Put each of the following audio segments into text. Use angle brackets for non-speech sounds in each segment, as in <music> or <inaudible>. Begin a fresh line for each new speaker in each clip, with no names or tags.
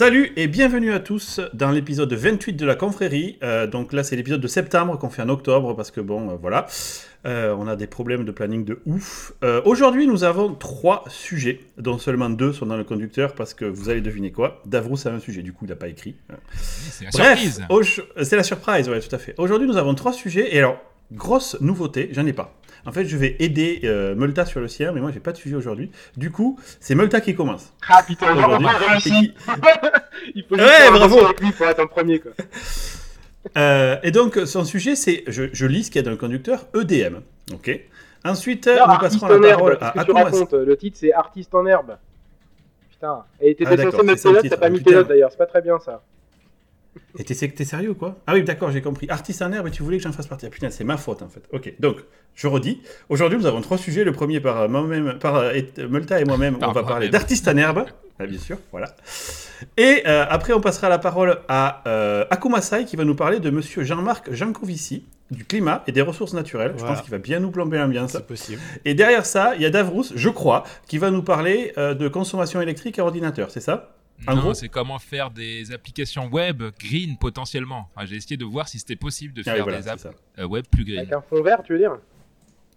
Salut et bienvenue à tous dans l'épisode 28 de la confrérie. Euh, donc là, c'est l'épisode de septembre qu'on fait en octobre parce que bon, euh, voilà, euh, on a des problèmes de planning de ouf. Aujourd'hui, nous avons trois sujets, dont seulement deux sont dans le conducteur parce que vous allez deviner quoi? Davrous a un sujet, du coup, il n'a pas écrit.
C'est la
Bref,
surprise.
c'est la surprise, ouais, tout à fait. Aujourd'hui, nous avons trois sujets et alors, grosse nouveauté, j'en ai pas. En fait, je vais aider euh, Multa sur le sien, mais moi, j'ai pas de sujet aujourd'hui. Du coup, c'est Multa qui commence.
Ah putain,
Aujourd'hui.
on a réussi Il faut juste
Ouais, bravo.
avec lui pour être en premier quoi. <laughs>
Euh, et donc, son sujet, c'est, je, je lis ce qu'il y a dans le conducteur, EDM. Ok. Ensuite,
Non,
nous
artiste
passerons la
en herbe,
parole à
qu'est-ce que tu racontes Le titre c'est Artiste en herbe. Putain, et t'étais
Ah,
censé
c'est
mettre
ça
tes notes, t'as pas
Ah,
mis tes notes d'ailleurs, c'est pas très bien ça.
Et t'es, t'es sérieux ou quoi? Ah oui, d'accord, j'ai compris. Artiste en herbe, et tu voulais que j'en fasse partie. Ah putain, c'est ma faute en fait. Ok, donc, je redis. Aujourd'hui, nous avons trois sujets. Le premier par euh, moi-même, par euh, et- Multa et moi-même, on va parler d'artiste en herbe. Ah, bien sûr, voilà. Et euh, après, on passera la parole à euh, Akuma Sai qui va nous parler de monsieur Jean-Marc Jancovici, du climat et des ressources naturelles. Je pense qu'il va bien nous plomber l'ambiance.
C'est possible.
Et derrière ça, il y a Davrous, je crois, qui va nous parler euh, de consommation électrique à ordinateur, c'est ça? En
non,
gros-
c'est comment faire des applications web green potentiellement. Enfin, J'ai essayé de voir si c'était possible de
Ah
faire
voilà,
des apps euh, web plus green.
Avec un fond vert, tu veux dire?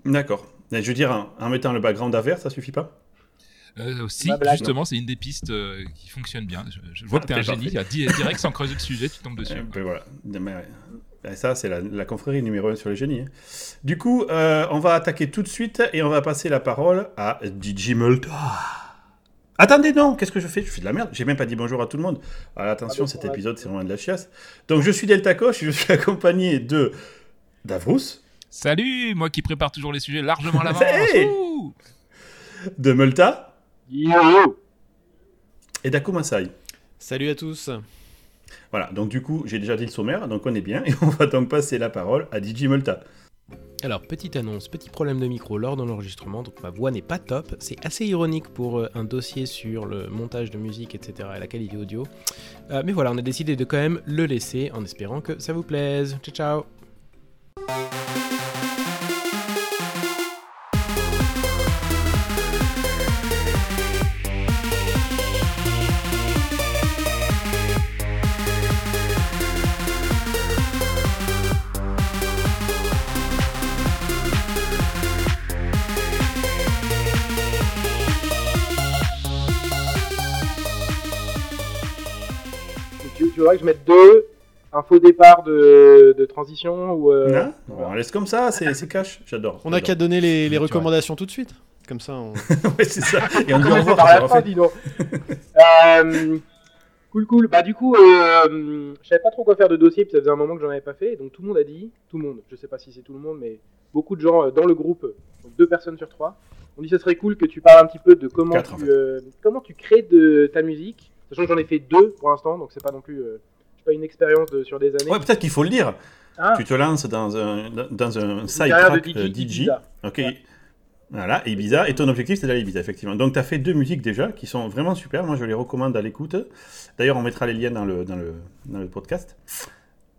D'accord. Je veux dire, en, en mettant le background à vert, ça suffit pas?
Euh, si, justement, c'est une des pistes euh, qui fonctionne bien. Je, je vois
Ah,
que t'es un
c'est
génie. Direct sans creuser le sujet, tu tombes dessus.
Euh, ben voilà. Mais, euh, et ça, c'est la, la confrérie numéro 1 sur les génies. hein. Du coup, euh, on va attaquer tout de suite et on va passer la parole à DJ Multa. Attendez, non, qu'est-ce que je fais? Je fais de la merde. J'ai même pas dit bonjour à tout le monde. Alors, attention,
Ah,
cet épisode, c'est vraiment de la chiasse. Donc, je suis Delta Coche et je suis <laughs> accompagné de Davrous,
Salut, moi qui prépare toujours les sujets largement à l'avance. <laughs>
Hey de Multa
Yo
et d'Akuma Sai.
Salut à tous.
Voilà, donc du coup, j'ai déjà dit le sommaire, donc on est bien, <laughs> et on va donc passer la parole à DJ Multa.
Alors, petite annonce, petit problème de micro lors de l'enregistrement, donc ma voix n'est pas top. C'est assez ironique pour euh, un dossier sur le montage de musique, etc. et la qualité audio. Euh, mais voilà, on a décidé de quand même le laisser en espérant que ça vous plaise. Ciao, ciao.
Tu, tu voudrais que je mette deux un faux départ de, de transition ou euh,
Non On laisse comme ça, c'est cash, j'adore.
On n'a qu'à donner les, recommandations tout de suite. Comme ça, on... <laughs>
ouais, c'est ça. Et on dit au
commencer
revoir
par la fin, dis donc. Euh, cool, cool. Bah du coup, euh, je savais pas trop quoi faire de dossier, puis ça faisait un moment que j'en avais pas fait, donc tout le monde a dit, tout le monde, je sais pas si c'est tout le monde, mais beaucoup de gens euh, dans le groupe, donc deux personnes sur trois, ont dit ça serait cool que tu parles un petit peu de comment
Quatre, en
tu
fait.
euh, comment tu crées de ta musique, sachant que j'en ai fait deux pour l'instant, donc c'est pas non plus euh, pas une expérience de- sur des années.
Ouais, peut-être qu'il faut le dire.
Ah,
Tu te lances dans un, dans un side track
de DJ.
Ok.
Ouais.
Voilà, Ibiza. Et ton objectif, c'est d'aller à Ibiza, effectivement. Donc, tu as fait deux musiques déjà qui sont vraiment super. Moi, je les recommande à l'écoute. D'ailleurs, on mettra les liens dans le, dans, le, dans le podcast.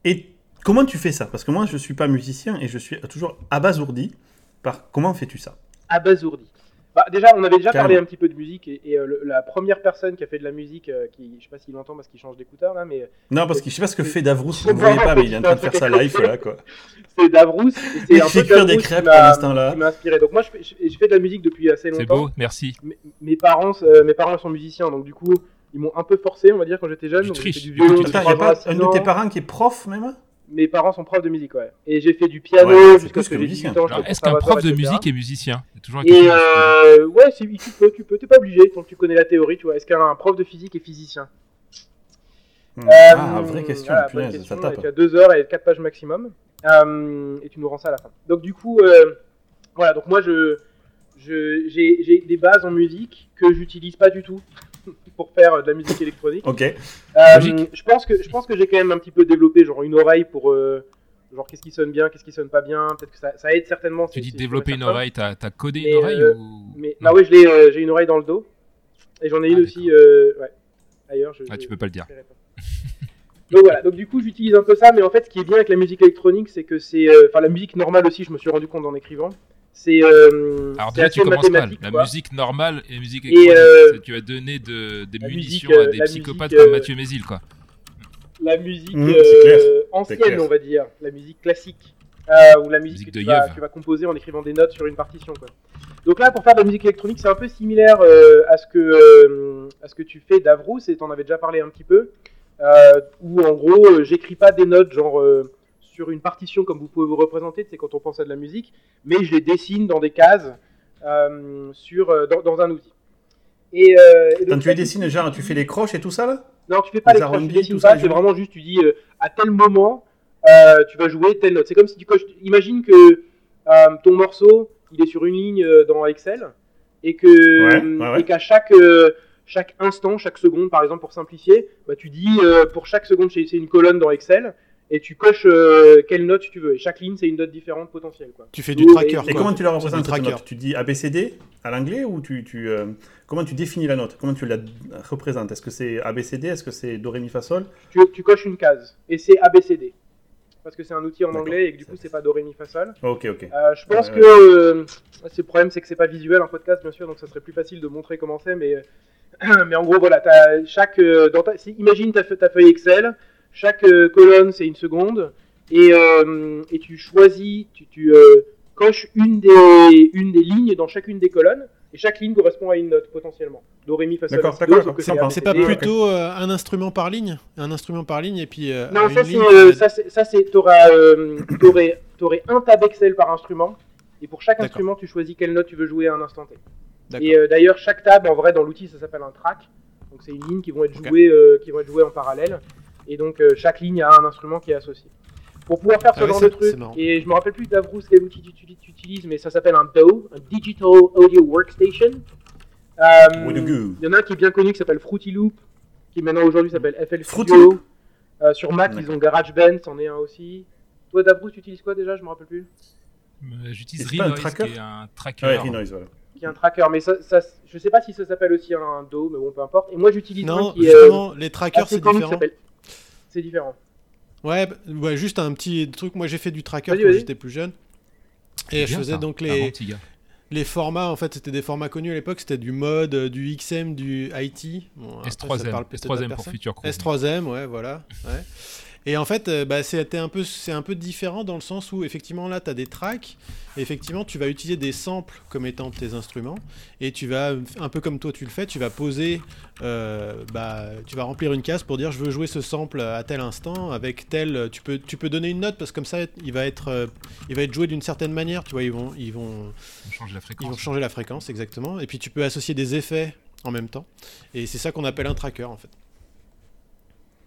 Et comment tu fais ça? Parce que moi, je ne suis pas musicien et je suis toujours abasourdi par comment fais-tu ça?
Abasourdi. Bah, déjà, on avait déjà
Carrément.
parlé un petit peu de musique et, et, euh, le- la première personne qui a fait de la musique, euh, qui, je sais pas s'il entend parce qu'il change d'écouteur là, mais
Non, parce que je sais pas ce que fait Davrous. Vous ne voyez pas, mais il est en train de
c'est
faire ça
quelque
live là, quoi. <laughs>
c'est Davrous. et C'est
Il
un
fait
peu
cuire des crêpes pendant ce temps-là.
qui m'a inspiré. Donc moi, je fais, je, je fais de la musique depuis assez
C'est
longtemps.
beau, merci.
Mes, mes parents, euh, mes parents sont musiciens, donc du coup, ils m'ont un peu forcé, on va dire, quand j'étais jeune.
Tu triches.
Attends, n'y a
3 ans à
pas un
6
de tes parents qui est prof, même?
Mes parents sont profs de musique, ouais. Et j'ai fait du piano
Ouais,
jusqu'à ce
que
que j'ai
musicien.
18 ans.
Est-ce qu'un prof de
etc.
musique est musicien? C'est toujours
Et
question.
euh, ouais, tu peux, tu peux, t'es pas obligé, tant que tu connais la théorie, tu vois. Est-ce qu'un prof de physique est physicien?
Hmm.
Euh,
Ah, vraie question,
voilà,
punaise,
question,
ça tape.
avec, euh, deux heures et quatre pages maximum. Euh, et tu nous rends ça à la fin. Donc du coup, euh, voilà, donc moi je j'ai des bases en musique que j'utilise pas du tout <laughs> pour faire de la musique électronique.
Ok.
Euh, je pense que je pense que j'ai quand même un petit peu développé genre une oreille pour euh, genre qu'est-ce qui sonne bien, qu'est-ce qui sonne pas bien. Peut-être que ça, ça aide certainement.
Tu dis développer une oreille, t'as codé
Mais,
une oreille
euh,
ou...
Mais
Non.
ah l'ai, euh, j'ai une oreille dans le dos et j'en ai
Ah,
une aussi euh, ouais, ailleurs. Je,
Ah, tu peux pas le dire.
Donc voilà, donc du coup j'utilise un peu ça, mais en fait ce qui est bien avec la musique électronique, c'est que c'est, euh, enfin la musique normale aussi, je me suis rendu compte en écrivant, c'est euh,
Alors déjà, tu commences mal. La
quoi.
musique normale et la musique
Et,
électronique.
euh,
Tu as donné de, des munitions
musique, euh,
à des psychopathes
musique,
comme Mathieu Mézil, quoi.
la musique
Mmh,
euh,
clair,
ancienne, on va dire, la musique classique, euh, ou la musique,
Musique
que,
de
tu vas,
Yev.
tu vas composer en écrivant des notes sur une partition. Quoi. Donc là, pour faire de la musique électronique, c'est un peu similaire euh, à, ce que, euh, à ce que tu fais d'Avrous, et t'en avais déjà parlé un petit peu, euh, où en gros, euh, j'écris pas des notes genre euh, sur une partition comme vous pouvez vous représenter, c'est quand on pense à de la musique, mais je les dessine dans des cases euh, sur, euh, dans, dans un outil. Et, euh, et donc,
Quand tu les dessines, genre, tu fais les croches et tout ça, là?
Non, tu fais pas
Les
les croches, tu dessines
tout ça,
pas, c'est vraiment juste, tu dis euh, à tel moment, tu vas jouer telle note. C'est comme si tu coches. Imagine que ton morceau, il est sur une ligne dans Excel et que
Ouais, ouais, ouais.
et qu'à chaque chaque instant, chaque seconde, par exemple, pour simplifier, bah, tu dis euh, pour chaque seconde, c'est une colonne dans Excel et tu coches euh, quelle note tu veux. Et chaque ligne, c'est une note différente potentielle. Quoi.
Tu fais du
Et-
tracker.
Et
quoi.
comment tu la représentes cette
tracker.
note? Tu dis ABCD à l'anglais ou tu, tu euh, comment tu définis la note? Comment tu la représentes? Est-ce que c'est ABCD Est-ce que c'est Do Ré Mi Fa Sol?
Tu, tu coches une case et c'est ABCD parce que c'est un outil en anglais et que du coup, c'est pas Do Ré Mi Fa Sol.
Ok, ok.
Euh, je pense que euh, c'est le problème, c'est que c'est pas visuel un podcast, bien sûr, donc ça serait plus facile de montrer comment c'est, mais, euh, <clears throat> mais en gros, voilà, t'as chaque, euh, dans ta, si- imagine ta feuille Excel, chaque euh, colonne c'est une seconde, et, euh, et tu choisis, tu, tu euh, coches une des, une des lignes dans chacune des colonnes, et chaque ligne correspond à une note potentiellement. Do, ré, mi, fa, sol,
D'accord,
c'est
pas plutôt euh, un instrument par ligne? Un instrument par ligne et puis. euh,
Non, ça c'est, euh, ça c'est, ça c'est, t'auras, t'aurais, t'aurais un tab Excel par instrument, et pour chaque instrument, tu choisis quelle note tu veux jouer à un instant T.
D'accord.
Et d'ailleurs, chaque tab, en vrai, dans l'outil, ça s'appelle un track. Donc c'est une ligne qui vont être jouées, qui vont être jouées en parallèle. Et donc euh, chaque ligne a un instrument qui est associé. Pour pouvoir faire ce
Ah
genre de truc, et je me rappelle plus d'Avrous quel outil tu, utilises, mais ça s'appelle un DAW, un Digital Audio Workstation. Euh. Il y en a un qui est bien connu qui s'appelle Fruity Loop, qui maintenant aujourd'hui s'appelle FL
Fruity
Studio.
Loop
Euh, sur Mac, ils ont GarageBand, c'en est un aussi. Toi, Davrous, tu utilises quoi déjà? Je me rappelle plus.
Euh, J'utilise Renoise, qui est un tracker.
Ouais, Renoise, voilà.
Qui est un tracker, mais ça, ça, je sais pas si ça s'appelle aussi un DAW, mais bon, peu importe. Et moi, j'utilise un
Non,
qui est euh,
les trackers c'est
qui
différent.
s'appelle. C'est différent.
Ouais, bah, ouais, juste un petit truc. Moi, j'ai fait du tracker
Vas-y,
quand
vas-y.
j'étais plus jeune. Et je faisais
ça.
donc
Un
les, les formats. En fait, c'était des formats connus à l'époque. C'était du mode, euh, du XM, du IT. Bon, après, ça
S3M,
parle peut-être à
S3M pour
personne.
Future Crew.
S3M, ouais, voilà. Ouais. <laughs> Et en fait, euh, bah, c'était un peu, c'est un peu différent dans le sens où effectivement là, tu as des tracks. Et effectivement, tu vas utiliser des samples comme étant tes instruments. Et tu vas, un peu comme toi tu le fais, tu vas poser, euh, bah, tu vas remplir une case pour dire je veux jouer ce sample à tel instant avec tel. Tu peux, tu peux donner une note parce que comme ça, il va être, euh, il va être joué d'une certaine manière. Tu vois, ils vont, ils vont,
On change la
ils vont
fréquence.
changer la fréquence exactement. Et puis tu peux associer des effets en même temps. Et c'est ça qu'on appelle un tracker en fait.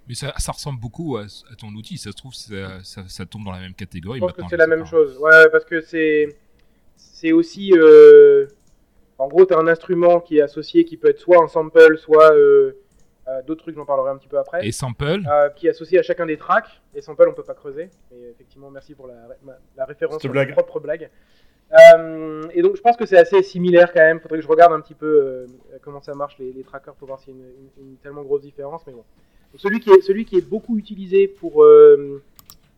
Mais ça, ça ressemble beaucoup à, à ton outil. Ça se trouve, ça, ça, ça tombe dans la même catégorie.
Je pense que
Maintenant,
c'est la même
pas.
chose. Ouais, parce que c'est c'est aussi euh, en gros, tu as un instrument qui est associé, qui peut être soit un sample, soit euh, euh, d'autres trucs, j'en parlerai un petit peu après,
Et sample,
euh, qui est associé à chacun des tracks. Et sample, on peut pas creuser. Mais effectivement, merci pour la, référence ma
blague.
propre blague. Euh, et donc, je pense que c'est assez similaire quand même. Faudrait que je regarde un petit peu euh, comment ça marche les, les trackers pour voir s'il y a une, une- une tellement grosse différence. Mais bon. Donc, celui qui est celui qui est beaucoup utilisé pour euh,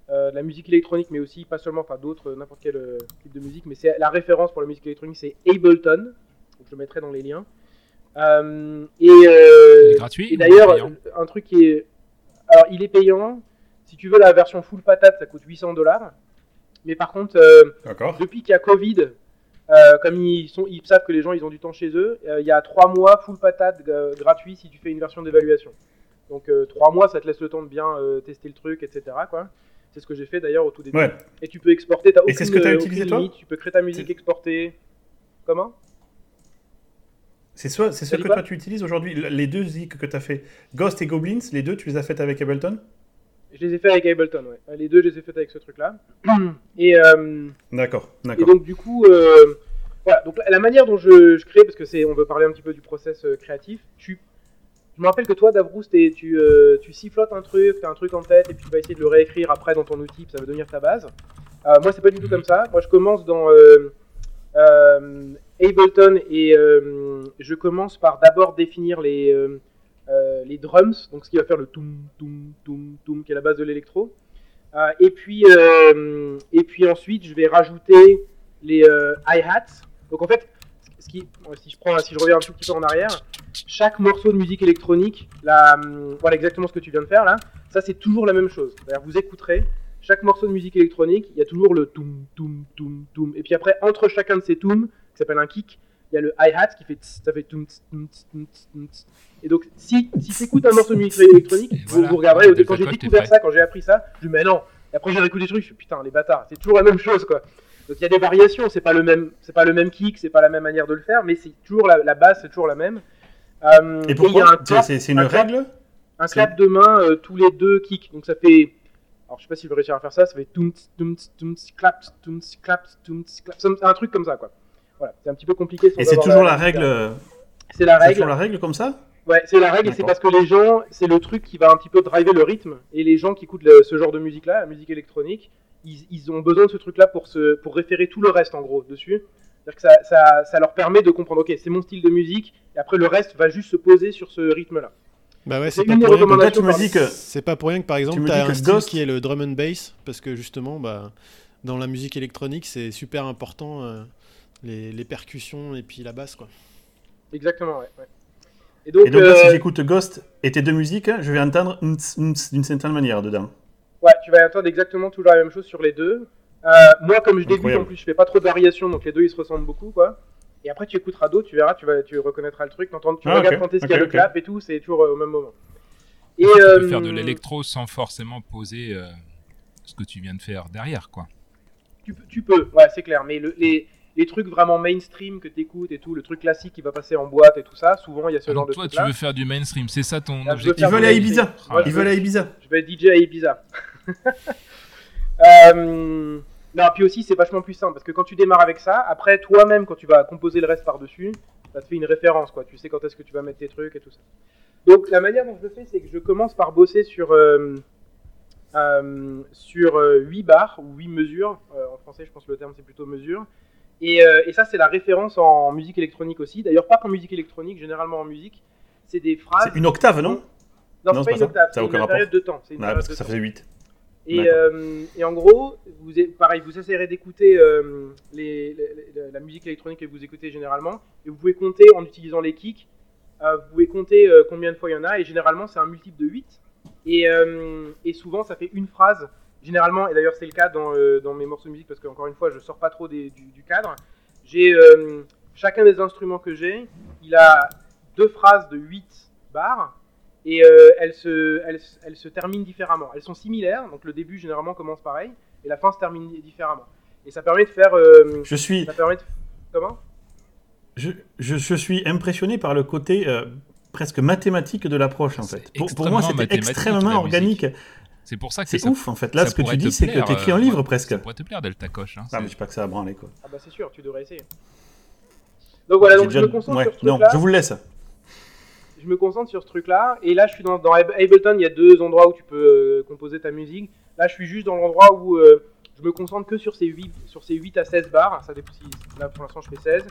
euh, la musique électronique, mais aussi pas seulement, enfin d'autres, n'importe quel euh, type de musique, mais c'est la référence pour la musique électronique, c'est Ableton. Donc, je le mettrai dans les liens. Euh, et, euh,
Il est gratuit
et d'ailleurs, un truc qui est, alors il est payant. Si tu veux la version full patate, ça coûte 800 dollars. Mais par contre, euh, depuis qu'il y a Covid, euh, comme ils, sont, ils savent que les gens ils ont du temps chez eux, euh, il y a 3 mois full patate euh, gratuit si tu fais une version d'évaluation. Donc 3 mois, ça te laisse le temps de bien euh, tester le truc, etc. Quoi. C'est ce que j'ai fait d'ailleurs au tout début.
Ouais.
Et tu peux exporter, t'as
Et c'est ce que t'as
euh,
utilisé, toi
limite, Tu peux créer ta musique exportée. Comment?
C'est ce, c'est que toi tu utilises aujourd'hui Les deux zik que tu as fait, Ghost et Goblins, les deux, tu les as faites avec Ableton?
Je les ai fait avec Ableton, ouais. Les deux, je les ai fait avec ce truc-là. <clears throat> Et, euh,
D'accord,
Et
d'accord.
donc du coup, euh, voilà. Donc la, la manière dont je, je crée, parce que c'est, on veut parler un petit peu du process euh, créatif. Tu, je me rappelle que toi, Davrous, tu, euh, tu sifflotes un truc, t'as un truc en tête, et puis tu vas essayer de le réécrire après dans ton outil, puis ça va devenir ta base. Euh, moi, c'est pas du tout comme ça. Moi, je commence dans euh, euh, Ableton et euh, je commence par d'abord définir les, les drums, donc ce qui va faire le toum toum toum toum qui est la base de l'électro. Et puis et puis ensuite je vais rajouter les hi-hats. Donc en fait, ce qui, si je prends, si je reviens un tout petit peu en arrière, chaque morceau de musique électronique, hum, voilà exactement ce que tu viens de faire là, ça c'est toujours la même chose. Vous écouterez chaque morceau de musique électronique, il y a toujours le toum toum toum toum. Et puis après, entre chacun de ces toums, qui s'appelle un kick, il y a le hi-hat qui fait tss, ça fait toum tss, toum tss. Et donc, si, si tu écoutes un morceau de musique électronique, vous, regarderez, quand j'ai découvert ça, quand j'ai appris ça, je me dis, mais non. Et après, j'ai écouté des trucs, je suis putain, les bâtards, c'est toujours la même chose quoi. Donc il y a des variations, c'est pas le même, c'est pas le même kick, c'est pas la même manière de le faire, mais c'est toujours la, la base, c'est toujours la même. Euh,
Et pourquoi
un
C'est-
clap-
C'est c'est une
un clap-
règle
un clap de main euh, tous les deux kicks. Donc ça fait. Alors je sais pas si je vais réussir à faire ça, ça fait toum tss, toum tss, toum tss, clap tss, toum tss, clap tss, toum tss, clap. C'est un truc comme ça quoi. Voilà, c'est un petit peu compliqué.
Et c'est toujours la règle.
C'est la
C'est
règle.
toujours la règle comme ça?
Ouais, c'est la règle et c'est parce que les gens, c'est le truc qui va un petit peu driver le rythme et les gens qui écoutent le- ce genre de musique là, la musique électronique, ils, ils ont besoin de ce truc là pour, se, pour référer tout le reste en gros dessus. C'est-à-dire que ça, ça, ça leur permet de comprendre, ok, c'est mon style de musique et après le reste va juste se poser sur ce rythme là.
Bah ouais,
C'est
pas, pour rien que-
Donc là, tu
recommandations
me
par-
dis que.
c'est pas pour rien que par
Tu
exemple tu as un style
Ghost-
qui est le drum and bass parce que justement bah, dans la musique électronique c'est super important euh, les, les percussions et puis la basse quoi.
Exactement, ouais. ouais. Et donc,
Et donc là,
euh,
si j'écoute Ghost et tes deux musiques, je vais entendre d'une certaine manière dedans.
Ouais, tu vas entendre exactement toujours la même chose sur les deux. Euh, moi, comme je débute,
Incroyable.
en plus, je fais pas trop de variations, donc les deux ils se ressemblent beaucoup, quoi. Et après, tu écouteras d'autres, tu verras, tu, vas, tu reconnaîtras le truc, tu
Ah,
regardes
ok,
quand est-ce qu'il y a le clap et tout, c'est toujours euh, au même moment. Et,
tu
euh,
peux faire de l'électro sans forcément poser euh, ce que tu viens de faire derrière, quoi.
Tu, peux- tu peux, ouais, c'est clair, mais le- les, les trucs vraiment mainstream que t'écoutes et tout, le truc classique qui va passer en boîte et tout ça, souvent il y a ce
Ah,
genre de
toi, tu veux faire du mainstream, c'est ça ton objectif
Ils veulent à. Ibiza
Ouais,
Ils veulent à Ibiza
Je vais être DJ à Ibiza. <laughs> Euh, non, puis aussi c'est vachement plus simple parce que quand tu démarres avec ça, après toi-même quand tu vas composer le reste par-dessus, ça te fait une référence quoi. Tu sais quand est-ce que tu vas mettre tes trucs et tout ça. Donc la manière dont je le fais, c'est que je commence par bosser sur euh, euh, sur 8 bars ou 8 mesures. Euh, en français, je pense que le terme c'est plutôt mesure. Et, euh, et ça, c'est la référence en musique électronique aussi. D'ailleurs, pas qu'en musique électronique, généralement en musique. C'est des phrases.
C'est une octave, non?
Non,
Non,
c'est pas une octave, c'est une période de temps. Une
Ouais, parce que ça
temps.
fait 8.
Et, euh, et en gros, vous, pareil, vous essayerez d'écouter euh, la musique électronique que vous écoutez généralement, et vous pouvez compter en utilisant les kicks. euh, vous pouvez compter combien de fois il y en a, et généralement c'est un multiple de 8. Et, et souvent ça fait une phrase, généralement, et d'ailleurs c'est le cas dans, dans mes morceaux de musique, parce qu'encore une fois je sors pas trop des- du, du cadre. J'ai chacun des instruments que j'ai, il a deux phrases de 8 barres, et euh, elles, se, elles, elles se terminent différemment. Elles sont similaires, donc le début généralement commence pareil, et la fin se termine différemment. Et ça permet de faire. euh,
Je suis,
ça permet de... Comment?
Je, je, je suis impressionné par le côté euh, presque mathématique de l'approche, en fait. Pour, pour moi, c'était extrêmement organique.
C'est pour ça que
C'est ouf, en fait. Là, ce que tu dis, c'est que
plaire,
t'écris un livre,
ouais,
presque.
Ça pourrait te plaire, Delta Coche. Hein,
Ah, mais je sais pas que ça a branlé, quoi.
Ah bah c'est sûr, tu devrais essayer. Donc voilà, donc je
déjà-
me concentre
ouais,
sur ce
non, je vous le laisse.
Je me concentre sur ce truc-là. Et là, je suis dans, dans Ab- Ableton, il y a deux endroits où tu peux euh, composer ta musique. Là, je suis juste dans l'endroit où euh, je me concentre que sur ces 8, sur ces 8 à 16 bars. Ça dépend si, là, pour l'instant, je fais 16.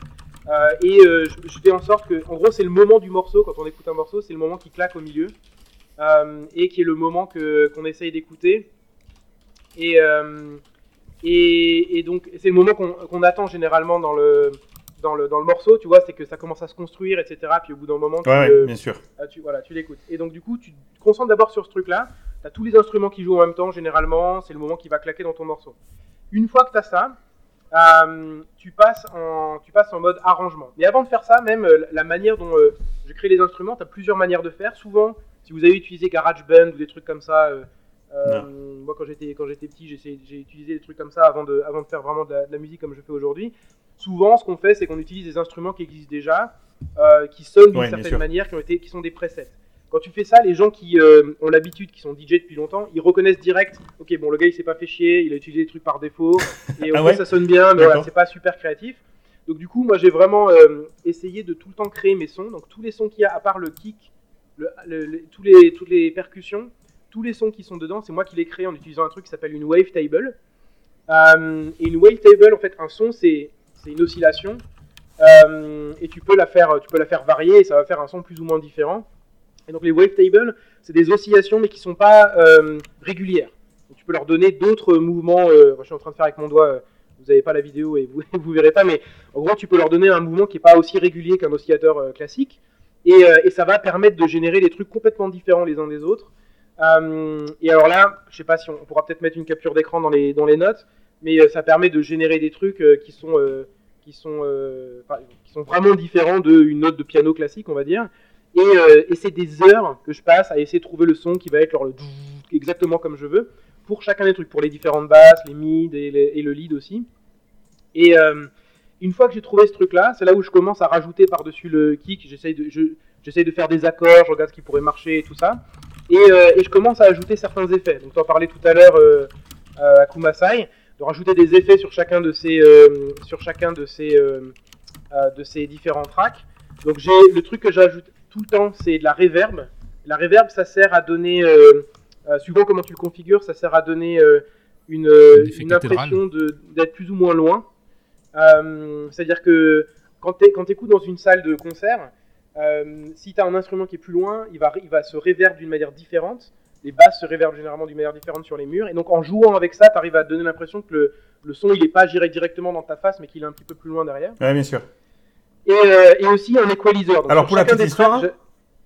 Euh, et je, fais en sorte que, en gros, c'est le moment du morceau. Quand on écoute un morceau, c'est le moment qui claque au milieu. Et qui est le moment que, qu'on essaye d'écouter. Et, et, donc, c'est le moment qu'on attend généralement dans le, dans, le, dans le morceau, tu vois, c'est que ça commence à se construire, etc. Puis au bout d'un moment, tu,
Ouais, ouais, bien sûr.
ah, tu, voilà, tu l'écoutes. Et donc, du coup, tu te concentres d'abord sur ce truc-là. Tu as tous les instruments qui jouent en même temps, généralement. C'est le moment qui va claquer dans ton morceau. Une fois que tu as ça, euh, tu, passes en, tu passes en mode arrangement. Mais avant de faire ça, même euh, la manière dont euh, je crée les instruments, tu as plusieurs manières de faire. Souvent, si vous avez utilisé GarageBand ou des trucs comme ça, moi quand j'étais quand j'étais petit, j'ai utilisé des trucs comme ça avant de, avant de faire vraiment de la, de la musique comme je fais aujourd'hui. Souvent, ce qu'on fait, c'est qu'on utilise des instruments qui existent déjà, euh, qui sonnent d'une
Ouais,
certaine manière, qui, ont été, qui sont des presets. Quand tu fais ça, les gens qui euh, ont l'habitude, qui sont DJ depuis longtemps, ils reconnaissent direct. Ok, bon, le gars il s'est pas fait chier, il a utilisé des trucs par défaut, et
Ah ouais
ça sonne bien, mais voilà, c'est pas super créatif. Donc du coup, moi j'ai vraiment euh, essayé de tout le temps créer mes sons. Donc tous les sons qu'il y a, à part le kick, le, le- le- tous les, toutes les percussions, tous les sons qui sont dedans, c'est moi qui les crée en utilisant un truc qui s'appelle une wavetable. Euh, et une wavetable, en fait, un son, c'est c'est une oscillation. Euh, et tu peux la faire, tu peux la faire varier et ça va faire un son plus ou moins différent. Et donc les wavetables, c'est des oscillations mais qui sont pas euh, régulières. Tu peux leur donner d'autres mouvements. euh, je suis en train de faire avec mon doigt. vous n'avez pas la vidéo et vous <laughs> vous verrez pas, mais en gros, tu peux leur donner un mouvement qui est pas aussi régulier qu'un oscillateur classique, et, ça va permettre de générer des trucs complètement différents les uns des autres. Et alors là, je sais pas si on, on pourra peut-être mettre une capture d'écran dans les dans les notes, mais euh, ça permet de générer des trucs euh, qui sont euh, qui sont qui sont vraiment différents d'une note de piano classique, on va dire. Et, c'est des heures que je passe à essayer de trouver le son qui va être exactement comme je veux pour chacun des trucs, pour les différentes basses, les mids et, le lead aussi. Et une fois que j'ai trouvé ce truc-là, c'est là où je commence à rajouter par-dessus le kick. J'essaye de, je- de faire des accords, je regarde ce qui pourrait marcher et tout ça. Et, je commence à ajouter certains effets. Donc, tu en parlais tout à l'heure à Kumasai, de rajouter des effets sur chacun de ces, euh, sur chacun de ces, euh, euh, de ces différents tracks. Donc, j'ai le truc que j'ajoute tout le temps, c'est de la reverb. La reverb, ça sert à donner, suivant comment tu le configures, ça sert à donner une, une impression d'être plus ou moins loin. C'est-à-dire que quand tu écoutes dans une salle de concert, si tu as un instrument qui est plus loin, il va, il va se réverb d'une manière différente. Les basses se réverbent généralement d'une manière différente sur les murs. Et donc en jouant avec ça, tu arrives à donner l'impression que le, le son il est pas géré directement dans ta face, mais qu'il est un petit peu plus loin derrière.
Ouais, bien sûr.
Et, euh, et aussi un equalizer. Donc,
Alors, pour la petite histoire,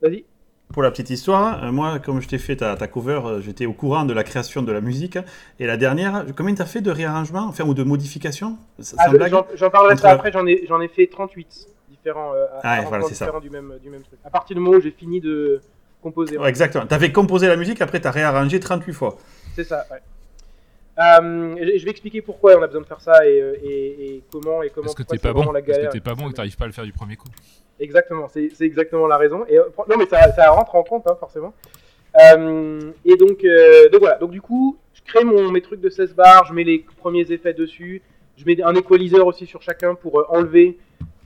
Vas-y.
Pour la petite histoire, euh, moi, comme je t'ai fait ta, ta cover, euh, j'étais au courant de la création de la musique. Et la dernière, combien t'as fait de réarrangements, enfin, ou de modifications Ça-
Ah, J'en parlerai ça
Entre-
après, j'en ai, ai fait 38 différents, euh,
Ah ouais, voilà, c'est ça.
différents du même, du même truc. À partir du moment où j'ai fini de
Ouais, exactement. T'avais composé la musique, après t'as réarrangé 38 fois.
C'est ça, ouais. Euh, je vais expliquer pourquoi on a besoin de faire ça et, euh, et, et comment et comment
Parce que t'es pas bon.
la
Parce que t'es pas bon et que t'arrives pas à le faire du premier coup.
Exactement, c'est exactement la raison. Et, euh, non, mais ça, ça rentre en compte, hein, forcément. Euh, et donc, euh, donc voilà, donc du coup, je crée mon, mes trucs de 16 bars, je mets les premiers effets dessus, je mets un equalizer aussi sur chacun pour enlever,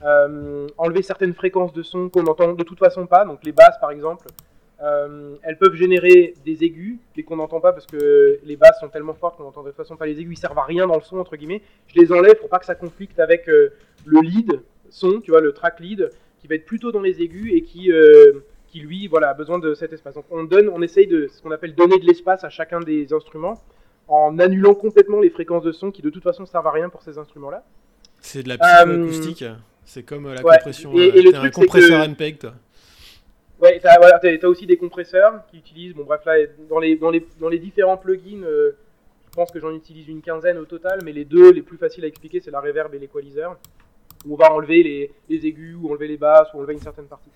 euh, enlever certaines fréquences de son qu'on entend de toute façon pas. Donc les basses, par exemple, euh, elles peuvent générer des aigus, mais qu'on n'entend pas parce que les basses sont tellement fortes qu'on n'entend de toute façon pas les aigus, ils servent à rien dans le son, entre guillemets. Je les enlève pour pas que ça conflicte avec euh, le lead son, tu vois, le track lead, qui va être plutôt dans les aigus et qui, euh, qui lui, voilà, a besoin de cet espace. Donc on donne, on essaye de ce qu'on appelle donner de l'espace à chacun des instruments en annulant complètement les fréquences de son qui de toute façon servent à rien pour ces instruments-là.
C'est de la psychoacoustique. C'est comme la
ouais,
compression.
et- et le
un
truc,
compresseur
que-
MPEG, toi.
Ouais, t'as t'as aussi des compresseurs qui utilisent, bon bref là, dans les, différents plugins, euh, je pense que j'en utilise une quinzaine au total, mais les deux les plus faciles à expliquer, c'est la reverb et l'equalizer, où on va enlever les, les aigus, ou enlever les basses, ou enlever une certaine partie.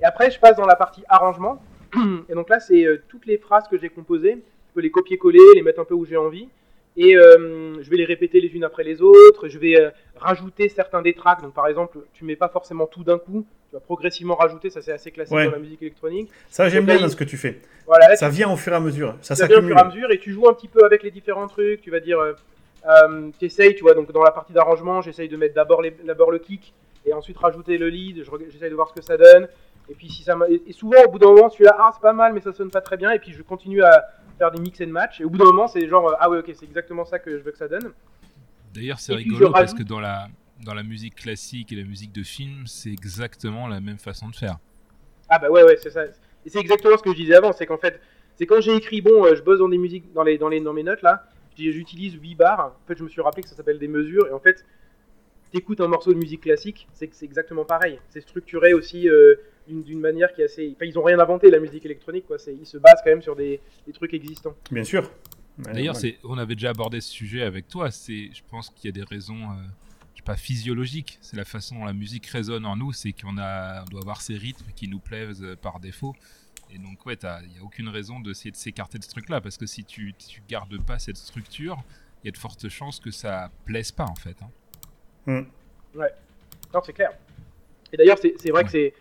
Et après, je passe dans la partie arrangement, <clears throat> et donc là, c'est euh, toutes les phrases que j'ai composées, je peux les copier-coller, les mettre un peu où j'ai envie, et euh, je vais les répéter les unes après les autres, je vais euh, rajouter certains des tracks, donc par exemple, tu mets pas forcément tout d'un coup, tu vas progressivement rajouter, ça c'est assez classique
Ouais.
dans la musique électronique.
Ça, j'aime bien
là,
ce que tu fais.
Voilà, là,
Ça vient au fur et à mesure. Ça
tu bien au fur et à mesure et tu joues un petit peu avec les différents trucs. Tu vas dire, euh, euh, t'essayes, tu vois, donc dans la partie d'arrangement, j'essaye de mettre d'abord les- d'abord le kick et ensuite rajouter le lead. J'essaye de voir ce que ça donne. Et puis si ça et souvent au bout d'un moment, tu là, ah c'est pas mal, mais ça sonne pas très bien. Et puis je continue à faire des mix and match. Et au bout d'un moment, c'est genre, euh, ah ouais, ok, c'est exactement ça que je veux que ça donne.
D'ailleurs, c'est rigolo parce
rajoute-
que dans la, dans la musique classique et la musique de film, c'est exactement la même façon de faire.
Ah bah ouais, ouais, c'est ça. Et c'est exactement ce que je disais avant, c'est qu'en fait, c'est quand j'ai écrit, bon, euh, je bosse dans des musiques, dans, les, dans, les, dans mes notes là, j'utilise 8 bars, en fait je me suis rappelé que ça s'appelle des mesures, et en fait, t'écoutes un morceau de musique classique, c'est c'est exactement pareil. C'est structuré aussi euh, d'une manière qui est assez... Enfin, ils ont rien inventé, la musique électronique, quoi. C'est- Ils se basent quand même sur des, des trucs existants.
Bien sûr. Ouais,
D'ailleurs,
ouais.
c'est, on avait déjà abordé ce sujet avec toi. C'est, je pense qu'il y a des raisons, euh, je sais pas, physiologiques. C'est la façon dont la musique résonne en nous. C'est qu'on a, on doit avoir ces rythmes qui nous plaisent euh, par défaut. Et donc, ouais, il n'y a aucune raison d'essayer de s'écarter de ce truc-là. Parce que si tu, tu gardes pas cette structure, il y a de fortes chances que ça plaise pas, en fait. hein.
Non, c'est clair. Et d'ailleurs, c'est c'est vrai que c'est-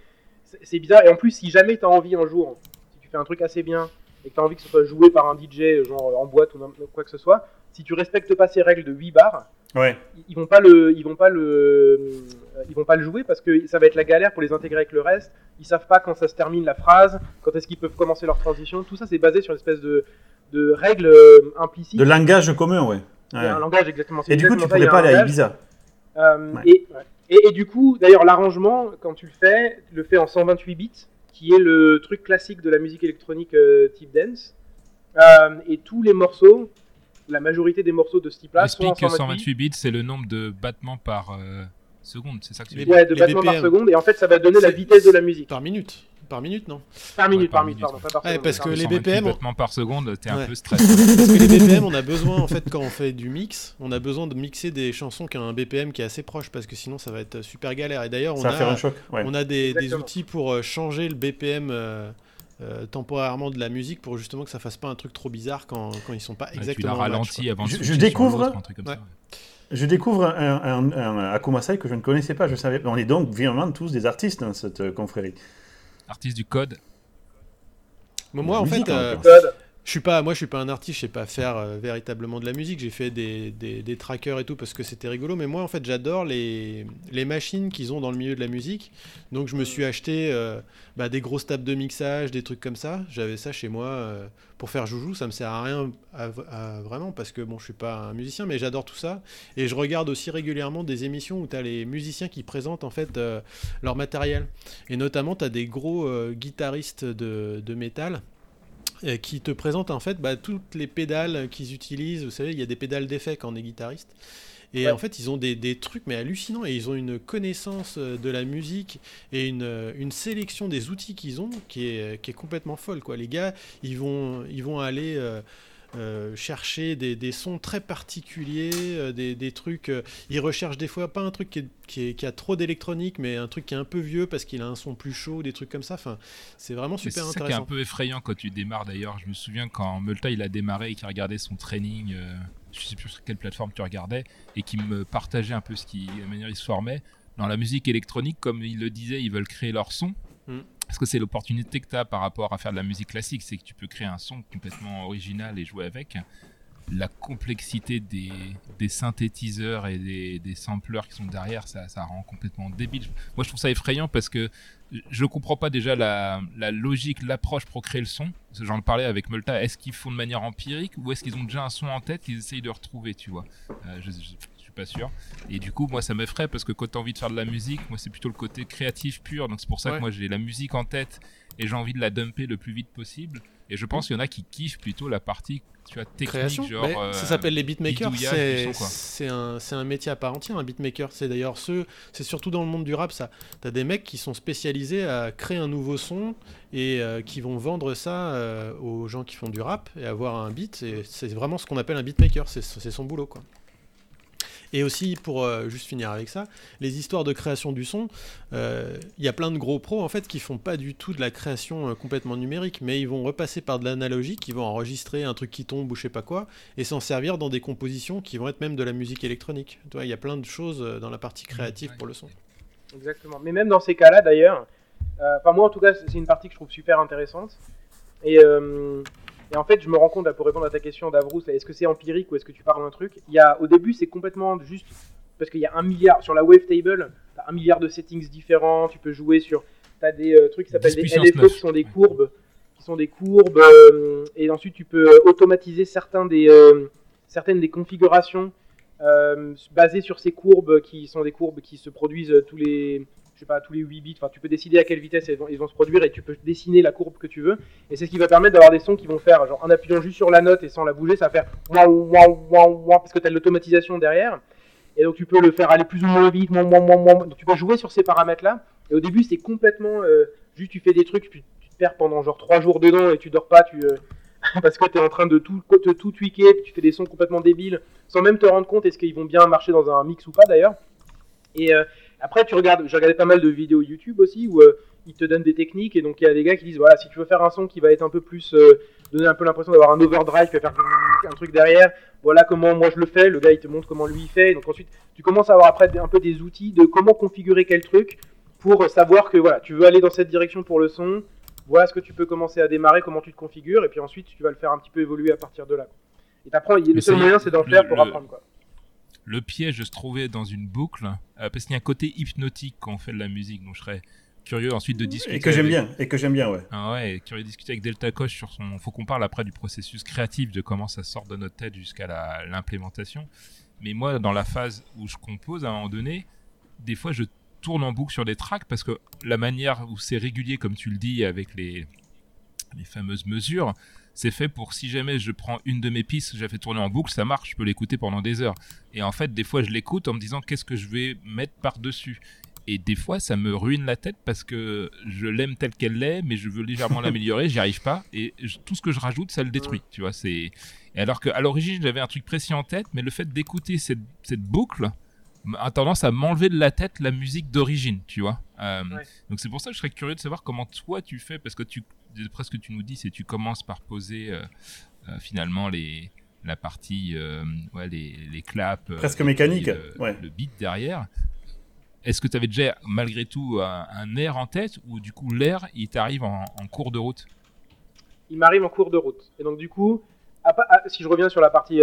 c'est bizarre. Et en plus, si jamais tu as envie un jour, si tu fais un truc assez bien et que tu as envie que ce soit joué par un DJ, genre en boîte ou quoi que ce soit, si tu respectes pas ces règles de 8 bars,
Ouais.
ils- vont pas le, ils vont pas le, euh, ils vont pas le jouer parce que ça va être la galère pour les intégrer avec le reste. Ils savent pas quand ça se termine la phrase, quand est-ce qu'ils peuvent commencer leur transition. Tout ça, c'est basé sur une espèce de, de règles euh, implicites.
De langage commun, ouais.
Il y
Ouais.
a un langage exactement.
Et du coup, tu pourrais pas aller à. Ibiza.
Euh,
Ouais.
et, et, et du coup, d'ailleurs, l'arrangement, quand tu le fais, tu le fais en 128 bits, qui est le truc classique de la musique électronique euh, type dance. Euh, et tous les morceaux, la majorité des morceaux de ce type-là sont en
Explique que
128
128 bits, c'est le nombre de battements par euh, seconde, c'est ça que tu veux
Les-
dire
Ouais, de
les
battements par seconde, et en fait, ça va donner la vitesse de la musique.
Par minute. Par minute, non
Par minute,
par
par minute,
minute,
pardon,
ouais.
pas par
Ouais, parce
par
que les
128
BPM, on-
par seconde, t'es un
Ouais.
peu stressé. <laughs>
Parce que les BPM, on a besoin, en fait, quand on fait du mix, on a besoin de mixer des chansons qui ont un BPM qui est assez proche, parce que sinon ça va être super galère. Et d'ailleurs, on,
Ça va faire un
a,
choc. Ouais.
on a des, outils pour euh, changer le BPM euh, euh, temporairement de la musique pour justement que ça fasse pas un truc trop bizarre quand, quand ils sont pas
Ouais, tu
exactement match,
ralenti avant de
Je- je découvre-
un truc comme
Ouais.
ça, ouais.
Je découvre un, un, un, un Akumasai que je ne connaissais pas. Je savais. On est donc vraiment tous des artistes dans cette euh, confrérie.
Artiste du code,
Mais moi, en
musique,
fait, euh.
Code.
Je suis pas, moi, je suis pas un artiste, je sais pas faire euh, véritablement de la musique. J'ai fait des, des, trackers et tout parce que c'était rigolo. Mais moi, en fait, j'adore les, les machines qu'ils ont dans le milieu de la musique. Donc, je me suis acheté euh, bah, des grosses tables de mixage, des trucs comme ça. J'avais ça chez moi euh, pour faire joujou. Ça me sert à rien vraiment parce que bon, je suis pas un musicien, mais j'adore tout ça. Et je regarde aussi régulièrement des émissions où tu as les musiciens qui présentent en fait leur matériel. Et notamment, tu as des gros guitaristes de, de métal qui te présentent en fait bah, toutes les pédales qu'ils utilisent. Vous savez, il y a des pédales d'effet quand on est guitariste. Et
Ouais.
en fait, ils ont des, des trucs mais hallucinants et ils ont une connaissance euh, de la musique et une, euh, une sélection des outils qu'ils ont qui est, qui est complètement folle. Quoi. Les gars, ils vont, ils vont aller euh, euh, chercher des, des sons très particuliers, euh, des, des trucs. euh, ils recherchent des fois pas un truc qui, est- qui, est- qui a trop d'électronique, mais un truc qui est un peu vieux parce qu'il a un son plus chaud, des trucs comme ça. Enfin, c'est vraiment
Mais C'est
super
ça qui est un
intéressant.
peu effrayant quand tu démarres d'ailleurs. Je me souviens quand Multa il a démarré et qu'il regardait son training, euh, je sais plus sur quelle plateforme tu regardais, et qui me partageait un peu ce qui, la manière il se formait. Dans la musique électronique, comme il le disait, ils veulent créer leur son.
Mm.
Parce que c'est l'opportunité que tu as par rapport à faire de la musique classique, c'est que tu peux créer un son complètement original et jouer avec. La complexité des, synthétiseurs et des, des sampleurs qui sont derrière, ça, rend complètement débile. Moi, je trouve ça effrayant parce que je comprends pas déjà la, logique, l'approche pour créer le son. J'en parlais avec Multa. Est-ce qu'ils font de manière empirique ou est-ce qu'ils ont déjà un son en tête qu'ils essayent de retrouver, tu vois? Euh, pas sûr. Et du coup, moi, ça m'effraie parce que quand tu as envie de faire de la musique, moi, c'est plutôt le côté créatif pur. Donc, c'est pour ça
Ouais.
que moi, j'ai la musique en tête et j'ai envie de la dumper le plus vite possible. Et je pense qu'il y en a qui kiffent plutôt la partie, tu vois, technique,
création.
genre.
Mais
euh,
ça s'appelle les beatmakers. C'est un, c'est un métier à part entière, un beatmaker. C'est d'ailleurs ceux, c'est surtout dans le monde du rap ça. T'as des mecs qui sont spécialisés à créer un nouveau son et euh, qui vont vendre ça euh, aux gens qui font du rap et avoir un beat. Et C'est vraiment ce qu'on appelle un beatmaker. C'est c'est son boulot quoi. Et aussi, pour euh, juste finir avec ça, les histoires de création du son, euh, il y a plein de gros pros en fait qui font pas du tout de la création euh, complètement numérique, mais ils vont repasser par de l'analogique, ils vont enregistrer un truc qui tombe ou je sais pas quoi, et s'en servir dans des compositions qui vont être même de la musique électronique. Il y a plein de choses euh, dans la partie créative pour le son.
Exactement. Mais même dans ces cas-là, d'ailleurs, euh, enfin moi en tout cas, c'est une partie que je trouve super intéressante. Et, euh, et en fait, je me rends compte, là, pour répondre à ta question d'Avrous, est-ce que c'est empirique ou est-ce que tu parles d'un truc il y a, Au début, c'est complètement juste parce qu'il y a un milliard sur la wavetable, t'as un milliard de settings différents, tu peux jouer sur, t'as des euh, trucs qui s'appellent
10
des LFO
9.
qui sont des courbes, qui sont des courbes, euh, et ensuite tu peux automatiser certains des, euh, certaines des configurations basées sur ces courbes qui sont des courbes qui se produisent tous les je sais pas tous les 8 bits enfin tu peux décider à quelle vitesse ils vont, se produire et tu peux dessiner la courbe que tu veux et c'est ce qui va permettre d'avoir des sons qui vont faire genre en appuyant juste sur la note et sans la bouger ça va faire waouh waouh waouh parce que tu as l'automatisation derrière et donc tu peux le faire aller plus ou moins vite moins, moins, moins. Donc, tu peux jouer sur ces paramètres là et au début c'est complètement euh, juste tu fais des trucs puis tu te perds pendant genre 3 jours dedans et tu dors pas tu euh, <laughs> parce que tu es en train de tout, de tout tweaker, puis tu fais des sons complètement débiles, sans même te rendre compte est-ce qu'ils vont bien marcher dans un mix ou pas d'ailleurs. Et euh, après, tu regardes, j'ai regardé pas mal de vidéos YouTube aussi où euh, ils te donnent des techniques, et donc il y a des gars qui disent voilà, si tu veux faire un son qui va être un peu plus, euh, donner un peu l'impression d'avoir un overdrive, qui va faire un truc derrière, voilà comment moi je le fais, le gars il te montre comment lui il fait, et donc ensuite tu commences à avoir après un peu des outils de comment configurer quel truc pour savoir que voilà, tu veux aller dans cette direction pour le son, voilà ce que tu peux commencer à démarrer, comment tu te configures, et puis ensuite tu vas le faire un petit peu évoluer à partir de là. Et t'apprends, le seul moyen c'est d'en faire pour apprendre quoi.
Le piège de se trouver dans une boucle, euh, parce qu'il y a un côté hypnotique quand on fait de la musique, donc je serais curieux ensuite de discuter.
Et que j'aime
avec-
bien, et que j'aime bien, ouais.
Ah ouais, curieux de discuter avec Delta Coche sur son. Faut qu'on parle après du processus créatif, de comment ça sort de notre tête jusqu'à la- l'implémentation. Mais moi, dans la phase où je compose, à un moment donné, des fois, je tourne en boucle sur des tracks parce que la manière où c'est régulier, comme tu le dis, avec les, les fameuses mesures, c'est fait pour si jamais je prends une de mes pistes, j'ai fait tourner en boucle, ça marche, je peux l'écouter pendant des heures. Et en fait, des fois, je l'écoute en me disant qu'est-ce que je vais mettre par-dessus? Et des fois, ça me ruine la tête parce que je l'aime telle qu'elle l'est, mais je veux légèrement <laughs> l'améliorer, j'y arrive pas. Et tout ce que je rajoute, ça le détruit. Tu vois, c'est. Alors qu'à l'origine, j'avais un truc précis en tête, mais le fait d'écouter cette, cette boucle, a tendance à m'enlever de la tête la musique d'origine, tu vois. Euh, donc c'est pour ça que je serais curieux de savoir comment toi tu fais, parce que tu, presque tu nous dis, c'est tu commences par poser euh, euh, finalement les, la partie, ouais, les, les claps.
Presque mécanique,
le, le beat derrière. Est-ce que tu avais déjà malgré tout un, air en tête ou du coup l'air il t'arrive en, cours de route?
Il m'arrive en cours de route. Et donc du coup, si je reviens sur la partie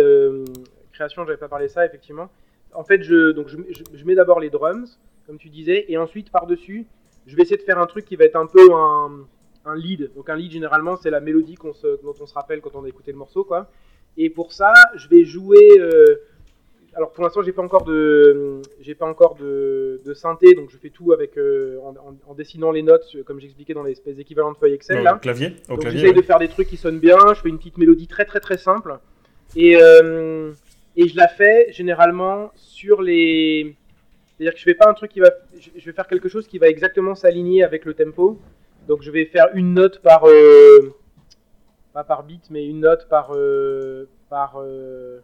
création, j'avais pas parlé de ça effectivement en fait, je, donc je, mets d'abord les drums, comme tu disais, et ensuite par-dessus, je vais essayer de faire un truc qui va être un peu un, lead. Donc un lead, généralement, c'est la mélodie dont on se rappelle quand on a écouté le morceau, quoi. Et pour ça, je vais jouer. Euh, alors pour l'instant, j'ai pas encore de, j'ai pas encore de, synthé, donc je fais tout avec euh, en, dessinant les notes, comme j'expliquais dans l'espèce d'équivalent de feuille Excel. là.
clavier.
Au donc j'essaye de faire des trucs qui sonnent bien. Je fais une petite mélodie très très très simple. Et euh, et je la fais généralement sur les. C'est-à-dire que je fais pas un truc qui va. Je vais faire quelque chose qui va exactement s'aligner avec le tempo. Donc je vais faire une note par. Euh, pas par beat, mais une note par. Euh, par euh,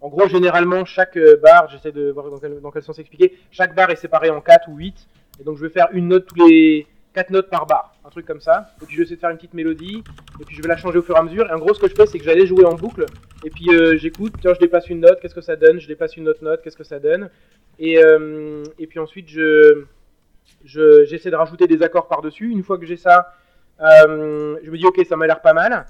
En gros, généralement, chaque barre, j'essaie de voir dans quel, dans sens expliquer, chaque barre est séparée en 4 ou 8. Et donc je vais faire une note tous les 4 notes par barre, un truc comme ça. Et puis je vais essayer de faire une petite mélodie, et puis je vais la changer au fur et à mesure. Et en gros, ce que je fais, c'est que j'allais jouer en boucle, et puis j'écoute, tiens, je dépasse une note, qu'est-ce que ça donne? Je dépasse une autre note, qu'est-ce que ça donne? Et, et puis ensuite, je, j'essaie de rajouter des accords par-dessus. Une fois que j'ai ça, euh, je me dis, ok, ça m'a l'air pas mal.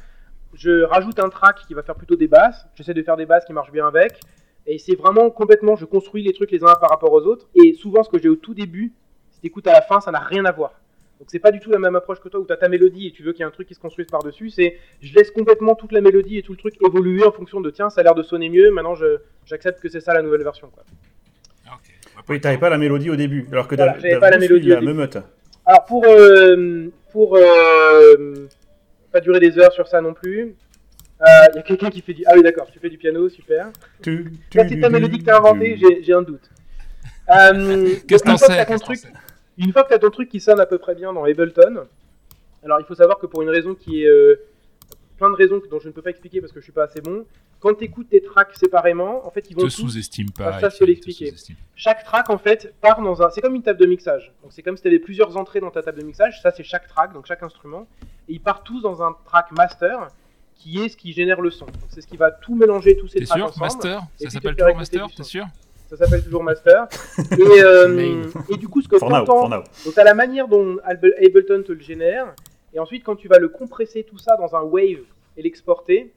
Je rajoute un track qui va faire plutôt des basses. J'essaie de faire des basses qui marchent bien avec. Et c'est vraiment complètement, je construis les trucs les uns par rapport aux autres. Et souvent, ce que j'ai au tout début, si tu écoutes à la fin, ça n'a rien à voir. Donc c'est pas du tout la même approche que toi où tu as ta mélodie et tu veux qu'il y ait un truc qui se construise par-dessus. C'est je laisse complètement toute la mélodie et tout le truc évoluer en fonction de tiens, ça a l'air de sonner mieux, maintenant j'accepte que c'est ça la nouvelle version. Quoi.
Oui, t'avais pas la mélodie au début, alors que
voilà, j'avais pas la mélodie.
La meute.
Alors pour, euh, pour euh, pas durer des heures sur ça non plus, il euh, y a quelqu'un qui fait du. Ah oui, d'accord, tu fais du piano, super. Tu, c'est ta mélodie que t'as inventée, j'ai un doute. <laughs>
Qu'est-ce que t'en sais
une fois que tu as ton truc qui sonne à peu près bien dans Ableton, alors il faut savoir que pour une raison qui est. Euh, plein de raisons dont je ne peux pas expliquer parce que je suis pas assez bon. Quand tu écoutes tes tracks séparément, en fait, ils vont.
Te sous-estime pas.
ça, je l'expliquer. Chaque track, en fait, part dans un. C'est comme une table de mixage. Donc, c'est comme si tu avais plusieurs entrées dans ta table de mixage. Ça, c'est chaque track, donc chaque instrument. Et ils partent tous dans un track master qui est ce qui génère le son. C'est ce qui va tout mélanger, tous ces tracks
sûr,
ensemble.
Master? Ça s'appelle toujours Master, t'es sûr?
ça s'appelle toujours Master. et, euh, et, du coup, ce que tu entends, donc tu as la manière dont Ableton te le génère, et ensuite quand tu vas le compresser tout ça dans un wave et l'exporter,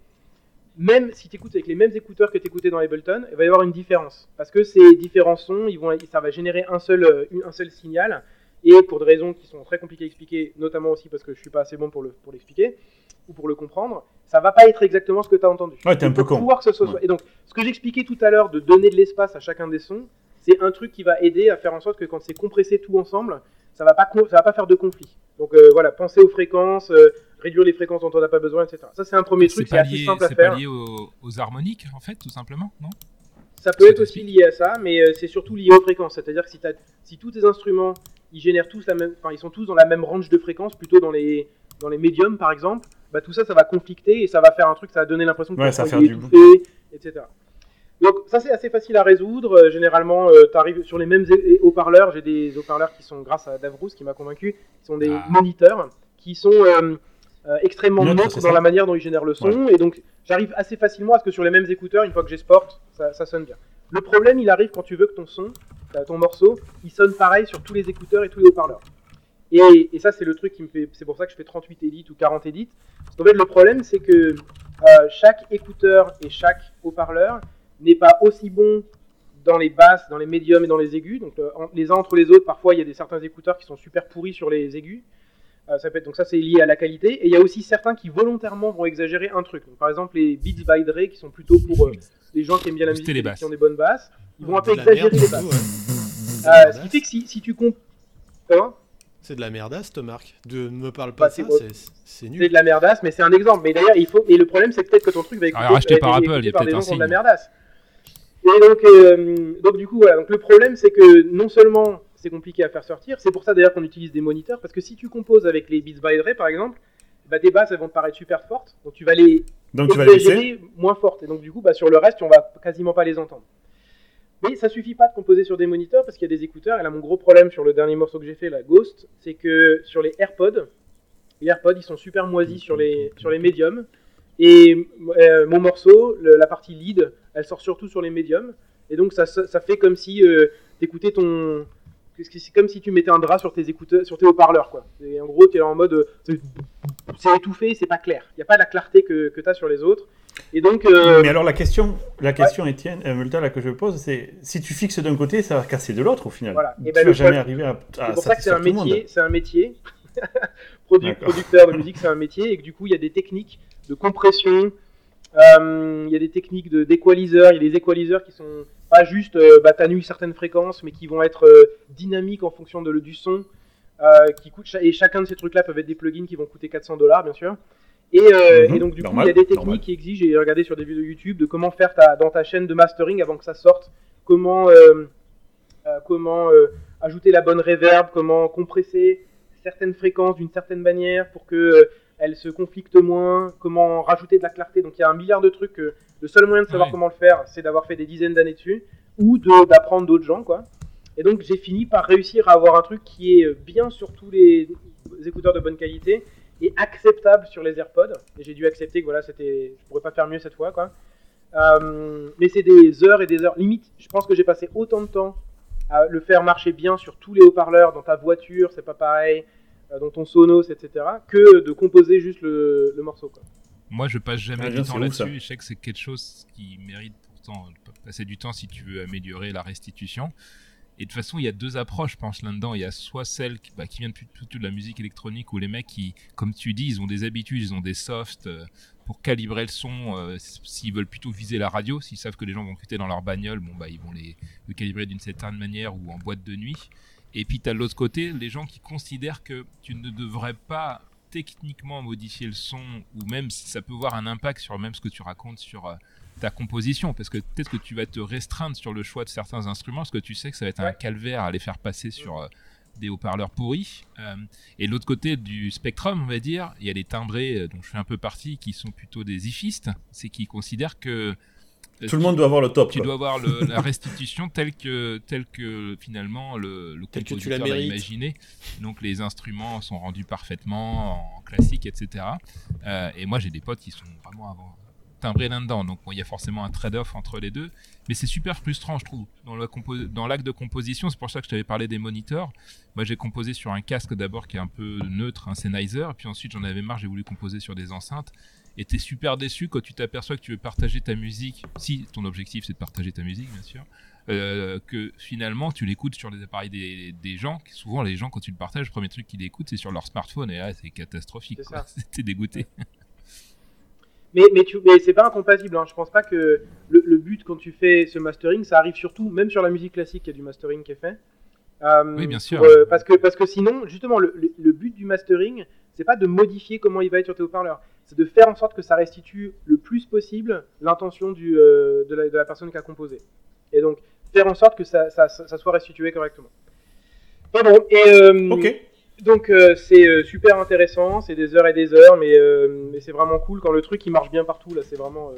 même si tu écoutes avec les mêmes écouteurs que tu écoutais dans Ableton, il va y avoir une différence. Parce que ces différents sons, ils vont, ça va générer un seul, euh, un seul signal, et pour des raisons qui sont très compliquées à expliquer, notamment aussi parce que je suis pas assez bon pour l'expliquer, pour ou pour le comprendre, ça va pas être exactement ce que tu as entendu.
Ouais, t'es un peu con.
que ce soit. Et donc, ce que j'expliquais tout à l'heure de donner de l'espace à chacun des sons, c'est un truc qui va aider à faire en sorte que quand c'est compressé tout ensemble, ça va pas ça va pas faire de conflit. Donc euh, voilà, penser aux fréquences, euh, réduire les fréquences dont on n'a pas besoin, etc. Ça c'est un premier truc, c'est assez simple à faire.
C'est pas lié aux, harmoniques en fait, tout simplement, non?
Ça peut être aussi lié à ça, mais euh, c'est surtout lié aux fréquences. C'est-à-dire que si, si tous tes instruments, ils génèrent tous la même, enfin ils sont tous dans la même range de fréquences, plutôt dans les dans les médiums par exemple, bah, tout ça, ça va conflicter et ça va faire un truc, ça va donner l'impression que
ouais, ça
va étouffé, etc. Donc ça c'est assez facile à résoudre. Euh, généralement, euh, tu arrives sur les mêmes haut-parleurs. J'ai des haut-parleurs qui sont, grâce à Davrous qui m'a convaincu, qui sont des ah. moniteurs, qui sont euh, extrêmement neutres dans la manière dont ils génèrent le son. Et donc j'arrive assez facilement à ce que sur les mêmes écouteurs, une fois que j'exporte, ça, ça sonne bien. Le problème, il arrive quand tu veux que ton son, ton morceau, il sonne pareil sur tous les écouteurs et tous les haut-parleurs. Et, et, ça, c'est le truc qui me fait. C'est pour ça que je fais 38 edits ou 40 edits. En fait, le problème, c'est que euh, chaque écouteur et chaque haut-parleur n'est pas aussi bon dans les basses, dans les médiums et dans les aigus. Donc, euh, les uns entre les autres, parfois, il y a des certains écouteurs qui sont super pourris sur les aigus. Euh, ça peut être, donc ça, c'est lié à la qualité. Et il y a aussi certains qui volontairement vont exagérer un truc. Donc, par exemple, les Beats by Dre, qui sont plutôt pour les gens qui aiment bien la musique et qui ont des bonnes basses, ils vont un peu exagérer les basses. ce qui fait que si, si tu Comment?
C'est de la merdasse, cette marque. De ne me parle pas
Bah,
de
c'est
ça, c'est- c'est
C'est
nul.
de la merdasse, mais c'est un exemple. Mais d'ailleurs, il faut. Et le problème, c'est que peut-être que ton truc va écouter,
Alors, racheté par
être
Apple, il y a peut-être
gens
un
qui ont de la
signe.
merdasse. Et donc, euh, donc du coup, voilà. Donc le problème, c'est que non seulement c'est compliqué à faire sortir, c'est pour ça d'ailleurs qu'on utilise des moniteurs, parce que si tu composes avec les Beats by Dre, par exemple, bah, tes basses elles vont te paraître super fortes, donc tu vas les
Donc tu vas les baisser.
exagérer moins fortes, et donc du coup, bah, sur le reste, on va quasiment pas les entendre. Mais ça suffit pas de composer sur des moniteurs parce qu'il y a des écouteurs. Et là, mon gros problème sur le dernier morceau que j'ai fait, la Ghost, c'est que sur les AirPods, les AirPods ils sont super moisis sur les, sur les médiums. Et euh, mon morceau, le- la partie lead, elle sort surtout sur les médiums. Et donc ça, ça, ça fait comme si euh, t'écoutais ton. C'est comme si tu mettais un drap sur tes écouteurs, sur tes haut-parleurs, quoi. Et en gros, tu es en mode. euh, c'est- c'est étouffé, c'est pas clair. Il n'y a pas la clarté que, que tu as sur les autres. Et donc. euh,
Mais alors la question, la question Étienne, euh, Multa, là que je pose, c'est si tu fixes d'un côté, ça va casser de l'autre au final.
Voilà.
Tu
ben,
vas jamais
problème-
arriver à,
C'est
à
pour ça que c'est un métier, c'est un métier. <laughs> Produ- producteur de musique, c'est un métier, et que du coup, il y a des techniques de compression, euh, il y a des techniques de- d'équaliseur, il y a des équaliseurs qui sont pas juste euh, bah, t'annules certaines fréquences, mais qui vont être euh, dynamiques en fonction de, du son, euh, qui coûtent, cha- et chacun de ces trucs-là peuvent être des plugins qui vont coûter 400 dollars, bien sûr. Et, euh,
Mhm,
et donc, du
normal,
coup, il y a des techniques
normal.
qui exigent, j'ai regardé sur des vidéos YouTube, de comment faire ta, dans ta chaîne de mastering avant que ça sorte, comment, euh, euh, comment ajouter la bonne reverb, comment compresser certaines fréquences d'une certaine manière pour que euh, elles se conflictent moins, comment rajouter de la clarté. Donc il y a un milliard de trucs. que le seul moyen de savoir
Ouais.
comment le faire, c'est d'avoir fait des dizaines d'années dessus ou de- d'apprendre d'autres gens, quoi. Et donc j'ai fini par réussir à avoir un truc qui est euh, bien sur tous les écouteurs de bonne qualité et acceptable sur les AirPods. Et j'ai dû accepter que voilà, c'était, je pourrais pas faire mieux cette fois, quoi. Euh, mais c'est des heures et des heures. Limite, je pense que j'ai passé autant de temps à le faire marcher bien sur tous les haut-parleurs, dans ta voiture, c'est pas pareil, euh, dans ton Sonos, etc., que de composer juste le, le morceau. Quoi.
Moi, je passe jamais
Ah,
du temps là-dessus. et Je sais que c'est quelque chose qui mérite pourtant de passer du temps si tu veux améliorer la restitution. Et de toute façon, il y a deux approches, je pense, là-dedans. Il y a soit celle qui, bah, qui vient plutôt de la musique électronique, où les mecs, qui, comme tu dis, ils ont des habitudes, ils ont des softs euh, pour calibrer le son. euh, s'ils veulent plutôt viser la radio, s'ils savent que les gens vont écouter dans leur bagnole, bon, bah, ils vont les, le calibrer d'une certaine manière ou en boîte de nuit. Et puis, tu as de l'autre côté les gens qui considèrent que tu ne devrais pas techniquement modifier le son, ou même si ça peut avoir un impact sur même ce que tu racontes sur euh, ta composition, parce que peut-être que tu vas te restreindre sur le choix de certains instruments, parce que tu sais que ça va être un calvaire à les faire passer sur euh, des haut-parleurs pourris. Euh, et de l'autre côté du spectrum, on va dire, il y a les timbrés dont je fais un peu partie, qui sont plutôt des ifistes, c'est qui considèrent que
Tout le monde doit avoir le top.
tu
quoi.
dois avoir le- <laughs> la restitution telle que, telle que finalement le, le
Telle que tu la
compositeur l'a imaginé. Donc les instruments sont rendus parfaitement en classique, etc. Euh, et moi j'ai des potes qui sont vraiment avant timbrés là-dedans. Donc bon, il y a forcément un trade-off entre les deux. Mais c'est super frustrant, je trouve, dans la compo- dans l'acte de composition. C'est pour ça que je t'avais parlé des moniteurs. Moi j'ai composé sur un casque d'abord qui est un peu neutre, un Sennheiser. Puis ensuite j'en avais marre, j'ai voulu composer sur des enceintes et t'es super déçu quand tu t'aperçois que tu veux partager ta musique, si ton objectif c'est de partager ta musique bien sûr, euh, que finalement tu l'écoutes sur les appareils des, des gens, qui souvent les gens quand tu le partages, le premier truc qu'ils écoutent c'est sur leur smartphone et là c'est catastrophique, <laughs> t'es dégoûté.
Mais, mais, tu, mais c'est pas incompatible. Hein. Je pense pas que le, le but quand tu fais ce mastering, ça arrive surtout, même sur la musique classique, il y a du mastering qui est fait. Euh,
Oui, bien sûr.
pour, euh, parce, que, parce que sinon, justement, le, le- le but du mastering, c'est pas de modifier comment il va être sur tes haut-parleurs. C'est de faire en sorte que ça restitue le plus possible l'intention du, euh, de, la, de la personne qui a composé. Et donc, faire en sorte que ça, ça, ça- ça soit restitué correctement. Pardon. Et, euh,
Ok.
donc euh, c'est super intéressant, c'est des heures et des heures, mais, mais c'est vraiment cool quand le truc il marche bien partout. Là, c'est vraiment,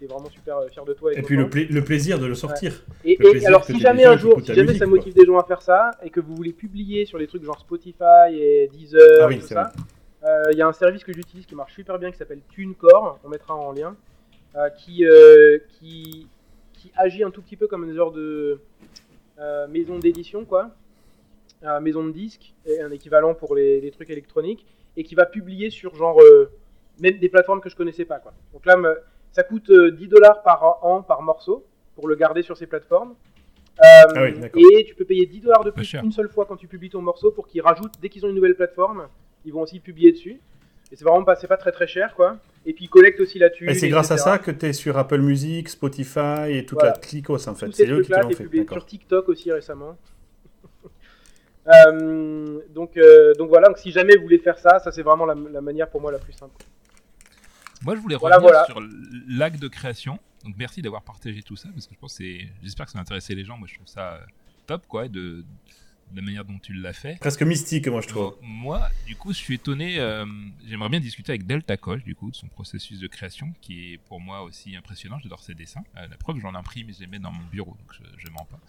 t'es- vraiment super fier de toi.
Et puis le, pla- le plaisir de le sortir.
Et,
le
et
plaisir
alors si jamais un jour, si jamais
musique,
ça
quoi.
motive des gens à faire ça et que vous voulez publier sur des trucs genre Spotify et Deezer
Ah oui,
et tout
c'est
ça, euh, il y a un service que j'utilise qui marche super bien qui s'appelle TuneCore, on mettra en lien, euh, qui, euh, qui qui agit un tout petit peu comme une genre de euh, maison d'édition quoi, euh, maison de disques, un équivalent pour les, les trucs électroniques, et qui va publier sur genre euh, même des plateformes que je connaissais pas quoi. Donc là, ça coûte euh, 10 dollars par an par morceau pour le garder sur ces plateformes. Euh,
Ah oui,
et tu peux payer 10 dollars de plus une seule fois quand tu publies ton morceau pour qu'ils rajoutent, dès qu'ils ont une nouvelle plateforme, ils vont aussi publier dessus. Et c'est vraiment pas, c'est pas très très cher quoi. Et puis ils collectent aussi là-dessus.
Et c'est grâce à ça que tu es sur Apple Music, Spotify et toute
Voilà.
la clicos en fait. C'est
ces
eux qui te l'ont fait.
publié sur TikTok aussi récemment. <laughs> Euh, donc, euh, donc voilà, donc si jamais vous voulez faire ça, ça c'est vraiment la, la manière pour moi la plus simple.
Moi, je voulais
Voilà,
revenir
voilà.
sur l'acte de création. Donc, merci d'avoir partagé tout ça parce que je pense que c'est. J'espère que ça va intéresser les gens. Moi, je trouve ça euh, top, quoi, de, de la manière dont tu l'as fait.
Presque mystique, moi, je trouve.
Moi, du coup, je suis étonné. euh, J'aimerais bien discuter avec Delta Coche, du coup, de son processus de création, qui est pour moi aussi impressionnant. J'adore ses dessins. Euh, la preuve, j'en imprime et je les mets dans mon bureau, donc je, je mens pas.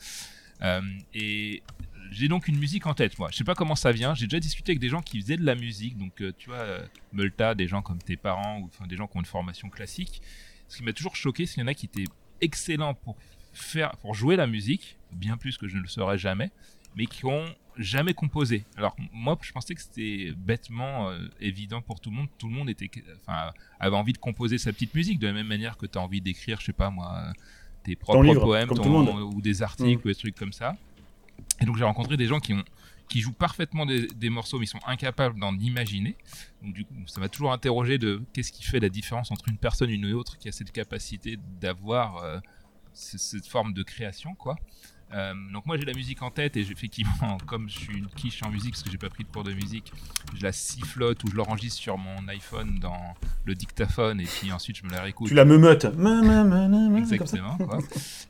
Euh, et j'ai donc une musique en tête, moi. Je sais pas comment ça vient. J'ai déjà discuté avec des gens qui faisaient de la musique, donc euh, tu vois, Multa, des gens comme tes parents ou enfin des gens qui ont une formation classique. Ce qui m'a toujours choqué, c'est qu'il y en a qui étaient excellents pour faire, pour jouer la musique, bien plus que je ne le saurais jamais, mais qui ont jamais composé. Alors moi, je pensais que c'était bêtement euh, évident pour tout le monde. Tout le monde était, enfin, avait envie de composer sa petite musique de la même manière que tu as envie d'écrire, je sais pas moi, tes propres
livre,
poèmes, ton- ou des articles ou des trucs comme ça. Et donc j'ai rencontré des gens qui ont qui jouent parfaitement des, des morceaux mais ils sont incapables d'en imaginer. Donc du coup, ça m'a toujours interrogé de qu'est-ce qui fait la différence entre une personne et une autre qui a cette capacité d'avoir euh, ce- cette forme de création quoi. Euh, donc moi j'ai la musique en tête et effectivement <laughs> comme je suis une quiche en musique parce que j'ai pas pris de cours de musique, je la sifflote ou je l'enregistre sur mon iPhone dans le dictaphone et puis ensuite je me la réécoute.
Tu la ça.
Exactement. Quoi.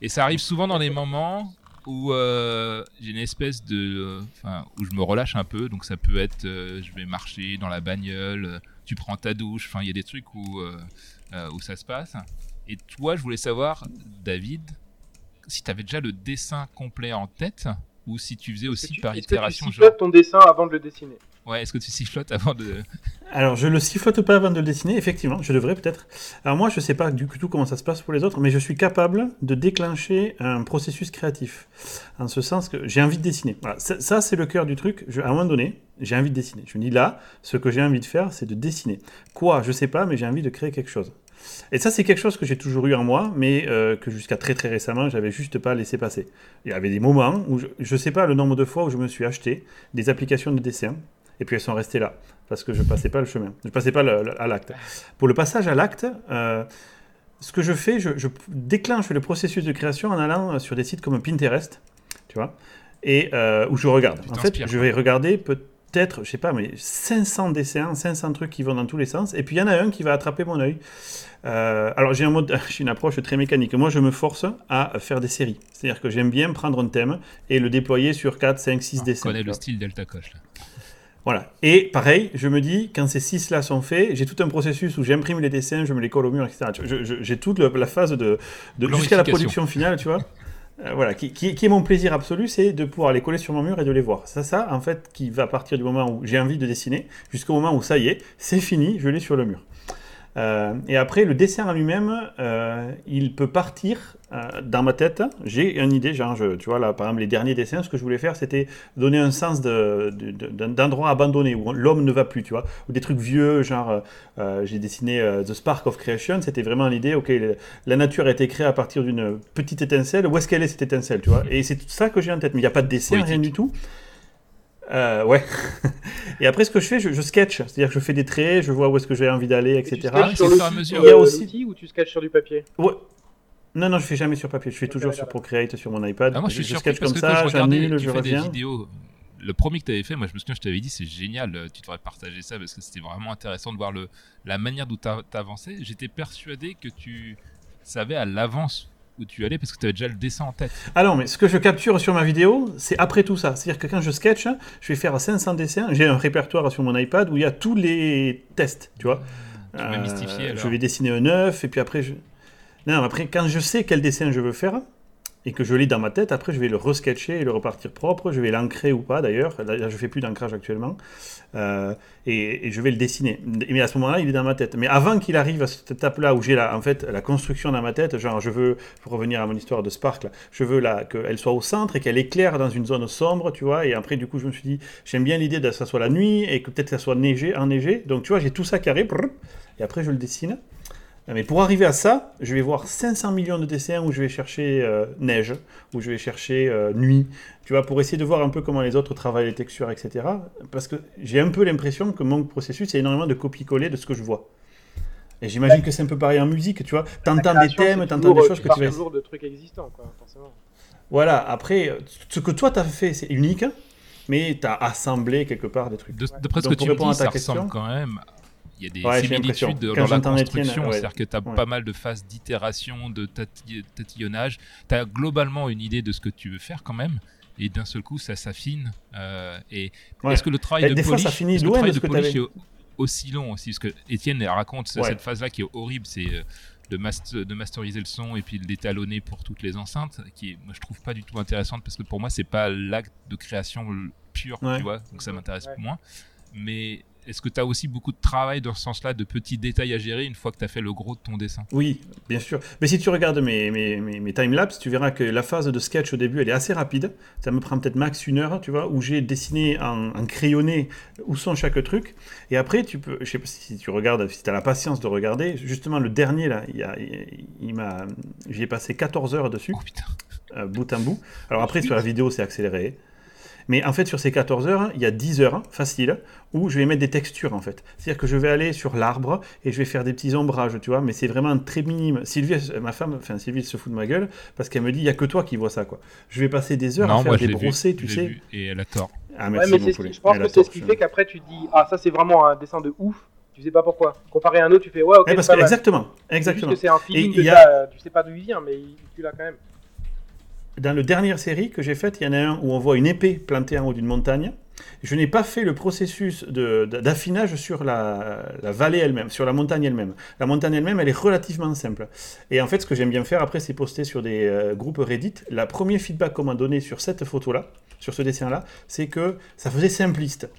Et ça arrive souvent dans les moments où euh, j'ai une espèce de, euh, où je me relâche un peu. Donc ça peut être, euh, je vais marcher dans la bagnole, tu prends ta douche. Enfin, il y a des trucs où où ça se passe. Et toi, je voulais savoir, David, si tu avais déjà le dessin complet en tête ou si tu faisais aussi
tu-
par
est-ce que tu
itération. Genre,
sifflotes ton dessin avant de le dessiner?
ouais, est-ce que tu sifflotes avant de. <laughs>
Alors, je le sifflote pas avant de le dessiner, effectivement, je devrais peut-être. Alors, moi, je sais pas du tout comment ça se passe pour les autres, mais je suis capable de déclencher un processus créatif. En ce sens que j'ai envie de dessiner. Voilà, ça, ça, c'est le cœur du truc. Je- à un moment donné, j'ai envie de dessiner. Je me dis là, ce que j'ai envie de faire, c'est de dessiner. Quoi? Je sais pas, mais j'ai envie de créer quelque chose. Et ça, c'est quelque chose que j'ai toujours eu en moi, mais euh, que jusqu'à très très récemment, j'avais juste pas laissé passer. Il y avait des moments où je, je sais pas le nombre de fois où je me suis acheté des applications de dessin, et puis elles sont restées là parce que je passais pas le chemin, je passais pas le- le- à l'acte. Pour le passage à l'acte, euh, ce que je fais, je, je déclenche le processus de création en allant sur des sites comme Pinterest, tu vois, et euh, où je regarde.
Tu
En fait, je vais regarder peut-être, je sais pas, mais 500 dessins, 500 trucs qui vont dans tous les sens, et puis il y en a un qui va attraper mon œil. Euh, alors j'ai un mode, <laughs> j'ai une approche très mécanique. Moi, je me force à faire des séries. C'est-à-dire que j'aime bien prendre un thème et le déployer sur 4, 5, 6
On
dessins.
connaît
tu
le style Delta Coche là.
Voilà. Et pareil, je me dis, quand ces six là sont faits, j'ai tout un processus où j'imprime les dessins, je me les colle au mur, etc. J'ai toute la phase de, de jusqu'à la production finale, tu vois. <laughs> Euh, voilà, qui, qui- est mon plaisir absolu, c'est de pouvoir les coller sur mon mur et de les voir. C'est ça, en fait, qui va partir du moment où j'ai envie de dessiner, jusqu'au moment où ça y est, c'est fini, je l'ai sur le mur. Euh, et après, le dessin en lui-même, euh, il peut partir euh, dans ma tête. J'ai une idée, genre, je- tu vois, là, par exemple, les derniers dessins, ce que je voulais faire, c'était donner un sens de- de- d'endroit abandonné où l'homme ne va plus, tu vois, ou des trucs vieux, genre, j'ai dessiné The Spark of Creation, c'était vraiment l'idée, ok, le- la nature a été créée à partir d'une petite étincelle, où est-ce qu'elle est cette étincelle, tu vois, et c'est tout ça que j'ai en tête, mais il n'y a pas de dessin, rien du tout. Euh, ouais. et après, ce que je fais, je, je sketch, c'est-à-dire que je fais des traits, je vois où est-ce que j'ai envie d'aller,
Et tu
etc.
sketches
Ah,
sur le
au fur et à
site,
mesure.
Il y a
euh,
aussi-
ou tu sketches sur du papier
Ouais. Non, non, je fais jamais sur papier, je fais toujours sur. Procreate, sur mon iPad.
Ah, moi, je suis surpris
sketch comme ça,
je
j'annule,
tu
je
fais des
reviens.
vidéos. Le premier que tu avais fait, moi, je me souviens, je t'avais dit, c'est génial, euh, tu devrais partager ça parce que c'était vraiment intéressant de voir le, la manière dont tu avançais. J'étais persuadé que tu savais à l'avance où tu allais parce que tu avais déjà le dessin en tête.
Ah non, mais ce que je capture sur ma vidéo, c'est après tout ça. C'est-à-dire que quand je sketch, je vais faire 500 dessins. J'ai un répertoire sur mon iPad où il y a tous les tests, tu vois.
Tu m'as mystifié, alors.
Je vais dessiner un œuf, et puis après, je... Non, mais après, quand je sais quel dessin je veux faire, et que je l'ai dans ma tête, après, je vais le resketcher et le repartir propre. Je vais l'ancrer ou pas, d'ailleurs. Là, là, je fais plus d'ancrage actuellement. Euh, et, je vais le dessiner. Mais à ce moment-là, il est dans ma tête. Mais avant qu'il arrive à cette étape-là où j'ai la, en fait, la construction dans ma tête, genre, je veux, pour revenir à mon histoire de Spark, là, je veux la, qu'elle soit au centre et qu'elle éclaire dans une zone sombre, tu vois. Et après, du coup, je me suis dit, j'aime bien l'idée que ça soit la nuit et que peut-être ça soit neigé, enneigé. Donc, tu vois, j'ai tout ça carré. Et après, je le dessine. Mais pour arriver à ça, je vais voir 500 millions de dessins où je vais chercher euh, neige, où je vais chercher euh, nuit, tu vois, pour essayer de voir un peu comment les autres travaillent les textures, etc. Parce que j'ai un peu l'impression que mon processus, c'est énormément de copier-coller de ce que je vois. Et j'imagine que c'est un peu pareil en musique, tu vois. T'entends des thèmes, t'entends des
euh,
choses
tu
que tu vas...
toujours de trucs existants, quoi, forcément.
Voilà, après, ce que toi t'as fait, c'est unique, mais tu as assemblé quelque part des trucs.
De, D'après ce que tu me dis, ça ressemble quand même y a des
Ouais,
similitudes dans
Quand
la construction,
ouais.
c'est-à-dire que tu as
Ouais.
pas mal de phases d'itération, de tati- tatillonnage. Tu as globalement une idée de ce que tu veux faire quand même, et d'un seul coup, ça s'affine. euh, et
Ouais.
est-ce que le travail
Et
de
des fois,
polish,
ça finit loin de
polish est au- aussi long aussi? Parce que Étienne raconte cette phase-là qui est horrible, c'est euh, de, mast- de masteriser le son et puis de l'étalonner pour toutes les enceintes, qui est, moi, je trouve pas du tout intéressante parce que pour moi, c'est pas l'acte de création pur,
Ouais.
tu vois, donc ça m'intéresse
Ouais.
moins. Mais est-ce que tu as aussi beaucoup de travail dans ce sens-là, de petits détails à gérer une fois que tu as fait le gros de ton dessin?
Oui, bien sûr. Mais si tu regardes mes, mes, mes, mes timelapses, tu verras que la phase de sketch au début, elle est assez rapide. Ça me prend peut-être max une heure, tu vois, où j'ai dessiné en, en crayonné où sont chaque truc. Et après, tu peux, je sais pas si tu regardes, si tu as la patience de regarder, justement, le dernier, là, il, y a- il, il m'a, j'y ai passé 14 heures dessus,
Oh putain.
euh, bout en bout. Alors après, sur la vidéo, c'est accéléré. Mais en fait, sur ces 14 heures, il y a 10 heures, hein, facile, où je vais mettre des textures, en fait. C'est-à-dire que je vais aller sur l'arbre et je vais faire des petits ombrages, tu vois, mais c'est vraiment très minime. Sylvie, ma femme, enfin Sylvie, elle se fout de ma gueule, parce qu'elle me dit, il n'y a que toi qui vois ça, quoi. Je vais passer des heures à faire des
vu,
brossés, tu sais.
vu, et elle a tort.
Ah,
Ouais,
merci,
mais
mon
c'est ce
poulet.
qui- je pense que c'est ce qui fait qu'après tu dis ah ça c'est vraiment un dessin de ouf. Tu sais pas pourquoi. Comparé à un autre, tu fais ouais ok.
Ouais, parce
c'est
que,
pas mal.
exactement,
juste
exactement.
que c'est un feeling
Et y a-
euh, tu sais pas d'où il vient, mais tu l'as quand même.
Dans la dernière série que j'ai faite, il y en a un où on voit une épée plantée en haut d'une montagne. Je n'ai pas fait le processus d'affinage sur la, la vallée elle-même, sur la montagne elle-même. La montagne elle-même, elle est relativement simple. Et en fait, ce que j'aime bien faire après, c'est poster sur des euh, groupes Reddit. La premier feedback qu'on m'a donné sur cette photo-là, sur ce dessin-là, c'est que ça faisait simpliste.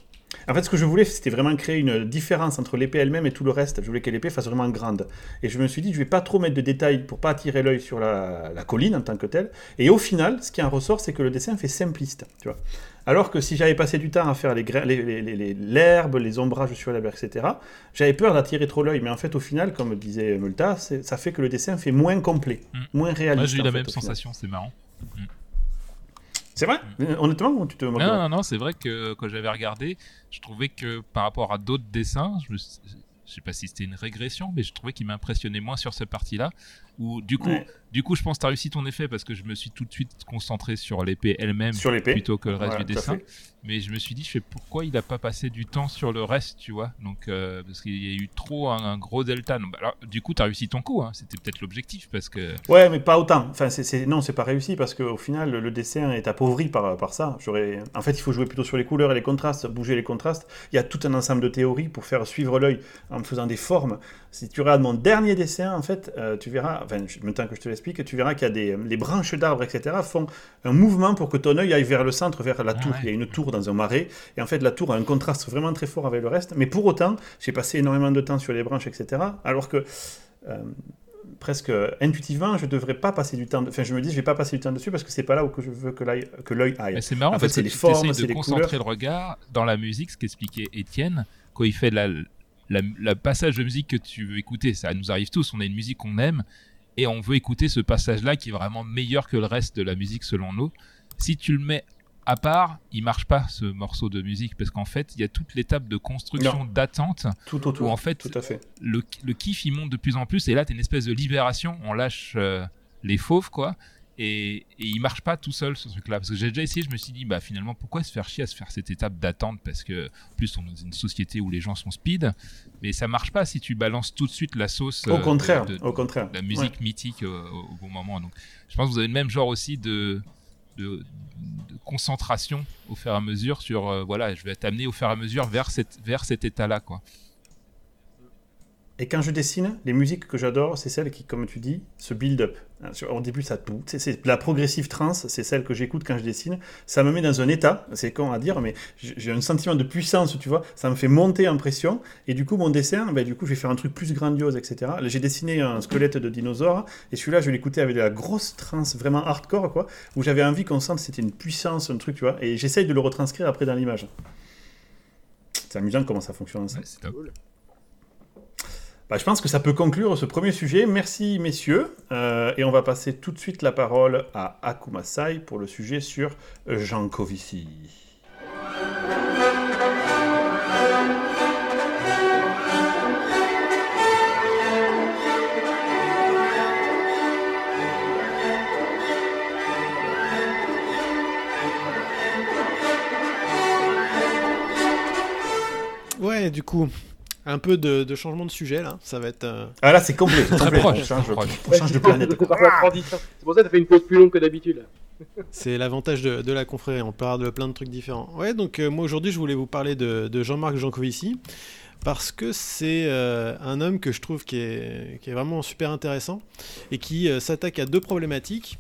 En fait, ce que je voulais, c'était vraiment créer une différence entre l'épée elle-même et tout le reste. Je voulais que l'épée fasse vraiment grande. Et je me suis dit, je vais pas trop mettre de détails pour pas attirer l'œil sur la, la colline en tant que telle. Et au final, ce qui en ressort, c'est que le dessin fait simpliste, tu vois. Alors que si j'avais passé du temps à faire les gra- les- les- les- l'herbe, ombrages sur l'herbe, etc., j'avais peur d'attirer trop l'œil. Mais en fait, au final, comme disait Multa, ça fait que le dessin fait moins complet,
Mm.
moins réaliste.
Moi, j'ai eu la
fait,
même sensation, c'est marrant.
C'est vrai Honnêtement, ou tu te moques
Non, non, non, c'est vrai que quand j'avais regardé, je trouvais que par rapport à d'autres dessins, je je sais pas si c'était une régression, mais je trouvais qu'il m'impressionnait moins sur cette partie-là. Du coup,
Ouais.
du coup, je pense que tu as réussi ton effet parce que je me suis tout de suite concentré sur l'épée elle-même plutôt que le reste
Voilà,
du dessin. Mais je me suis dit, je fais pourquoi il a pas passé du temps sur le reste, tu vois? Donc euh, parce qu'il y a eu trop un, un gros delta. Donc, bah, alors, du coup, tu as réussi ton coup. hein. C'était peut-être l'objectif parce que
Ouais, mais pas autant. Enfin, c'est, non, c'est pas réussi parce qu'au final, le, le dessin est appauvri par, par ça. J'aurais... En fait, il faut jouer plutôt sur les couleurs et les contrastes, bouger les contrastes. Il y a tout un ensemble de théories pour faire suivre l'œil en faisant des formes. Si tu regardes mon dernier dessin, en fait, euh, tu verras, enfin, que je te l'explique, tu verras qu'il y a des les branches d'arbres, etc., font un mouvement pour que ton œil aille vers le centre, vers la
Ah
tour.
ouais.
Il y a une tour dans un marais, et en fait, la tour a un contraste vraiment très fort avec le reste. Mais pour autant, j'ai passé énormément de temps sur les branches, etc., alors que euh, presque intuitivement, je devrais pas passer du temps. de- Enfin, je me dis, je vais pas passer du temps dessus parce que c'est pas là où que je veux que l'œil que l'œil aille.
C'est marrant
En fait, c'est les formes, c'est les
concentrer
couleurs.
le regard dans la musique, ce qu'expliquait Étienne quand il fait la, la, la passage de musique que tu veux écouter. Ça nous arrive tous, on a une musique qu'on aime et on veut écouter ce passage-là qui est vraiment meilleur que le reste de la musique selon nous. Si tu le mets à part, il marche pas ce morceau de musique parce qu'en fait, il y a toute l'étape de construction, d'attente
Tout autour.
où en fait,
Tout à fait.
le, le kiff il monte de plus en plus et là t'as une espèce de libération on lâche euh, les fauves quoi et, et il marche pas tout seul ce truc là parce que j'ai déjà essayé je me suis dit bah finalement pourquoi se faire chier à se faire cette étape d'attente? Parce que en plus on est dans une société où les gens sont speed. Mais ça marche pas si tu balances tout de suite la sauce
Au
euh,
contraire,
de, de-
au contraire.
la musique mythique euh, au, au bon moment. Donc je pense que vous avez le même genre aussi de concentration au fur et à mesure sur euh, voilà je vais t'amener au fur et à mesure vers cette vers cet état là quoi
Et quand je dessine, les musiques que j'adore, c'est celles qui, comme tu dis, se build up. Hein, Au début, ça tout. C'est- C'est la progressive trance, c'est celle que j'écoute quand je dessine. Ça me met dans un état, c'est con à dire, mais j'ai un sentiment de puissance, tu vois. Ça me fait monter en pression. Et du coup, mon dessin, ben, du coup, je vais faire un truc plus grandiose, etc. J'ai dessiné un squelette de dinosaure, et celui-là, je l'écoutais avec de la grosse trance, vraiment hardcore, quoi, où j'avais envie qu'on sente que c'était une puissance, un truc, tu vois. Et j'essaye de le retranscrire après dans l'image. C'est amusant comment ça fonctionne. ça.
Ouais, c'est top.
Bah, je pense que ça peut conclure ce premier sujet. Merci messieurs. Euh, et on va passer tout de suite la parole à Akuma Sai pour le sujet sur Jean Covici.
Ouais, du coup, un peu de, de changement de sujet là. Ça va être. euh,
Ah là, c'est complet. c'est
Très
complet.
proche,
On change,
très proche.
on change de planète.
C'est transition. C'est pour ça que t'as fait une pause plus longue que d'habitude. <laughs>
C'est l'avantage de, de la confrérie, on parle de plein de trucs différents. Ouais, donc euh, moi aujourd'hui je voulais vous parler de, de Jean-Marc Jancovici, parce que c'est euh, un homme que je trouve qui est, qui est vraiment super intéressant, et qui euh, s'attaque à deux problématiques,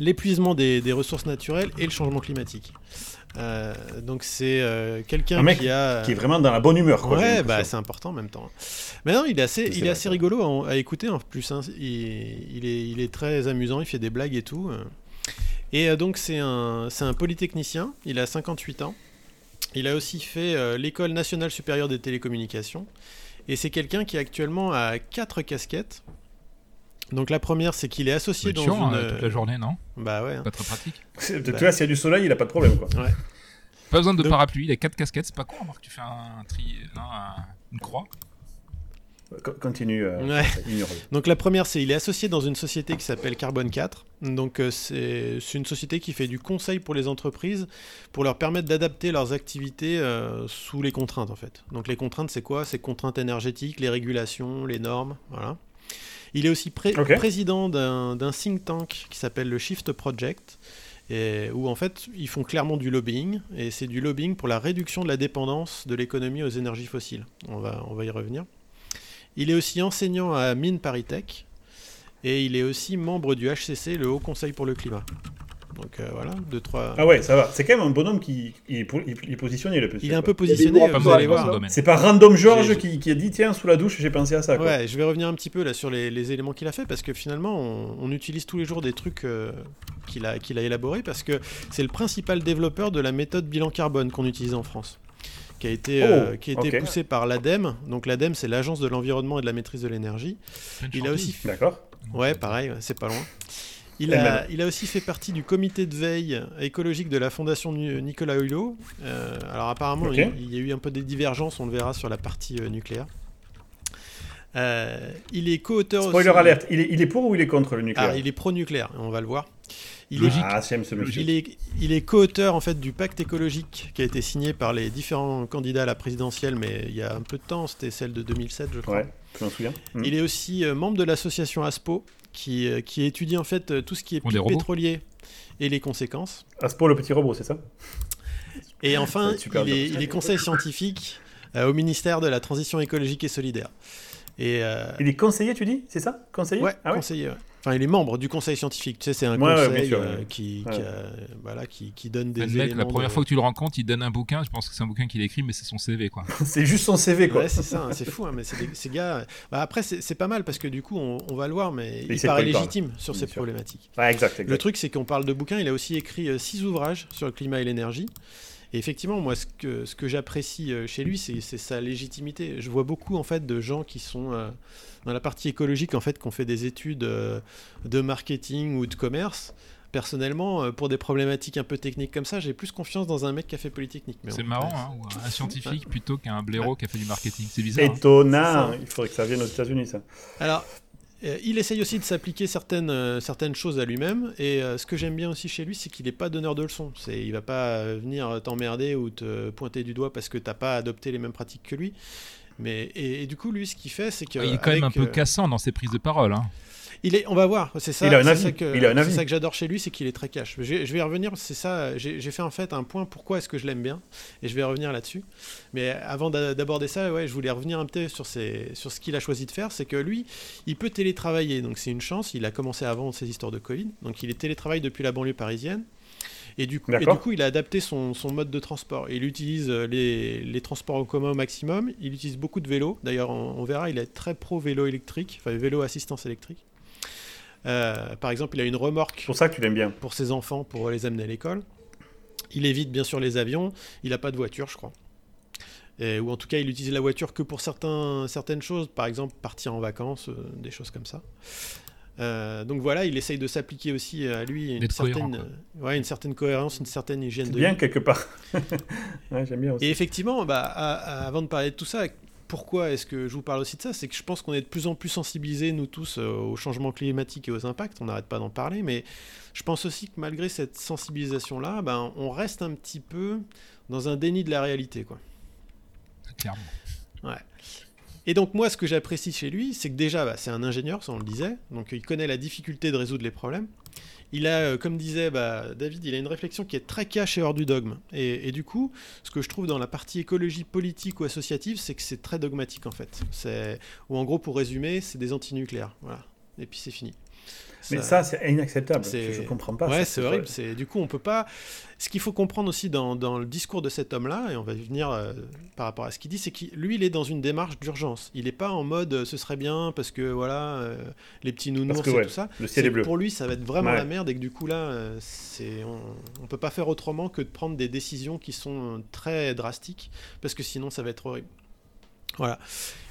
l'épuisement des, des ressources naturelles et le changement climatique. Euh, donc c'est euh, quelqu'un qui a...
Qui est vraiment dans la bonne humeur. Quoi,
Ouais, bah c'est important en même temps. Mais non, il est assez, il est
vrai,
assez rigolo à écouter en plus. hein. Il, il est, il est très amusant, il fait des blagues et tout. euh. Et donc c'est un, c'est un polytechnicien, il a 58 ans. Il a aussi fait euh, l'école nationale supérieure des télécommunications. Et c'est quelqu'un qui actuellement a quatre casquettes. Donc la première, c'est qu'il est associé dans
chiant,
une...
hein, toute la journée, non?
Bah ouais. hein.
Pas très pratique. <laughs>
Bah.
Tu vois, s'il y a du soleil, il a pas de problème. Quoi.
Pas besoin de
Donc-
parapluie, il a quatre casquettes, c'est pas con, remarque, tu fais un tri, non, un- une croix.
Co- Continue. euh,
Ouais. <laughs> Donc la première, c'est il est associé dans une société qui s'appelle Carbone 4. Donc euh, c'est c'est une société qui fait du conseil pour les entreprises pour leur permettre d'adapter leurs activités euh, sous les contraintes en fait. Donc les contraintes, c'est quoi? C'est contraintes énergétiques, les régulations, les normes, voilà. Il est aussi pré- président d'un think tank qui s'appelle le Shift Project. Et où en fait ils font clairement du lobbying et c'est du lobbying pour la réduction de la dépendance de l'économie aux énergies fossiles. On va, on va y revenir. Il est aussi enseignant à Mines ParisTech et il est aussi membre du HCC, le Haut Conseil pour le Climat. Donc euh, voilà, deux, trois.
Ah ouais, ça va. C'est quand même un bonhomme qui il est, pour- il est positionné le petit.
il est un
quoi.
peu positionné, vous allez voir.
C'est pas Random George qui, qui a dit tiens sous la douche j'ai pensé à ça. Quoi.
Ouais, je vais revenir un petit peu là sur les, les éléments qu'il a fait parce que finalement on, on utilise tous les jours des trucs euh, qu'il a, qu'il a élaborés parce que c'est le principal développeur de la méthode bilan carbone qu'on utilise en France qui a été, euh,
Oh,
qui a été poussé par l'ADEME. Donc l'ADEME c'est l'agence de l'environnement et de la maîtrise de l'énergie. Il a aussi
D'accord.
Ouais, pareil, ouais, c'est pas loin. Il a,
même.
il a aussi fait partie du comité de veille écologique de la fondation Ni- Nicolas Hulot. Euh, alors apparemment, il, il y a eu un peu des divergences, on le verra sur la partie euh, nucléaire. Euh, il est co-auteur
Spoiler
aussi-
alerte. Il est, il est pour ou il est contre le nucléaire?
Ah, il est pro-nucléaire, on va le voir. Il est,
Logique.
Ah, j'aime ce monsieur.
il est, il est co-auteur en fait du pacte écologique qui a été signé par les différents candidats à la présidentielle, mais il y a un peu de temps, c'était celle de 2007, je crois.
Ouais, je m'en souviens. Hmm.
Il est aussi euh, membre de l'association ASPO, qui, euh, qui étudie en fait euh, tout ce qui est pic pétrolier et les conséquences.
Aspo le petit robot, c'est ça?
Et enfin, il est, il est conseiller scientifique euh, au ministère de la Transition écologique et solidaire. Et euh,
Il est conseiller, tu dis? C'est ça? Conseiller?
Ouais,
Ah ouais?
conseiller. ouais. Enfin, il est membre du conseil scientifique. Tu sais, c'est un
Ouais,
conseil
sûr,
euh, qui,
Ouais.
qui, a- voilà, qui, qui donne des
mec, la première
de-
fois que tu le rencontres, il donne un bouquin. Je pense que c'est un bouquin qu'il écrit, mais c'est son CV, quoi. <laughs>
C'est juste son CV, quoi.
Ouais, c'est ça, hein, c'est fou, hein, mais c'est des- ces gars. Bah, après, c'est pas mal parce que du coup, on, on va le voir, mais il paraît
parle.
légitime sur
Bien
ces problématiques.
Ouais, exact, exact.
Le truc, c'est qu'on parle de bouquins. Il a aussi écrit euh, six ouvrages sur le climat et l'énergie. Et effectivement, moi, ce que, ce que j'apprécie euh, chez lui, c'est sa légitimité. Je vois beaucoup, en fait, de gens qui sont euh, dans la partie écologique, en fait, qui ont fait des études euh, de marketing ou de commerce. Personnellement, pour des problématiques un peu techniques comme ça, j'ai plus confiance dans un mec qui a fait Polytechnique. Mais
C'est marrant, hein, ou un scientifique plutôt qu'un blaireau qui a fait du marketing. C'est bizarre. hein.
Étonnant. Il faudrait que ça vienne aux États-Unis, ça.
Alors, il essaye aussi de s'appliquer certaines, euh, certaines choses à lui-même. Et euh, ce que j'aime bien aussi chez lui, c'est qu'il n'est pas donneur de leçons. C'est, il va pas euh, venir t'emmerder ou te pointer du doigt parce que t'as pas adopté les mêmes pratiques que lui. Mais, et, et du coup, lui, ce qu'il fait, c'est que.
il est quand même un peu
euh,
cassant dans ses prises de parole. Hein.
Il est, on va voir, c'est ça, ça que, ça que j'adore chez lui, c'est qu'il est très cash. Je, vais- je vais y revenir, c'est ça, j'ai fait en fait un point pourquoi est-ce que je l'aime bien, et je vais revenir là-dessus. Mais avant d'a- d'aborder ça, ouais, je voulais revenir un peu sur, ses- sur ce qu'il a choisi de faire, c'est que lui, il peut télétravailler, donc c'est une chance, il a commencé avant ces histoires de Covid, donc il est télétravaille depuis la banlieue parisienne. Et du, coup, et
D'accord.
du coup, il a adapté son, son mode de transport. Il utilise euh, les, les transports en commun au maximum. Il utilise beaucoup de vélos. D'ailleurs, on, on verra, il est très pro vélo électrique, enfin vélo assistance électrique. Euh, par exemple, il a une remorque
C'est pour ça que tu l'aimes bien.
pour ses enfants pour les amener à l'école. Il évite bien sûr les avions. Il n'a pas de voiture, je crois. Et- ou en tout cas, il utilise la voiture que pour certains, certaines choses, par exemple partir en vacances, euh, des choses comme ça. Euh, donc voilà, il essaye de s'appliquer aussi à lui une certaine, euh, ouais, une certaine cohérence, une certaine hygiène
C'est
de
bien
vie.
quelque part. <laughs> ouais, j'aime bien aussi.
Et effectivement, bah, à- à- avant de parler de tout ça, pourquoi est-ce que je vous parle aussi de ça C'est que je pense qu'on est de plus en plus sensibilisés, nous tous, euh, au changement climatique et aux impacts. On n'arrête pas d'en parler, mais je pense aussi que malgré cette sensibilisation-là, ben, on reste un petit peu dans un déni de la réalité. Quoi.
clairement.
Ouais. Et donc moi, ce que j'apprécie chez lui, c'est que déjà, bah, c'est un ingénieur, ça on le disait, donc il connaît la difficulté de résoudre les problèmes. Il a, euh, comme disait bah, David, il a une réflexion qui est très cache et hors du dogme. Et, et du coup, ce que je trouve dans la partie écologie politique ou associative, c'est que c'est très dogmatique en fait. Ou en gros, pour résumer, c'est des antinucléaires. Voilà. Et puis c'est fini.
Mais ça, c'est inacceptable. Je, je comprends pas.
Ouais, c'est horrible. C'est du coup, on peut pas. Ce qu'il faut comprendre aussi dans, dans le discours de cet homme-là, et on va y venir euh, par rapport à ce qu'il dit, c'est que lui, il est dans une démarche d'urgence. Il n'est pas en mode euh, ce serait bien parce que voilà, euh, les petits nounours
que,
et
ouais,
tout ça.
Le ciel est bleu.
Pour lui, ça va être vraiment
Ouais.
la merde et que du coup là, c'est on, on peut pas faire autrement que de prendre des décisions qui sont très drastiques parce que sinon ça va être horrible. Voilà.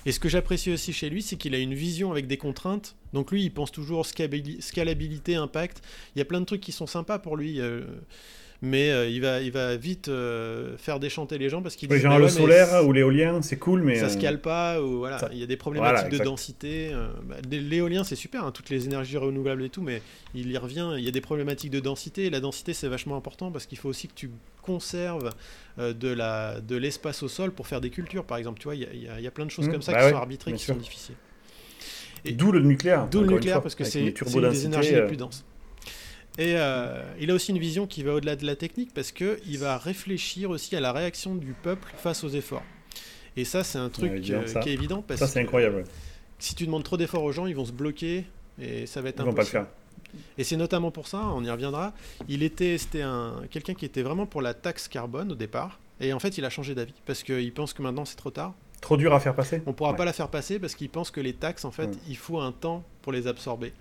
Et ce que j'apprécie aussi chez lui, c'est qu'il a une vision avec des contraintes. Donc lui, il pense toujours scalabilité, impact. Il y a plein de trucs qui sont sympas pour lui. euh, mais euh, il, va, il va vite euh, faire déchanter les gens parce qu'il
Oui, genre le
ouais,
solaire ou l'éolien, c'est cool, mais.
ça
euh,
se cale pas ou voilà
ça-
il y a des problématiques
Voilà,
de densité euh, bah, l'éolien c'est super hein, toutes les énergies renouvelables et tout mais il y revient il y a des problématiques de densité et la densité c'est vachement important parce qu'il faut aussi que tu conserves euh, de la de l'espace au sol pour faire des cultures par exemple tu vois il y a, y y plein de choses
Mmh,
comme ça
bah
qui
ouais,
sont arbitrées qui
sûr.
sont difficiles et-
D'où le nucléaire.
D'où le nucléaire
fois,
parce que c'est une des énergies les
euh,
plus denses. Et euh, il a aussi une vision qui va au-delà de la technique parce que il va réfléchir aussi à la réaction du peuple face aux efforts. Et ça, c'est un truc euh, qui est évident parce
Ça, c'est
que
incroyable.
si tu demandes trop d'efforts aux gens, ils vont se bloquer et ça va être
Ils vont pas le
impossible.
faire.
Et c'est notamment pour ça, on y reviendra. Il était, c'était un quelqu'un qui était vraiment pour la taxe carbone au départ, et en fait, il a changé d'avis parce qu'il pense que maintenant c'est trop tard.
Trop dur à faire passer
On pourra
Ouais.
pas la faire passer parce qu'il pense que les taxes, en fait,
Ouais.
il faut un temps pour les absorber.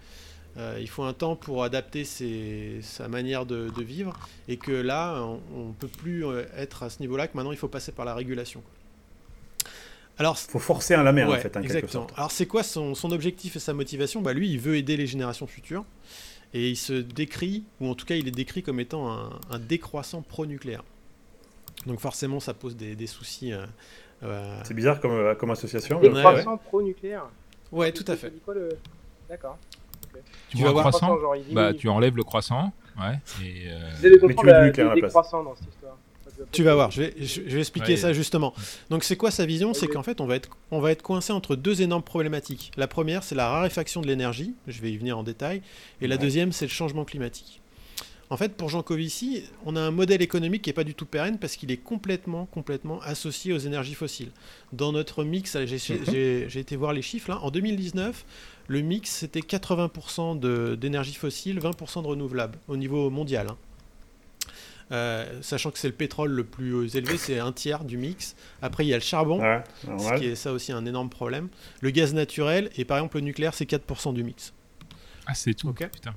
Euh, il faut un temps pour adapter ses- sa manière de, de vivre et que là, on, on peut plus euh, être à ce niveau-là, que maintenant il faut passer par la régulation. Alors,
faut forcer un la mer,
Ouais,
en fait, quelque
exactement.
sorte.
Alors c'est quoi son, son objectif et sa motivation? Bah, Lui, il veut aider les générations futures. Et il se décrit, ou en tout cas il est décrit comme étant un, un décroissant pro-nucléaire. Donc forcément ça pose des, des soucis. euh, euh,
C'est bizarre comme, comme association.
Ouais,
Décroissant pro-nucléaire.
Ouais, tout à fait.
D'accord.
Tu,
Tu
vois
vas
un
voir
croissant
genre, il
Bah, tu enlèves le croissant. Ouais. Et, euh,
Mais tu
comprendre
veux du
la-
nucléaire à
le
la place.
décroissant dans cette histoire. Ça doit
Tu vas voir, je vais, je, je vais expliquer
Ouais.
ça justement. Donc c'est quoi sa vision? C'est qu'en fait on va, être, on va être coincé entre deux énormes problématiques. La première c'est la raréfaction de l'énergie, je vais y venir en détail, et la
Ouais.
deuxième c'est le changement climatique. En fait pour Jean Covici, on a un modèle économique qui n'est pas du tout pérenne parce qu'il est complètement, complètement associé aux énergies fossiles. Dans notre mix, j'ai
Mhm.
j'ai- été voir les chiffres, là, en 2019, le mix c'était 80% de- d'énergie fossile, 20% de renouvelables au niveau mondial. hein. Euh, sachant que c'est le pétrole le plus élevé, c'est un tiers du mix. Après, il y a le charbon,
Ouais,
ce qui est ça aussi un énorme problème. Le gaz naturel, et par exemple le nucléaire, c'est 4% du mix.
Ah, c'est tout.
Ok.
Putain.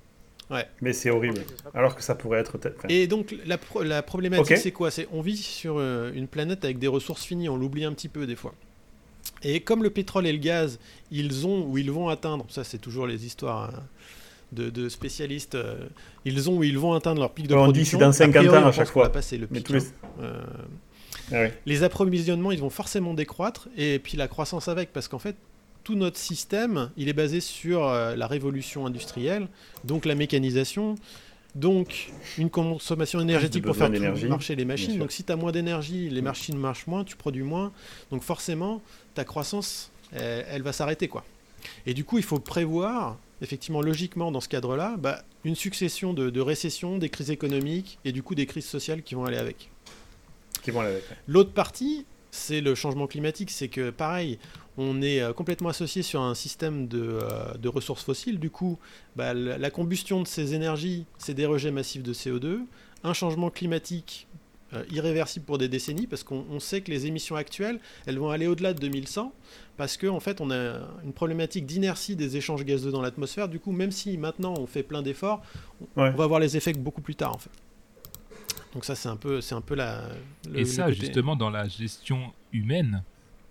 Mais c'est horrible. Alors que ça pourrait être. peut-être- enfin,
Et donc la, pro- la problématique, c'est quoi? C'est on vit sur euh, une planète avec des ressources finies, on l'oublie un petit peu des fois. Et comme le pétrole et le gaz, ils ont ou ils vont atteindre, ça c'est toujours les histoires hein, de, de spécialistes, euh, ils ont ou ils vont atteindre leur pic de
On dit
production.
c'est dans
A
50
priori,
ans à
on
chaque fois.
passer le
Mais
pic.
tous les-
hein. Euh,
Ah ouais.
les approvisionnements, ils vont forcément décroître, et puis la croissance avec, parce qu'en fait, tout notre système, il est basé sur euh, la révolution industrielle, donc la mécanisation, donc une consommation énergétique pour faire marcher les machines. Donc si tu as moins d'énergie, les machines marchent moins, tu produis moins, donc forcément, ta croissance, elle, elle va s'arrêter. quoi. Et du coup, il faut prévoir, effectivement, logiquement, dans ce cadre-là, bah, une succession de, de récessions, des crises économiques, et du coup des crises sociales qui vont aller avec.
Qui vont aller avec.
L'autre partie, c'est le changement climatique. C'est que, pareil, on est euh, complètement associé sur un système de, euh, de ressources fossiles. Du coup, bah, la combustion de ces énergies, c'est des rejets massifs de CO2. Un changement climatique euh, irréversible pour des décennies, parce qu'on on sait que les émissions actuelles, elles vont aller au-delà de 2100, parce qu'en en fait, on a une problématique d'inertie des échanges gazeux dans l'atmosphère. Du coup, même si maintenant on fait plein d'efforts, on-
Ouais.
on va voir les effets beaucoup plus tard, en fait. Donc ça, c'est un peu, c'est un peu la. le-
Et ça,
côté-
justement, dans la gestion humaine,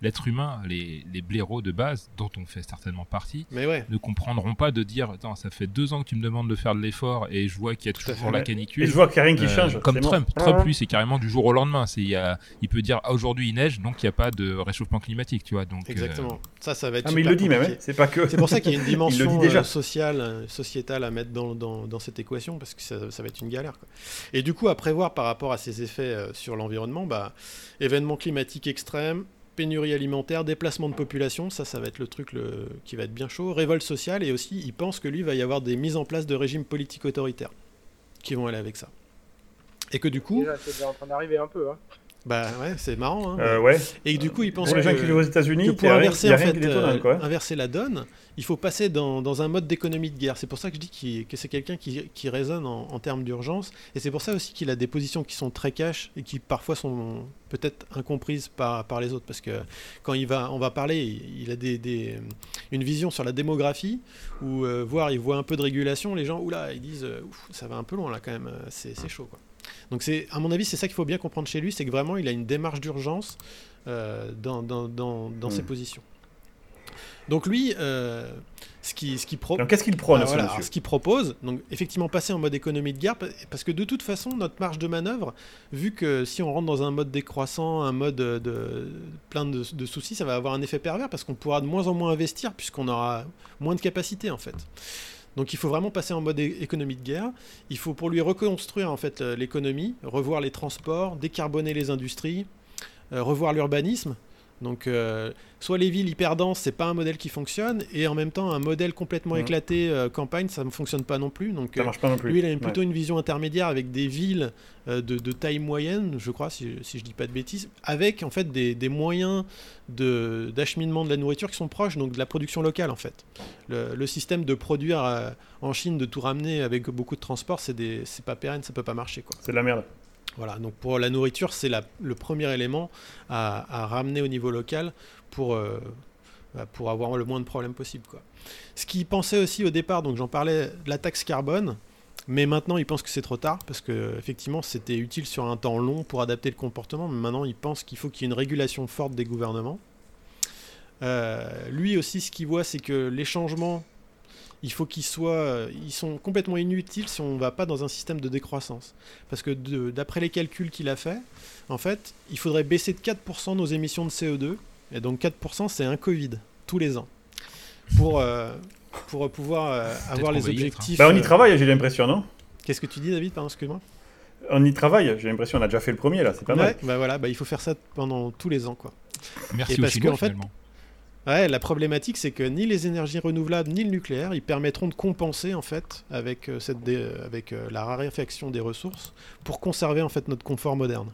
l'être humain, les, les blaireaux de base, dont on fait certainement partie,
Mais ouais.
ne comprendront pas de dire Attends, ça fait deux ans que tu me demandes de faire de l'effort et je vois qu'il y a toujours la
Et
canicule.
je vois qu'il n'y a rien qui
Euh,
change.
comme
c'est mort.
Trump. Trump, lui, c'est carrément du jour au lendemain. C'est, il, a- il peut dire ah, aujourd'hui il neige, donc il n'y a pas de réchauffement climatique, tu vois. Donc, euh,
Exactement. Ça, ça va être.
Ah, mais il le dit même, hein.
compliqué.
c'est pas que.
C'est pour ça qu'il y a une <laughs> dimension
déjà.
euh, sociale, sociétale à mettre dans, dans, dans cette équation, parce que ça, ça va être une galère. quoi. Et du coup, à prévoir par rapport à ces effets euh, sur l'environnement, bah, événements climatiques extrêmes, pénurie alimentaire, déplacement de population, ça, ça va être le truc qui va être bien chaud, révolte sociale, et aussi, il pense que lui, va y avoir des mises en place de régimes politiques autoritaires qui vont aller avec ça. Et que du coup,
Déjà, c'est en train d'arriver un peu. Hein.
Bah ouais, c'est marrant. Hein,
Euh, ouais.
Et du coup, il pense
Pour les gens
que-
qui vivent aux États-Unis,
pour
rien,
inverser, en fait, euh,
quoi.
inverser la donne, il faut passer dans, dans un mode d'économie de guerre. C'est pour ça que je dis que c'est quelqu'un qui, qui raisonne en, en termes d'urgence. Et c'est pour ça aussi qu'il a des positions qui sont très cash et qui parfois sont peut-être incomprises par, par les autres. Parce que quand il va, on va parler, il, a des, des- une vision sur la démographie où, euh, voire il voit un peu de régulation. Les gens, oula, ils disent, euh, Ouf, ça va un peu loin là quand même, euh, c'est c'est chaud. Quoi. Donc c'est, à mon avis, c'est ça qu'il faut bien comprendre chez lui, c'est que vraiment il a une démarche d'urgence euh, dans, dans, dans, dans ses
Hmm.
positions. Donc lui, euh, ce qui, ce qui pro-
Donc qu'est-ce qu'il prône,
ah,
ce
voilà, qu'il propose, donc effectivement passer en mode économie de guerre, pa- parce que de toute façon, notre marge de manœuvre, vu que si on rentre dans un mode décroissant, un mode de, de- plein de, de soucis, ça va avoir un effet pervers parce qu'on pourra de moins en moins investir puisqu'on aura moins de capacité en fait. Donc il faut vraiment passer en mode économie de guerre. Il faut pour lui reconstruire en fait euh, l'économie, revoir les transports, décarboner les industries, euh, revoir l'urbanisme. Donc euh, soit les villes hyper denses, c'est pas un modèle qui fonctionne, et en même temps un modèle complètement
Mhm.
éclaté euh, campagne, ça ne fonctionne pas non plus. Donc
Ça
euh,
marche pas non plus.
lui, il a
Ouais.
plutôt une vision intermédiaire avec des villes euh, de, de taille moyenne, je crois, si, si je dis pas de bêtises, avec en fait des, des moyens d'acheminement de, la nourriture qui sont proches, donc de la production locale en fait. Le, le système de produire en Chine, de tout ramener avec beaucoup de transport, c'est pas pérenne, ça peut pas marcher.
C'est de la merde.
Voilà, donc pour la nourriture, c'est le premier élément à, ramener au niveau local pour, euh, bah, pour avoir le moins de problèmes possible. Ce qu'il pensait aussi au départ, donc j'en parlais, de la taxe carbone, mais maintenant il pense que c'est trop tard, parce que effectivement c'était utile sur un temps long pour adapter le comportement, mais maintenant il pense qu'il faut qu'il y ait une régulation forte des gouvernements. Euh, lui aussi, ce qu'il voit, c'est que les changements, il faut qu'ils soient, ils sont complètement inutiles si on ne va pas dans un système de décroissance. Parce que d'après les calculs qu'il a fait, en fait, il faudrait baisser de 4% nos émissions de CO2. Et donc 4%, c'est un Covid, tous les ans. Pour, euh, pour pouvoir euh, avoir
on
les
hein.
objectifs.
Bah, on y
euh,
travaille, j'ai l'impression, non?
Qu'est-ce que tu dis, David? Pardon, excuse-moi.
On y travaille, j'ai l'impression. On a déjà fait le premier, là, c'est pas mal.
Ouais, bah voilà, bah, il faut faire ça pendant tous les ans, quoi.
Merci
Et
aux
parce que, en fait,
finalement.
Ouais, la problématique, c'est que ni les énergies renouvelables ni le nucléaire, ils permettront de compenser en fait avec euh, cette dé- avec euh, la raréfaction des ressources pour conserver en fait notre confort moderne.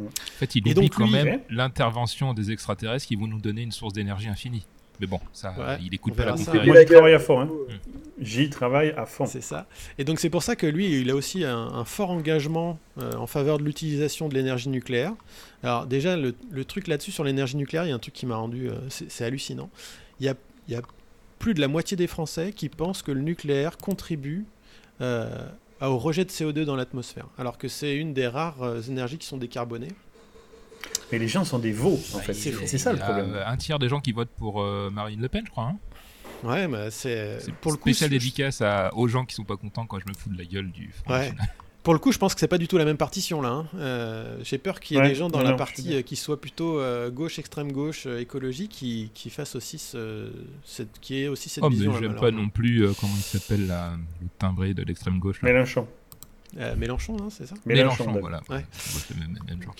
En fait, il
Et
oublie
donc,
quand
lui-
même l'intervention des extraterrestres qui vont nous donner une source d'énergie infinie. Mais bon, ça,
Ouais,
il écoute pas la.
Moi, j'y travaille à fond. Hein. J'y travaille à fond.
C'est ça. Et donc c'est pour ça que lui, il a aussi un, un fort engagement euh, en faveur de l'utilisation de l'énergie nucléaire. Alors déjà, le, le truc là-dessus sur l'énergie nucléaire, il y a un truc qui m'a rendu, euh, c'est c'est hallucinant. Il y a, il y a plus de la moitié des Français qui pensent que le nucléaire contribue euh, au rejet de CO2 dans l'atmosphère, alors que c'est une des rares euh, énergies qui sont décarbonées.
Mais les gens sont des veaux, en fait.
Il-
C'est ça le problème.
Un tiers des gens qui votent pour euh, Marine Le Pen, je crois. hein.
Ouais, mais c'est
C'est
pour le coup.
spécial
c'est-
dédicace à- aux gens qui sont pas contents quand je me fous de la gueule du Front
Ouais. <laughs> Pour le coup, je pense que c'est pas du tout la même partition là. hein. Euh, J'ai peur qu'il y ait
Ouais,
des gens dans
non,
la partie euh, qui soient plutôt euh, gauche, extrême gauche, euh, écologie, qui, qui fassent aussi ce, cette, qui est aussi cette
Oh, mais
vision.
j'aime pas non plus, euh, comment il s'appelle, la- le timbré de l'extrême gauche. là.
Mélenchon.
Euh, Mélenchon, non, c'est ça?
Mélenchon,
voilà.
Ouais.
C'est le même, même genre.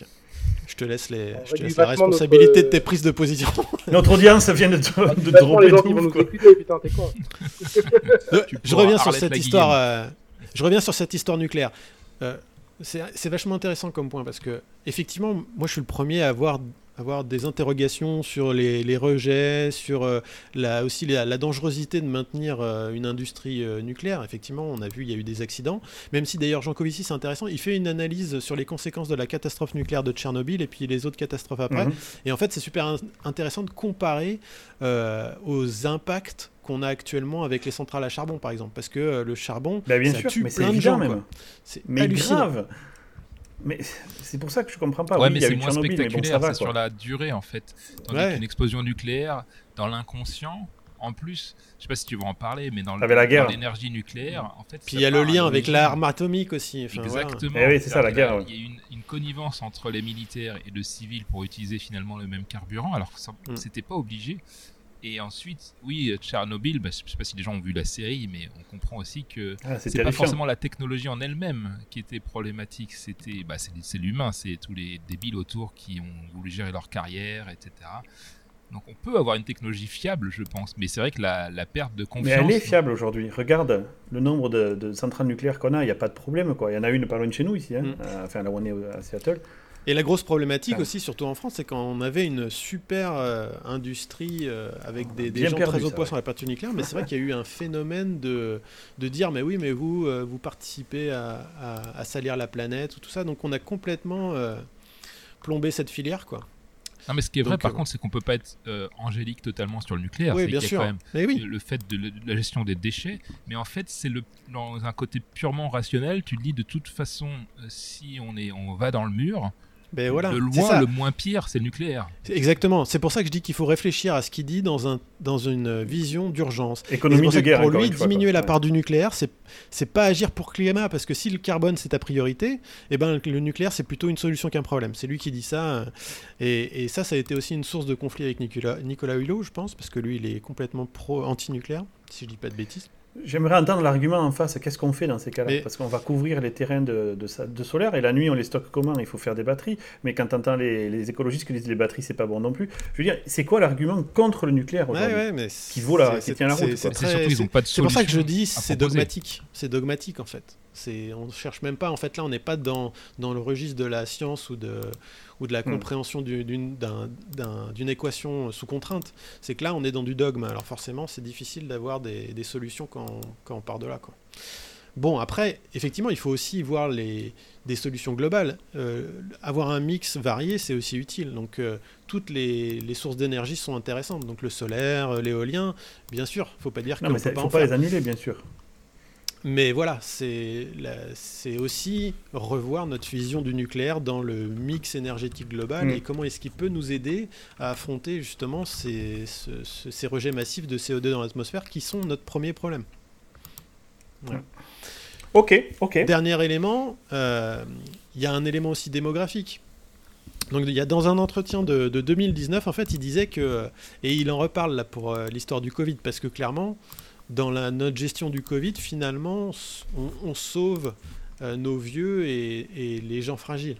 Je te laisse les, je te
réduit
laisse la
notre,
responsabilité de
euh,
tes prises de position. <laughs>
Notre audience vient de, te-
Ah,
de dropper
les gens
de
qui vont
ouf,
nous
quoi.
écouter, putain, t'es con.
Tu
je reviens sur cette histoire. euh, je reviens sur cette histoire nucléaire. Euh, c'est c'est vachement intéressant comme point parce que effectivement, moi, je suis le premier à avoir avoir des interrogations sur les, les rejets, sur euh, la, aussi la, la dangerosité de maintenir euh, une industrie euh, nucléaire. Effectivement, on a vu, il y a eu des accidents. Même si d'ailleurs Jean Covici, c'est intéressant, il fait une analyse sur les conséquences de la catastrophe nucléaire de Tchernobyl et puis les autres catastrophes après.
Mhm.
Et en fait, c'est super in- intéressant de comparer aux impacts qu'on a actuellement avec les centrales à charbon, par exemple. Parce que le charbon,
Bah, bien
ça
sûr,
tue
mais
plein de gens.
même.
C'est
grave. Mais c'est pour ça que je comprends pas.
ouais,
oui,
mais c'est moins
bon,
spectaculaire, c'est sur la durée en fait. Tandis
Ouais.
qu'une explosion nucléaire, dans l'inconscient, en plus, je sais pas si tu veux en parler, mais dans l'énergie nucléaire, en fait.
Puis il y a le lien avec l'arme atomique aussi. Enfin.
Exactement.
Eh oui, c'est ça, la guerre, ouais.
y a- Il y a une, une connivence entre les militaires et le civil pour utiliser finalement le même carburant, alors que
Mm.
c'était pas obligé. Et ensuite, oui, Tchernobyl, bah, je ne sais pas si les gens ont vu la série, mais on comprend aussi que
Ah, c'est
pas forcément la technologie en elle-même qui était problématique, c'était bah, c'est l'humain, c'est tous les débiles autour qui ont voulu gérer leur carrière, etc. Donc on peut avoir une technologie fiable, je pense, mais c'est vrai que la, la perte de
Mais
confiance.
elle est fiable aujourd'hui. Regarde le nombre de, de centrales nucléaires qu'on a, il n'y a pas de problème. Quoi. Il y en a une pas loin de chez nous ici, hein,
Mm.
euh, enfin là où on est à Seattle.
Et la grosse problématique aussi, surtout en France, c'est quand on avait une super euh, industrie euh, avec des, des gens
perdu,
très
ouais.
sur la peinture nucléaire, mais c'est vrai <laughs> qu'il y a eu un phénomène de, de dire mais oui, mais vous, euh, vous participez à, à- à salir la planète ou tout ça, donc on a complètement euh, plombé cette filière, quoi.
Non, mais ce qui est vrai,
Donc,
par
euh,
contre, c'est qu'on peut pas être euh, angélique totalement sur le nucléaire.
oui,
c'est
bien
qu'il y a
sûr.
quand même
Mais oui.
le fait de, le- de la gestion des déchets, mais en fait, c'est le dans un côté purement rationnel. Tu te dis de toute façon, si on est, on va dans le mur,
Ben voilà.
de loin,
ça.
le moins pire, c'est le nucléaire.
Exactement. C'est pour ça que je dis qu'il faut réfléchir à ce qu'il dit dans, un, dans une vision d'urgence.
Économie
pour
de guerre.
pour lui,
fois,
diminuer
quoi.
la part du nucléaire, c'est c'est pas agir pour le climat, parce que si le carbone c'est ta priorité, eh ben le nucléaire c'est plutôt une solution qu'un problème. C'est lui qui dit ça, euh, et, et ça, ça a été aussi une source de conflit avec Nicolas, Nicolas Hulot, je pense, parce que lui, il est complètement pro anti-nucléaire, si je dis pas de bêtises.
J'aimerais entendre l'argument en face. Qu'est-ce qu'on fait dans ces cas-là
Mais-
Parce qu'on va couvrir les terrains de, de, solaire et la nuit, on les stocke comment? Il faut faire des batteries. Mais quand tu entends les, les écologistes qui disent les batteries, c'est pas bon non plus. Je veux dire, c'est quoi l'argument contre le nucléaire aujourd'hui?
ouais, mais
Qui vaut la- qui tient la
c'est-
route,
c'est pour ça que je dis c'est dogmatique. C'est dogmatique en fait. C'est on cherche même pas en fait là on n'est pas dans, dans le registre de la science ou de ou de la
Hmm.
compréhension du- d'une d'un- d'un- d'une équation sous contrainte. C'est que là on est dans du dogme. Alors forcément c'est difficile d'avoir des, des solutions quand, quand on part de là quoi. Bon après effectivement il faut aussi voir les des solutions globales. Euh, avoir un mix varié c'est aussi utile. Donc euh, toutes les, les sources d'énergie sont intéressantes. Donc le solaire, euh, l'éolien, bien sûr. Faut pas dire qu'on
mais
peut pas
faut
en
pas
faire.
les annuler, bien sûr.
Mais voilà, c'est aussi revoir notre vision du nucléaire dans le mix énergétique global
Mm.
et comment est-ce qu'il peut nous aider à affronter justement ces, ce- ce- ces rejets massifs de CO2 dans l'atmosphère qui sont notre premier problème.
Ok, ok.
Dernier élément, euh, il y a un élément aussi démographique. Donc il y a dans un entretien de, de 2019, en fait, il disait que, et il en reparle là pour euh, l'histoire du Covid, parce que clairement, dans la, notre gestion du Covid, finalement, on, on sauve euh, nos vieux et, et les gens fragiles.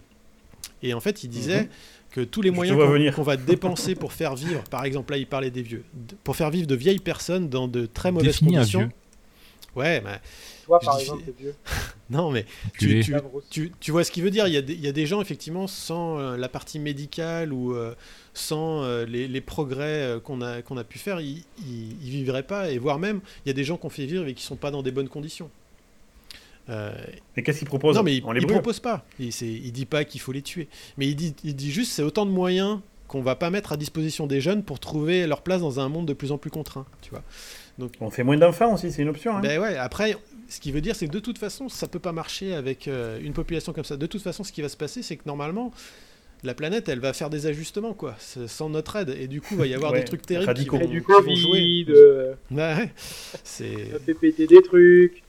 Et en fait, il disait
Mhm.
que tous les
Je
moyens qu'on
venir.
qu'on va dépenser pour faire vivre, par exemple, là, il parlait des vieux, pour faire vivre de vieilles personnes dans de très mauvaises
Définis un
conditions.
vieux.
Ouais, mais
Toi,
Je
par
dis-
exemple, t'es vieux. <laughs>
non, mais tu, tu,
Stavros.
tu, tu vois ce qu'il veut dire il y, a des, il y a des gens, effectivement, sans euh, la partie médicale ou euh, sans euh, les, les progrès euh, qu'on a, qu'on a pu faire, ils ne vivraient pas. Et voire même, il y a des gens qu'on fait vivre et qui sont pas dans des bonnes conditions. Euh,
Mais qu'est-ce qu'il propose
non, mais il ne propose pas. Il, c'est- il dit pas qu'il faut les tuer. Mais il dit, il dit juste c'est autant de moyens qu'on va pas mettre à disposition des jeunes pour trouver leur place dans un monde de plus en plus contraint. Tu vois.
On fait moins d'enfants aussi, c'est une option. hein.
Ben ouais, après, ce qui veut dire, c'est que de toute façon, ça peut pas marcher avec euh, une population comme ça. De toute façon, ce qui va se passer, c'est que normalement, la planète, elle va faire des ajustements, quoi, sans notre aide. Et du coup, il va y avoir
Ouais,
des trucs terribles qui vont,
du
qui vont
Covid,
jouer.
euh,
Ouais, ouais. c'est...
ça fait péter des trucs.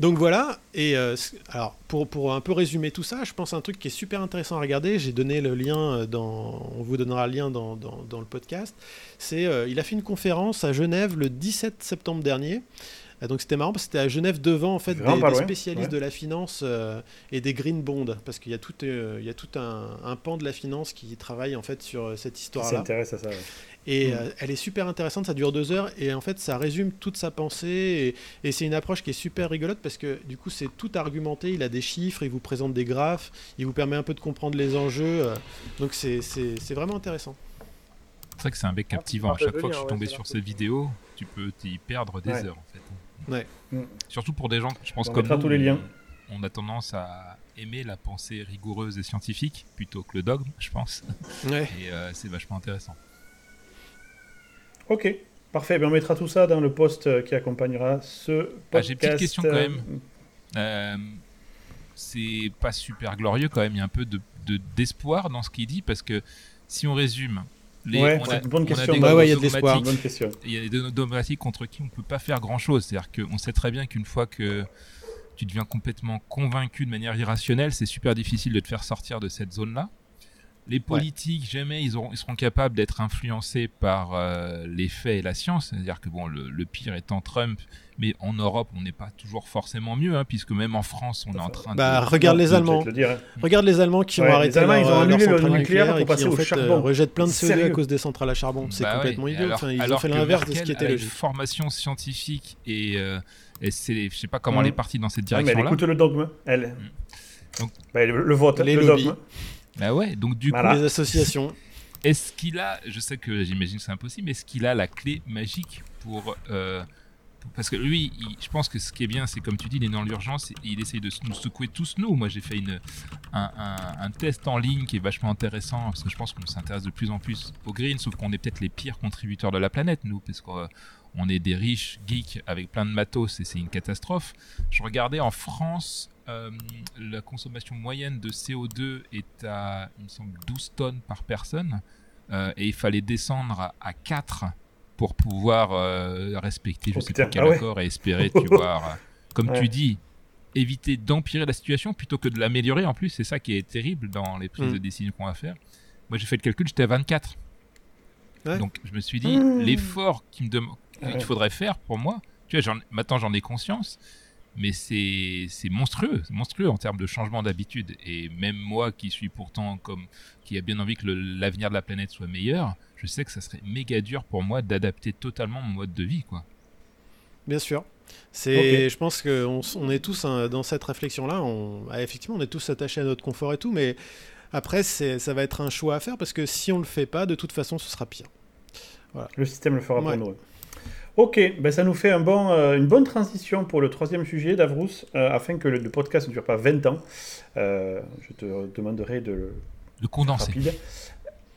Donc voilà, et euh, alors pour, pour un peu résumer tout ça, je pense à un truc qui est super intéressant à regarder, j'ai donné le lien euh, dans, on vous donnera le lien dans, dans- dans le podcast, c'est, euh, il a fait une conférence à Genève le 17 septembre dernier, Euh, donc c'était marrant parce que c'était à Genève devant en fait des, spécialistes
ouais.
de la finance euh, et des green bonds, parce qu'il y a tout, euh, il y a tout un, un pan de la finance qui travaille en fait sur cette histoire-là.
s'intéresse à ça. ouais.
Et
Mm.
euh, elle est super intéressante, ça dure deux heures, et en fait ça résume toute sa pensée, et, et c'est une approche qui est super rigolote parce que du coup c'est tout argumenté, il a des chiffres, il vous présente des graphes, il vous permet un peu de comprendre les enjeux, euh, donc c'est- c'est c'est vraiment intéressant.
C'est vrai que c'est un bec
Ah,
captivant. À chaque fois que je suis tombé sur
cool.
vidéos, tu peux t'y perdre des
Ouais.
heures en fait.
Ouais.
Mm.
Surtout pour des gens, je pense
On
comme nous,
tous les liens.
On, on a tendance à aimer la pensée rigoureuse et scientifique plutôt que le dogme, je pense.
Ouais.
Et euh, c'est vachement intéressant.
Ok, parfait. Ben, on mettra tout ça dans le post euh, qui accompagnera ce podcast.
Ah, j'ai une petite question quand
euh,
même. Euh, c'est pas super glorieux quand même. Il y a un peu de de- d'espoir dans ce qu'il dit parce que si on résume, les,
Ouais,
on, a,
une bonne
on a
question.
des
Ouais, ouais, il y a de l'espoir.
il y a des dogmatiques contre qui on ne peut pas faire grand chose. C'est-à-dire qu'on sait très bien qu'une fois que tu deviens complètement convaincu de manière irrationnelle, c'est super difficile de te faire sortir de cette zone-là. Les politiques, jamais ils, auront, ils seront capables d'être influencés par euh, les faits et la science. C'est-à-dire que bon, le, le pire étant Trump, mais en Europe, on n'est pas toujours forcément mieux, hein, puisque même en France, on est en train
Bah,
de.
regarde les Allemands.
le dire, hein.
Regarde les Allemands qui
Ouais,
ont
les
arrêté
Allemands,
leur,
ils ont
leur
annulé le
centrale
nucléaire
nucléaire
pour
et qui
passer
en
au
fait
charbon.
euh, rejettent plein de CO2
Sérieux.
à cause des centrales à charbon. C'est
Bah ouais,
complètement
et
idiot.
alors-
Enfin, ils ont fait l'inverse de ce qui était
a une
logique.
formation scientifique et, euh, et c'est, je sais pas comment
Mhm.
elle est partie dans cette
Ouais, mais elle
direction-là.
écoute le dogme, elle.
Donc-
Bah, le, le vote,
Les
le
lobbies.
dogme.
Bah ouais, donc du
Voilà.
Les associations.
coup, est-ce qu'il a, je sais que j'imagine que c'est impossible, mais est-ce qu'il a la clé magique pour. euh, pour- parce que lui, il- je pense que ce qui est bien, c'est comme tu dis, il est dans l'urgence, il essaye de nous secouer tous nous. Moi, j'ai fait une, un, un- un test en ligne qui est vachement intéressant, parce que je pense qu'on s'intéresse de plus en plus au green, sauf qu'on est peut-être les pires contributeurs de la planète, nous, parce qu'on on est des riches geeks avec plein de matos et c'est une catastrophe. Je regardais en France, euh, la consommation moyenne de CO2 est à, il me semble, 12 tonnes par personne. euh, et il fallait descendre à, à 4 pour pouvoir euh, respecter, je
Oh,
sais
putain,
pas quel
ah ouais.
accord et espérer, tu vois, <laughs> comme
Ouais.
tu dis, éviter d'empirer la situation plutôt que de l'améliorer. En plus, c'est ça qui est terrible dans les prises
Mm.
de décision qu'on va faire. Moi, j'ai fait le calcul, j'étais à 24.
Ouais.
Donc, je me suis dit,
Mm.
l'effort qu'il me dem- faudrait faire pour moi, tu vois, maintenant j'en ai conscience, mais c'est c'est monstrueux, monstrueux en termes de changement d'habitude. Et même moi qui suis pourtant comme qui a bien envie que l'avenir de la planète soit meilleur, je sais que ça serait méga dur pour moi d'adapter totalement mon mode de vie, quoi.
Bien sûr. C'est, je pense qu'on on est tous hein, dans cette réflexion-là. On, ah, effectivement, on est tous attachés à notre confort et tout, mais après, c'est, ça va être un choix à faire parce que si on le fait pas, de toute façon, ce sera pire.
Le système le fera
Ouais.
pour nous. Ok, ben ça nous fait un bon, euh, une bonne transition pour le troisième sujet, Davrous, euh, afin que le, le podcast ne dure pas 20 ans. Euh, je te demanderai de le
Le condenser.
rapide.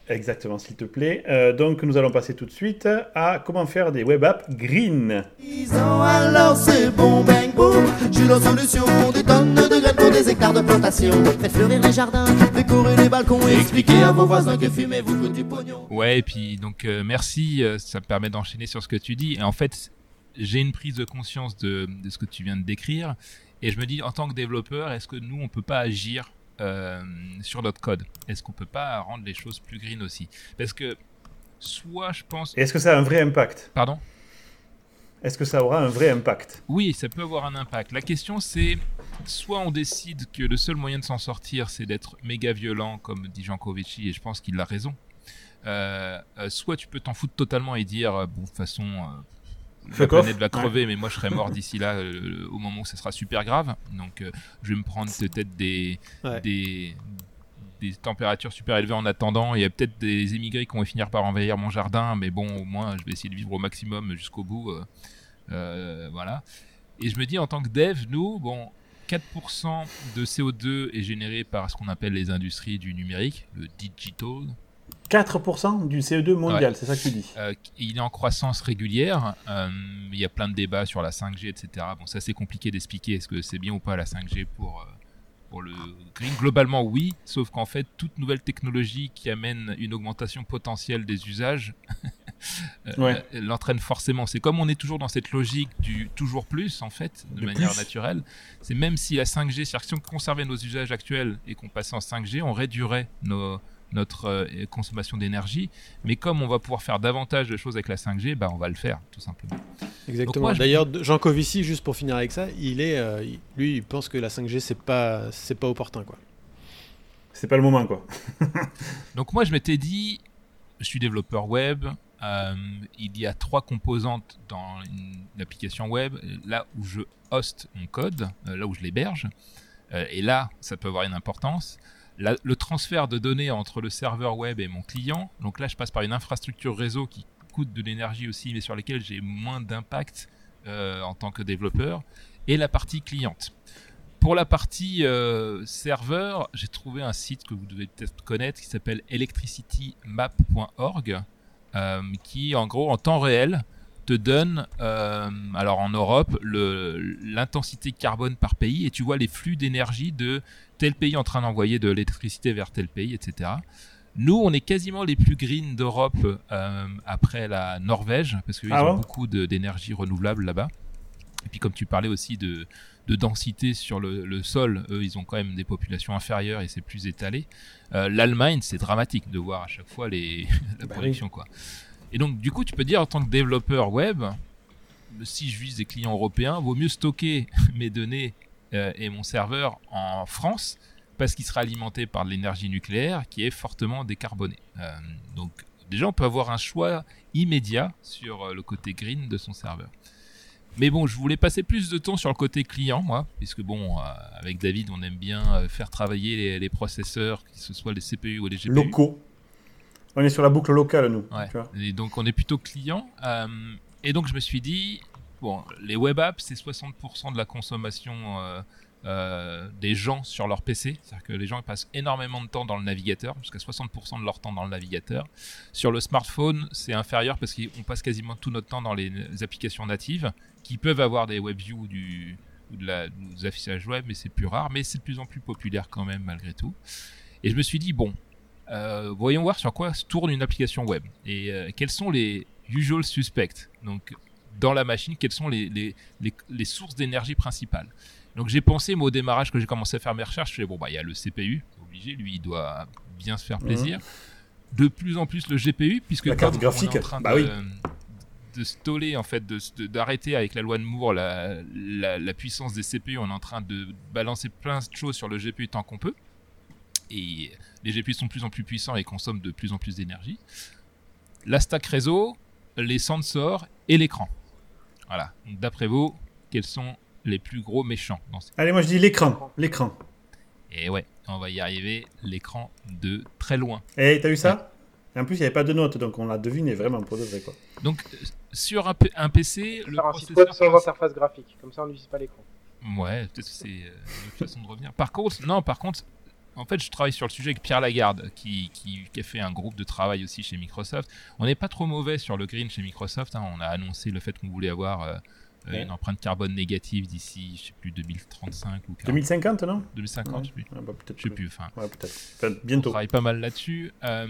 Exactement, s'il te plaît. Euh, donc, nous allons passer tout de suite à comment faire des web apps green.
Disons alors c'est bon bang boom J'ai la solution Des tonnes de graines pour des hectares de plantation Faites fleurir les jardins Décorer les balcons Et expliquer à vos voisins que fumer vous coûte du pognon
Ouais, et puis donc euh, merci, euh, ça me permet d'enchaîner sur ce que tu dis. Et en fait, j'ai une prise de conscience de, de ce que tu viens de décrire. Et je me dis, en tant que développeur, est-ce que nous, on peut pas agir euh, sur notre code Est-ce qu'on peut pas rendre les choses plus green aussi? Parce que soit je pense...
Est-ce que ça a un vrai impact?
Pardon?
Est-ce que ça aura un vrai impact?
Oui, ça peut avoir un impact. La question c'est, soit on décide que le seul moyen de s'en sortir, c'est d'être méga violent, comme dit Jean Covici, et je pense qu'il a raison. Euh, euh, soit tu peux t'en foutre totalement et dire, bon, de toute façon, la planète
off.
va crever, mais moi je serai mort d'ici là, euh, au moment où ça sera super grave. Donc euh, je vais me prendre peut-être des,
Ouais.
des, des températures super élevées en attendant. Il y a peut-être des émigrés qui vont finir par envahir mon jardin, mais bon, au moins je vais essayer de vivre au maximum jusqu'au bout. euh, voilà. Et je me dis, en tant que dev, nous, bon, 4% de CO2 est généré par ce qu'on appelle les industries du numérique, le digital.
4% du CO2 mondial, c'est ça que tu dis
Euh, il est en croissance régulière. Euh, il y a plein de débats sur la 5G, etc. Bon, ça c'est compliqué d'expliquer. Est-ce que c'est bien ou pas la 5G pour, euh, pour le green Globalement, oui. Sauf qu'en fait, toute nouvelle technologie qui amène une augmentation potentielle des usages <laughs> euh,
Ouais.
l'entraîne forcément. C'est comme on est toujours dans cette logique du toujours plus, en fait, de manière
plus.
naturelle. C'est même si la 5G, c'est-à-dire que si on conservait nos usages actuels et qu'on passait en 5G, on réduirait nos, notre euh, consommation d'énergie. Mais comme on va pouvoir faire davantage de choses avec la 5G, bah, on va le faire, tout simplement.
Exactement.
je-
D'ailleurs, Jean Covici, juste pour finir avec ça, il est, euh, lui, il pense que la 5G c'est pas, c'est pas opportun quoi.
C'est pas le moment, quoi. <laughs>
Donc moi, je m'étais dit, je suis développeur web. euh, il y a trois composantes dans une, une application web. Là où je host mon code, euh, là où je l'héberge. Euh, et là, ça peut avoir une importance. Le transfert de données entre le serveur web et mon client. Donc là, je passe par une infrastructure réseau qui coûte de l'énergie aussi, mais sur laquelle j'ai moins d'impact euh, en tant que développeur. Et la partie cliente. Pour la partie euh, serveur, j'ai trouvé un site que vous devez peut-être connaître qui s'appelle electricitymap.org, euh, qui en gros en temps réel te donne, alors en Europe, l'intensité carbone par pays et tu vois les flux d'énergie de tel pays en train d'envoyer de l'électricité vers tel pays, etc. Nous, on est quasiment les plus green d'Europe euh, après la Norvège, parce qu'ils
Ah
ont beaucoup d'énergie renouvelable là-bas. Et puis comme tu parlais aussi de, de densité sur le, le, sol, eux, ils ont quand même des populations inférieures et c'est plus étalé. Euh, L'Allemagne, c'est dramatique de voir à chaque fois les, <laughs> la
Bah
production. Quoi. Et donc, du coup, tu peux dire en tant que développeur web, si je vise des clients européens, vaut mieux stocker <laughs> mes données et mon serveur en France parce qu'il sera alimenté par de l'énergie nucléaire qui est fortement décarbonée. Euh, donc, déjà, on peut avoir un choix immédiat sur euh, le côté green de son serveur. Mais bon, je voulais passer plus de temps sur le côté client, moi, puisque bon, euh, avec David, on aime bien euh, faire travailler les, les processeurs, que ce soit les CPU ou les GPU.
Locaux. On est sur la boucle locale, nous.
Ouais.
tu vois.
Et donc on est plutôt client. Euh, et donc je me suis dit, bon, les web apps, c'est 60% de la consommation euh, euh, des gens sur leur PC. C'est-à-dire que les gens passent énormément de temps dans le navigateur, jusqu'à 60% de leur temps dans le navigateur. Sur le smartphone, c'est inférieur parce qu'on passe quasiment tout notre temps dans les, applications natives qui peuvent avoir des web views du, ou de des affichages web, mais c'est plus rare. Mais c'est de plus en plus populaire quand même, malgré tout. Et je me suis dit, bon, euh, voyons voir sur quoi se tourne une application web et quels sont les usual suspects? Donc, dans la machine, quelles sont les, les, les, les sources d'énergie principales. Donc, j'ai pensé, moi, au démarrage, que j'ai commencé à faire mes recherches, je fais, bon, bah, il y a le CPU, obligé, lui, il doit bien se faire plaisir. De plus en plus le GPU, puisque
La carte
on est
graphique,
en train
bah
de,
oui.
de stoller, en fait, d'arrêter avec la loi de Moore la, la, la puissance des CPU, on est en train de balancer plein de choses sur le GPU tant qu'on peut. Et les GPU sont de plus en plus puissants et consomment de plus en plus d'énergie. La stack réseau, les sensors et l'écran. Voilà. Donc, D'après vous, quels sont les plus gros méchants dans ces...
Allez, moi je dis l'écran. L'écran.
Et ouais, on va y arriver. L'écran de très loin.
Eh, t'as vu ça Et En plus, il n'y avait pas de notes, donc on l'a deviné vraiment pour de vrai. Quoi.
Donc, euh, sur un, P- un PC, le
un site web sans interface graphique, comme ça on n'utilise pas l'écran.
Ouais, peut-être que c'est euh, une autre façon de revenir. Par contre, non, par contre, en fait, je travaille sur le sujet avec Pierre Lagarde, qui, qui, qui a fait un groupe de travail aussi chez Microsoft. On n'est pas trop mauvais sur le green chez Microsoft. hein. On a annoncé le fait qu'on voulait avoir euh, euh,
Ouais.
une empreinte carbone négative d'ici, je sais plus, 2035 ou 40,
2050, non?
2050,
Ouais.
je sais plus.
Ah, bah.
Je sais plus, enfin,
Ouais, peut-être. Enfin,
on
bientôt.
travaille pas mal là-dessus. Euh,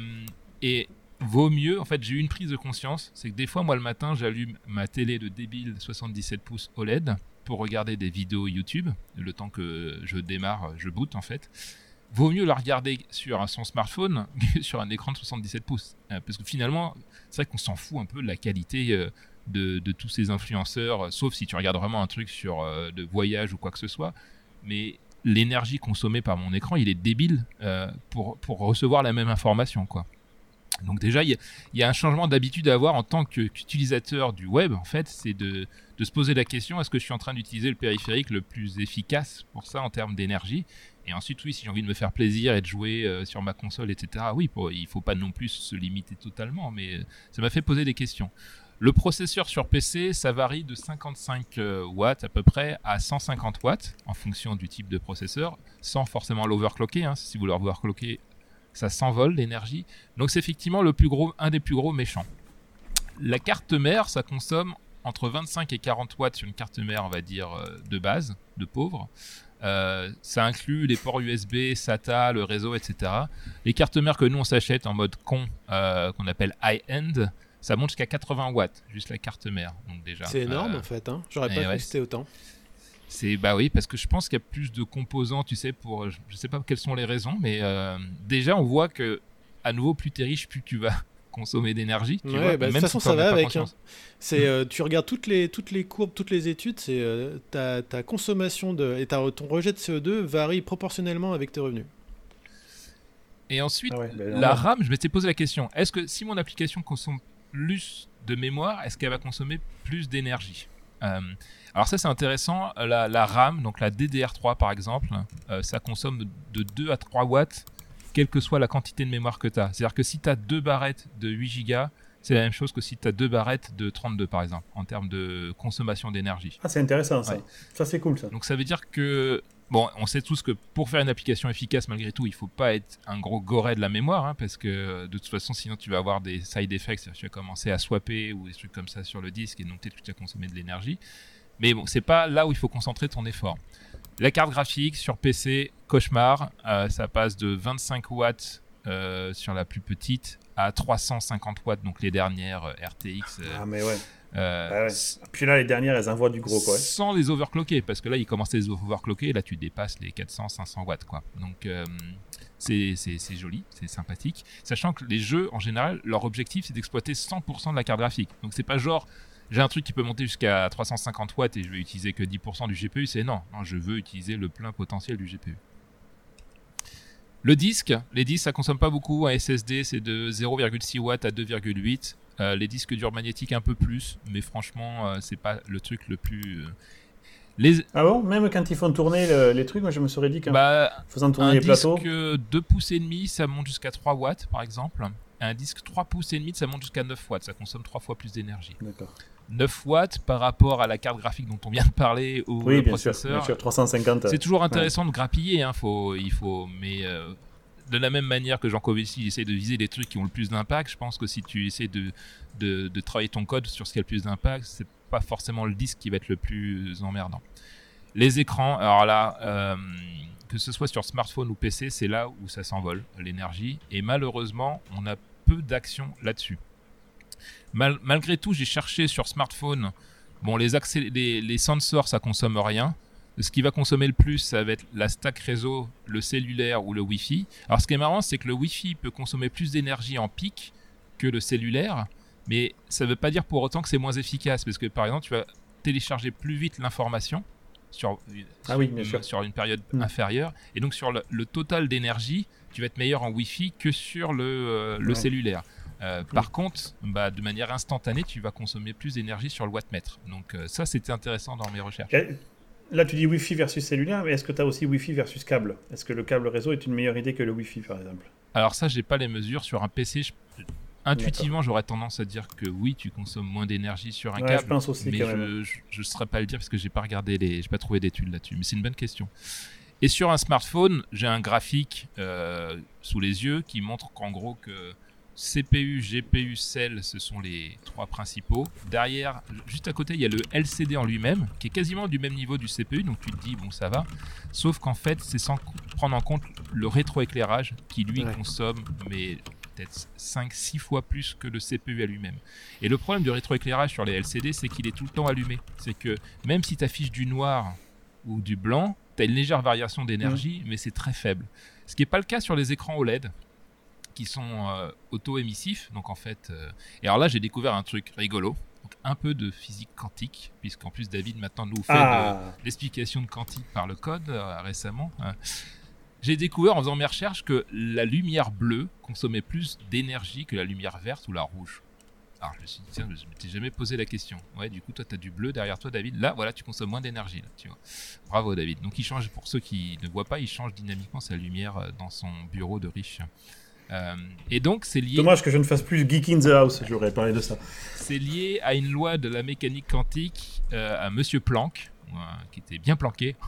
et vaut mieux, en fait, j'ai eu une prise de conscience, c'est que des fois, moi, le matin, j'allume ma télé de débile 77 pouces OLED pour regarder des vidéos YouTube, le temps que je démarre, je boot, en fait. Vaut mieux la regarder sur son smartphone <laughs> que sur un écran de 77 pouces. Euh, parce que finalement, c'est vrai qu'on s'en fout un peu de la qualité euh, de, de tous ces influenceurs, euh, sauf si tu regardes vraiment un truc sur de voyage ou quoi que ce soit. Mais l'énergie consommée par mon écran, il est débile pour, pour recevoir la même information, quoi. Donc déjà, il y, a- un changement d'habitude à avoir en tant qu'utilisateur du web, en fait, c'est de, de se poser la question, est-ce que je suis en train d'utiliser le périphérique le plus efficace pour ça en termes d'énergie? Et ensuite, oui, si j'ai envie de me faire plaisir et de jouer euh, sur ma console, etc., oui, il faut pas non plus se limiter totalement, mais euh, ça m'a fait poser des questions. Le processeur sur PC, ça varie de 55 euh, watts à peu près à 150 watts en fonction du type de processeur, sans forcément l'overclocker. hein. Si vous l'overclockez, ça s'envole l'énergie. Donc c'est effectivement le plus gros, un des plus gros méchants. La carte mère, ça consomme entre 25 et 40 watts sur une carte mère, on va dire, de base, de pauvre. Euh, ça inclut les ports USB, SATA, le réseau, etc. Les cartes mères que nous on s'achète en mode con, euh, qu'on appelle high-end, ça monte jusqu'à 80 watts, juste la carte mère. Donc déjà,
C'est énorme
euh,
en fait, hein. j'aurais pas
ouais,
cru autant.
c'est bah oui parce que je pense qu'il y a plus de composants, tu sais, pour je sais pas quelles sont les raisons, mais déjà on voit que à nouveau plus t'es riche, plus tu vas consommer d'énergie. tu
Ouais,
vois,
bah, de
même
toute
si
façon,
t'en
ça va avec,
conscience.
C'est, euh, tu regardes toutes les, toutes les courbes, toutes les études, c'est euh, ta, ta consommation de, et ta, ton rejet de CO2 varie proportionnellement avec tes revenus.
Et ensuite,
Ah ouais, ben,
la. RAM, je m'étais posé la question est-ce que si mon application consomme plus de mémoire, est-ce qu'elle va consommer plus d'énergie? Euh, Alors ça c'est intéressant. La, la RAM, donc la DDR3 par exemple, euh, ça consomme de 2 à 3 watts, quelle que soit la quantité de mémoire que tu as. C'est-à-dire que si tu as deux barrettes de 8 Go, c'est la même chose que si tu as deux barrettes de 32 par exemple, en termes de consommation d'énergie.
Ah, c'est intéressant ça.
Ouais.
Ça, c'est cool ça.
Donc ça veut dire que, bon, on sait tous que pour faire une application efficace malgré tout, il faut pas être un gros goret de la mémoire, hein, parce que de toute façon, sinon tu vas avoir des side effects, tu vas commencer à swapper ou des trucs comme ça sur le disque, et donc peut-être que tu vas consommer de l'énergie. Mais bon, c'est pas là où il faut concentrer ton effort. La carte graphique sur PC, cauchemar, euh, ça passe de 25 watts euh, sur la plus petite à 350 watts, donc les dernières euh, RTX.
Ah, mais ouais. Ah ouais. Puis là, les dernières, elles envoient du gros, quoi. ouais.
sans les overclocker, parce que là, ils commencent à les overclocker, et là, tu dépasses les 400-500 watts, quoi. Donc, c'est joli, c'est sympathique. Sachant que les jeux, en général, leur objectif, c'est d'exploiter 100% de la carte graphique. Donc, c'est pas genre, j'ai un truc qui peut monter jusqu'à 350 watts et je vais utiliser que 10% du GPU, c'est non. non, je veux utiliser le plein potentiel du GPU. Le disque, les disques, ça consomme pas beaucoup. Un SSD, c'est de 0,6 watts à 2,8. Euh, les disques durs magnétiques un peu plus, mais franchement, euh, c'est pas le truc le plus. euh, Les,
Ah bon? Même quand ils font tourner le- les trucs, moi, je me serais dit qu'en
bah,
faisant tourner
un disque
plateaux.
2 pouces et demi, ça monte jusqu'à 3 watts, par exemple. Un disque 3 pouces et demi, ça monte jusqu'à 9 watts. Ça consomme 3 fois plus d'énergie.
D'accord.
9 watts par rapport à la carte graphique dont on vient de parler ou
Oui, bien sûr, bien sûr. 350.
C'est toujours intéressant de grappiller, hein, faut, il faut, mais euh, de la même manière que Jean Covici essaie de viser les trucs qui ont le plus d'impact, je pense que si tu essaies de, de, de travailler ton code sur ce qui a le plus d'impact, c'est pas forcément le disque qui va être le plus emmerdant. Les écrans, alors là, euh, que ce soit sur smartphone ou PC, c'est là où ça s'envole, l'énergie, et malheureusement, on a peu d'action là-dessus. Mal- malgré tout, j'ai cherché sur smartphone, bon, les, accé- les, les sensors, ça consomme rien. Ce qui va consommer le plus, ça va être la stack réseau, le cellulaire ou le Wi-Fi. Alors, ce qui est marrant, c'est que le Wi-Fi peut consommer plus d'énergie en pic que le cellulaire, mais ça ne veut pas dire pour autant que c'est moins efficace, parce que par exemple, tu vas télécharger plus vite l'information sur,
Ah oui, bien sûr.
sur une période
Mm.
inférieure, et donc sur le, le total d'énergie, tu vas être meilleur en Wi-Fi que sur le, euh, le
Ouais.
cellulaire. Euh, Par contre, bah, de manière instantanée, tu vas consommer plus d'énergie sur le wattmètre. Donc euh, ça, c'était intéressant dans mes recherches.
Là, tu dis Wi-Fi versus cellulaire, mais est-ce que tu as aussi Wi-Fi versus câble? Est-ce que le câble réseau est une meilleure idée que le Wi-Fi, par exemple?
Alors ça, j'ai pas les mesures sur un PC. je- Intuitivement, j'aurais tendance à dire que oui, tu consommes moins d'énergie sur un
Ouais,
câble.
je pense aussi,
mais je, je saurais pas le dire parce que j'ai pas regardé les, j'ai pas trouvé d'études là-dessus. Mais c'est une bonne question. Et sur un smartphone, j'ai un graphique euh, sous les yeux qui montre qu'en gros que CPU, GPU, cell, ce sont les trois principaux. Derrière, juste à côté, il y a le LCD en lui-même, qui est quasiment du même niveau du CPU, donc tu te dis, bon, ça va. Sauf qu'en fait, c'est sans prendre en compte le rétroéclairage, qui lui
Ouais.
consomme, mais peut-être 5-6 fois plus que le CPU à lui-même. Et le problème du rétroéclairage sur les LCD, c'est qu'il est tout le temps allumé. C'est que même si tu affiches du noir ou du blanc, tu as une légère variation d'énergie, mais c'est très faible. Ce qui n'est pas le cas sur les écrans OLED qui sont euh, auto-émissifs. Donc en fait, euh, et alors là j'ai découvert un truc rigolo, donc un peu de physique quantique, puisqu'en plus David maintenant nous fait
Ah
l'explication de quantique par le code euh, récemment. J'ai découvert en faisant mes recherches que la lumière bleue consommait plus d'énergie que la lumière verte ou la rouge. Alors je me suis dit, tiens, je m'étais jamais posé la question. Ouais, du coup, toi, tu as du bleu derrière toi, David. Là, voilà, tu consommes moins d'énergie. Là, tu vois. Bravo, David. Donc, il change, pour ceux qui ne voient pas, il change dynamiquement sa lumière dans son bureau de riche. Euh, et donc, c'est lié,
Dommage que je ne fasse plus Geek in the House, j'aurais parlé de ça.
c'est lié à une loi de la mécanique quantique, euh, à Monsieur Planck, euh, qui était bien planqué. <laughs>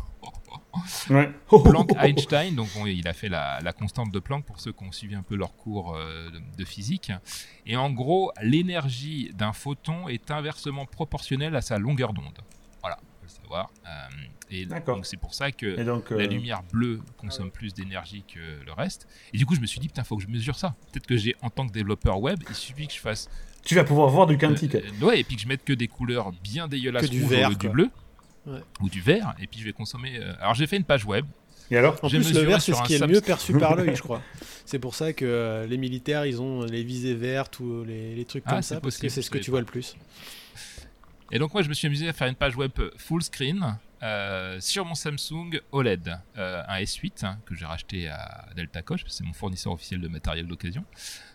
Ouais. <laughs>
Planck Einstein, donc il a fait la, la constante de Planck pour ceux qui ont suivi un peu leur cours de, de physique. Et en gros, l'énergie d'un photon est inversement proportionnelle à sa longueur d'onde. Voilà, Euh, et donc c'est pour ça que
donc,
la
euh,
lumière bleue consomme plus d'énergie que le reste. Et du coup, je me suis dit, putain, faut que je mesure ça. Peut-être que j'ai, en tant que développeur web, il suffit que je fasse.
tu vas pouvoir voir du quantique.
euh, euh, ouais, et puis que je mette que des couleurs bien dégueulasses
Que du
rouges au
vert,
du
quoi.
bleu.
Ouais.
Ou du vert, et puis je vais consommer. euh, Alors j'ai fait une page web.
Et alors
En plus, le vert, c'est
sur
ce qui est le mieux perçu par l'œil, je <laughs> crois. C'est pour ça que euh, les militaires, ils ont les visées vertes ou les, les trucs
Ah,
comme ça, parce que c'est ce que tu
pas.
vois le plus.
Et donc moi je me suis amusé à faire une page web full screen euh, sur mon Samsung OLED, euh, un S8 hein, que j'ai racheté à Delta Coche, c'est mon fournisseur officiel de matériel d'occasion.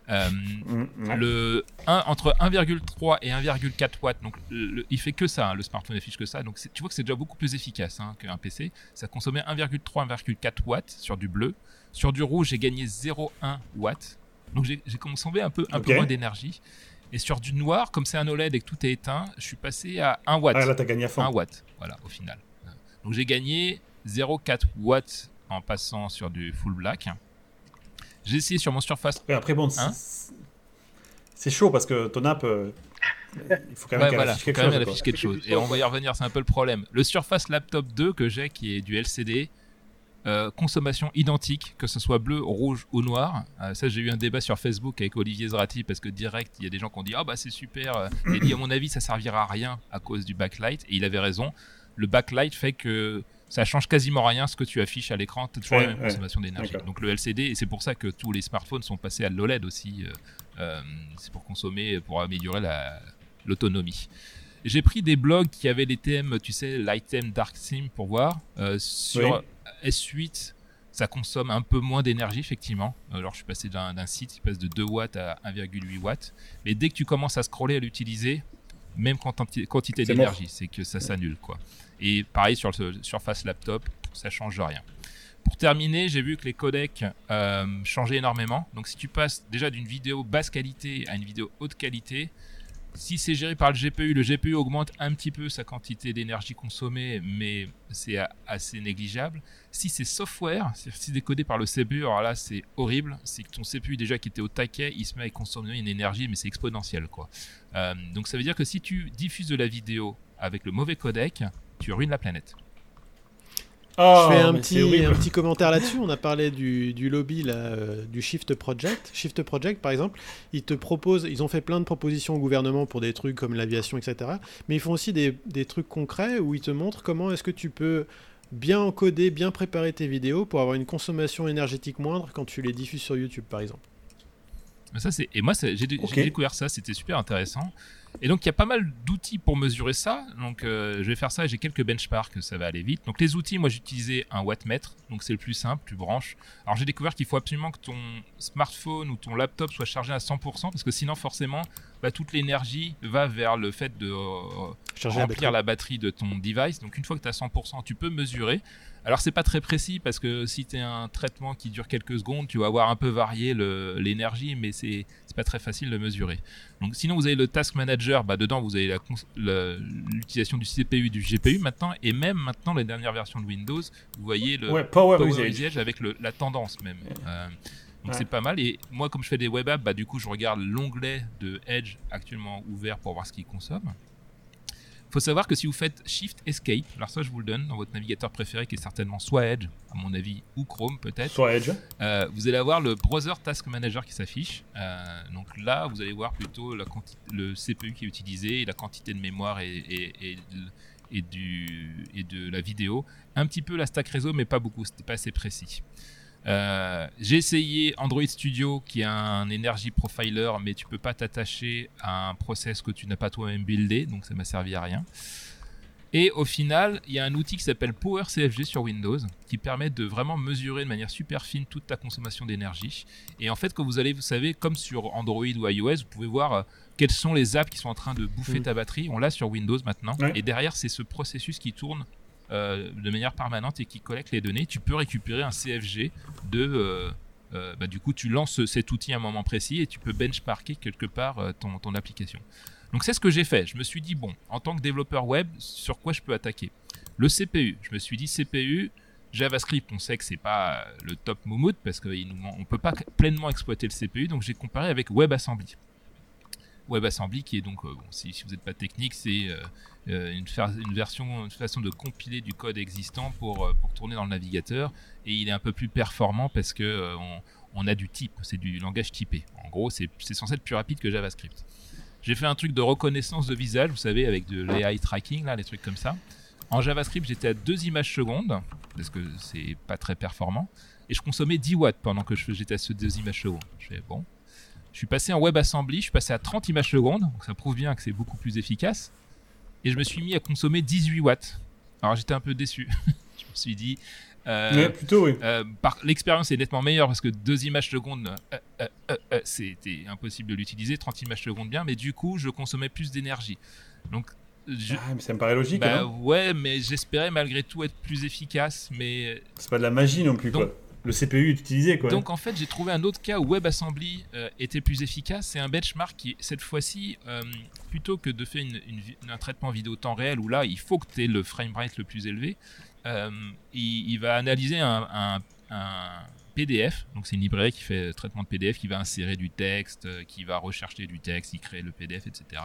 Euh,
Mm,
le 1, entre 1,3 et 1,4 watts, donc le- il fait que ça, hein, le smartphone affiche que ça, donc tu vois que c'est déjà beaucoup plus efficace hein, qu'un PC. Ça consommait 1,3, 1,4 watts sur du bleu. Sur du rouge, j'ai gagné 0,1 watts. Donc j'ai consommé un peu, un peu
Ok.
moins d'énergie. Et sur du noir, comme c'est un OLED et que tout est éteint, je suis passé à 1 watt.
Ah, là, t'as gagné à
1
fond.
watt, voilà, au final. Donc j'ai gagné 0,4 watts en passant sur du full black. J'ai essayé sur mon Surface.
Ouais, après, bon, c'est-
Hein
c'est chaud parce que ton app, euh, il faut quand même
Ouais,
qu'elle
voilà,
affiche quelque
quelque chose. Et on va y revenir, c'est un peu le problème. Le Surface Laptop 2 que j'ai, qui est du LCD, euh, consommation identique, que ce soit bleu, rouge ou noir. Euh, ça, j'ai eu un débat sur Facebook avec Olivier Zrati parce que direct, il y a des gens qui ont dit Ah, bah c'est super. euh. Il dit À mon avis, ça servira à rien à cause du backlight. Et il avait raison. Le backlight fait que ça change quasiment rien ce que tu affiches à l'écran. Tu as toujours
Ouais,
la même
ouais.
consommation d'énergie. Donc le LCD, et c'est pour ça que tous les smartphones sont passés à l'OLED aussi. euh, c'est pour consommer, pour améliorer la- l'autonomie. J'ai pris des blogs qui avaient les thèmes, tu sais, light theme, dark theme pour voir. Euh, sur S8, ça consomme un peu moins d'énergie, effectivement. Alors, je suis passé d'un site qui passe de 2 watts à 1,8 watts. Mais dès que tu commences à scroller, à l'utiliser, même quanti- quantité d'énergie, c'est que ça s'annule, quoi. Et pareil sur le Surface Laptop, ça change rien. Pour terminer, j'ai vu que les codecs euh, changeaient énormément. Donc, si tu passes déjà d'une vidéo basse qualité à une vidéo haute qualité, si c'est géré par le GPU, le GPU augmente un petit peu sa quantité d'énergie consommée, mais c'est assez négligeable. Si c'est software, si c'est décodé par le CPU, alors là c'est horrible. C'est que ton CPU déjà qui était au taquet, il se met à consommer une énergie, mais c'est exponentiel quoi. Euh, donc ça veut dire que si tu diffuses de la vidéo avec le mauvais codec, tu ruines la planète.
Oh,
je fais un petit, un petit commentaire là-dessus. On a parlé du, du lobby là, euh, du Shift Project. Shift Project, par exemple, ils te proposent, ils ont fait plein de propositions au gouvernement pour des trucs comme l'aviation, etc. Mais ils font aussi des, des trucs concrets où ils te montrent comment est-ce que tu peux bien encoder, bien préparer tes vidéos pour avoir une consommation énergétique moindre quand tu les diffuses sur YouTube, par exemple.
Mais Ça, c'est... Et moi, j'ai, découvert ça, c'était super intéressant. Et donc, il y a pas mal d'outils pour mesurer ça. Donc, euh, je vais faire ça j'ai quelques benchmarks, ça va aller vite. Donc, les outils, moi, j'utilisais un wattmètre. Donc, c'est le plus simple, tu branches. Alors, j'ai découvert qu'il faut absolument que ton smartphone ou ton laptop soit chargé à 100%, parce que sinon, forcément, bah, toute l'énergie va vers le fait de euh,
Charger la
remplir
batterie.
la batterie de ton device. Donc une fois que tu as 100%, tu peux mesurer. Alors c'est pas très précis parce que si tu as un traitement qui dure quelques secondes, tu vas voir un peu varier le- l'énergie, mais c'est pas très facile de mesurer. Donc sinon vous avez le Task Manager, bah, dedans vous avez l'utilisation du CPU, du GPU maintenant, et même maintenant les dernières versions de Windows, vous voyez le
Ouais, Power,
Power
Usage.
Usage avec le- la tendance même. Euh, donc
Ouais.
c'est pas mal. Et moi, comme je fais des web apps, bah, du coup, je regarde l'onglet de Edge actuellement ouvert pour voir ce qu'il consomme. Faut savoir que si vous faites Shift Escape, alors ça je vous le donne dans votre navigateur préféré qui est certainement soit Edge, à mon avis, ou Chrome peut-être,
Soit Edge.
euh, vous allez avoir le Browser Task Manager qui s'affiche. Euh, donc là, vous allez voir plutôt la le CPU qui est utilisé, la quantité de mémoire et, et- et de- et du, et de la vidéo. Un petit peu la stack réseau, mais pas beaucoup, c'était pas assez précis. Euh, J'ai essayé Android Studio qui a un Energy Profiler, mais tu peux pas t'attacher à un process que tu n'as pas toi-même buildé, donc ça m'a servi à rien. Et au final, il y a un outil qui s'appelle Power CFG sur Windows qui permet de vraiment mesurer de manière super fine toute ta consommation d'énergie. Et en fait, quand vous allez, vous savez, comme sur Android ou iOS, vous pouvez voir euh, quelles sont les apps qui sont en train de bouffer
Mm.
ta batterie. On l'a sur Windows maintenant.
Ouais.
Et derrière, c'est ce processus qui tourne euh, de manière permanente et qui collecte les données. Tu peux récupérer un CFG de. euh, euh, bah, du coup, tu lances cet outil à un moment précis et tu peux benchmarker quelque part ton, application. Donc c'est ce que j'ai fait. Je me suis dit, bon, en tant que développeur web, sur quoi je peux attaquer? Le CPU. Je me suis dit, CPU, JavaScript, on sait que c'est pas le top moumoute parce qu'on ne peut pas pleinement exploiter le CPU, donc j'ai comparé avec WebAssembly. WebAssembly qui est donc, euh, bon, si, si vous n'êtes pas technique, c'est euh, euh, une, version, une façon de compiler du code existant pour, pour tourner dans le navigateur et il est un peu plus performant parce que on, a du type, c'est du langage typé. En gros, c'est censé être plus rapide que JavaScript. J'ai fait un truc de reconnaissance de visage, vous savez, avec de l'AI tracking, là, les trucs comme ça. En JavaScript, j'étais à 2 images secondes, parce que c'est pas très performant, et je consommais 10 watts pendant que j'étais à ce 2 images secondes. Je fais, bon. Je suis passé en WebAssembly, je suis passé à 30 images secondes, donc ça prouve bien que c'est beaucoup plus efficace, et je me suis mis à consommer 18 watts. Alors j'étais un peu déçu. <laughs> je me suis dit, euh,
Ouais, plutôt, oui.
euh, par- L'expérience est nettement meilleure parce que 2 images secondes, euh, euh, c'était impossible de l'utiliser. 30 images secondes bien, mais du coup, je consommais plus d'énergie. Donc, je-
Ah, mais ça me paraît logique.
bah
hein.
ouais, mais j'espérais malgré tout être plus efficace. Mais
C'est pas de la magie non plus,
Donc-
quoi. Le CPU utilisé,
donc en fait, j'ai trouvé un autre cas où WebAssembly euh, était plus efficace. C'est un benchmark qui, cette fois-ci, euh, plutôt que de faire un traitement vidéo temps réel où là, il faut que tu aies le framerate le plus élevé, euh, il, va analyser un, PDF. Donc c'est une librairie qui fait traitement de PDF, qui va insérer du texte, euh, qui va rechercher du texte, il crée le PDF, etc.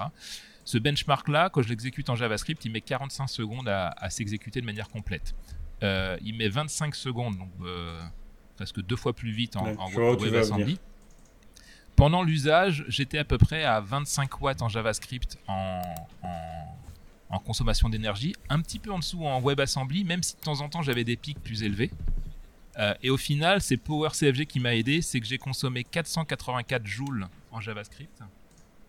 Ce benchmark-là, quand je l'exécute en JavaScript, il met 45 secondes à, à s'exécuter de manière complète. euh, il met 25 secondes, donc euh, presque deux fois plus vite en,
Ouais,
WebAssembly. Pendant l'usage, j'étais à peu près à 25 watts en JavaScript en, en- en consommation d'énergie, un petit peu en dessous en WebAssembly, même si de temps en temps j'avais des pics plus élevés. Euh, et au final, c'est PowerCFG qui m'a aidé, c'est que j'ai consommé 484 joules en JavaScript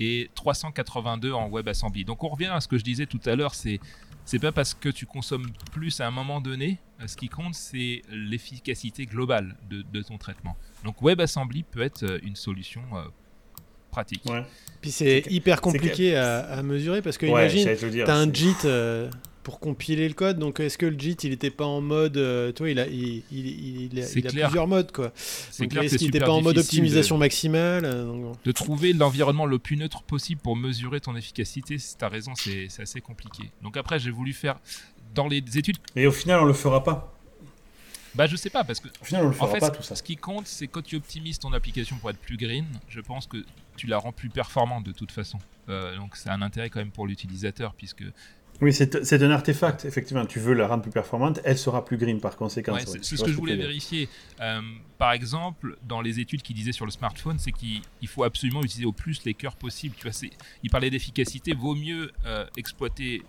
et 382 en WebAssembly. Donc on revient à ce que je disais tout à l'heure, c'est c'est pas parce que tu consommes plus à un moment donné, euh, ce qui compte c'est l'efficacité globale de, de ton traitement. Donc WebAssembly peut être euh, une solution euh, pratique.
Ouais,
Puis c'est hyper compliqué à, à mesurer parce que
ouais
imagine,
dire.
T'as un JIT euh, pour compiler le code, donc est-ce que le JIT il était pas en mode. euh, toi, il a, il, il, il- il a, il plusieurs modes quoi. Est-ce qu'il était
super
pas en mode
de-
optimisation maximale euh, donc bon.
de trouver l'environnement le plus neutre possible pour mesurer ton efficacité, c'est- t'as raison, c'est assez compliqué. Donc après, j'ai voulu faire dans les études,
Et au final, on le fera pas.
bah je sais pas parce que
Au final, on le
en
fera
fait,
pas tout ça.
ce qui compte, c'est quand tu optimises ton application pour être plus green, je pense que tu la rends plus performante de toute façon. Euh, donc c'est un intérêt quand même pour l'utilisateur puisque
Oui, c'est un artefact, effectivement. Tu veux la rendre plus performante, elle sera plus green par conséquent.
Ouais, c'est ce que je voulais vérifier. Euh, par exemple, dans les études qu'il disait sur le smartphone, c'est qu'il il faut absolument utiliser au plus les cœurs possibles. Tu vois, il parlait d'efficacité. Vaut mieux euh, exploiter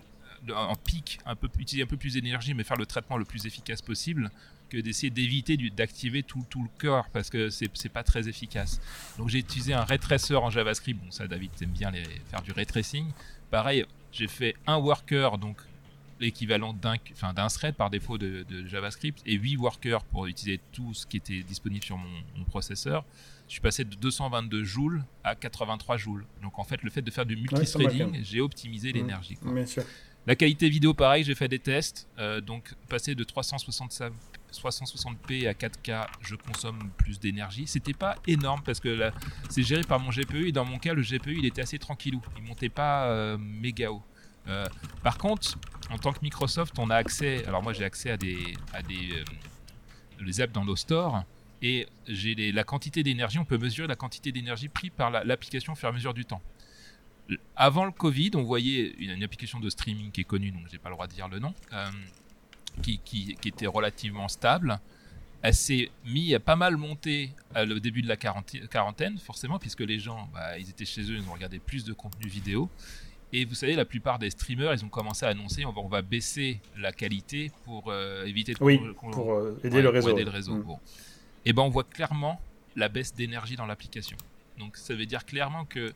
euh, en pic, un peu, utiliser un peu plus d'énergie, mais faire le traitement le plus efficace possible, que d'essayer d'éviter d'activer tout, tout le cœur parce que c'est pas très efficace. Donc j'ai utilisé un ray tracer en JavaScript. Bon, ça, David, t'aimes bien les, faire du ray tracing. Pareil, j'ai fait un worker, donc l'équivalent d'un enfin, thread par défaut de, de JavaScript et 8 workers pour utiliser tout ce qui était disponible sur mon, mon processeur. Je suis passé de 222 joules à 83 joules. Donc en fait, le fait de faire du multithreading, j'ai optimisé
Mhm.
l'énergie. La qualité vidéo, pareil, j'ai fait des tests. euh, donc, passer de 360 60p à 4K, je consomme plus d'énergie. C'était pas énorme parce que c'est géré par mon GPU et dans mon cas, le GPU il était assez tranquillou. Il montait pas euh, méga haut. Euh, par contre, en tant que Microsoft, on a accès. Alors, moi, j'ai accès à des, euh, les apps dans nos stores et j'ai la quantité d'énergie. On peut mesurer la quantité d'énergie prise par la- l'application au fur et à mesure du temps. Avant le Covid, on voyait une, application de streaming qui est connue, donc j'ai pas le droit de dire le nom, qui, qui- qui était relativement stable. Elle s'est mis à pas mal monter le début de la quarantaine, forcément, puisque les gens, bah, ils étaient chez eux, ils ont regardé plus de contenu vidéo. Et vous savez, la plupart des streamers, ils ont commencé à annoncer on va, on va baisser la qualité pour euh, éviter de
Oui, pour euh, aider
Ouais,
le
pour aider le réseau.
Mm.
Bon. Et ben on voit clairement la baisse d'énergie dans l'application. Donc ça veut dire clairement que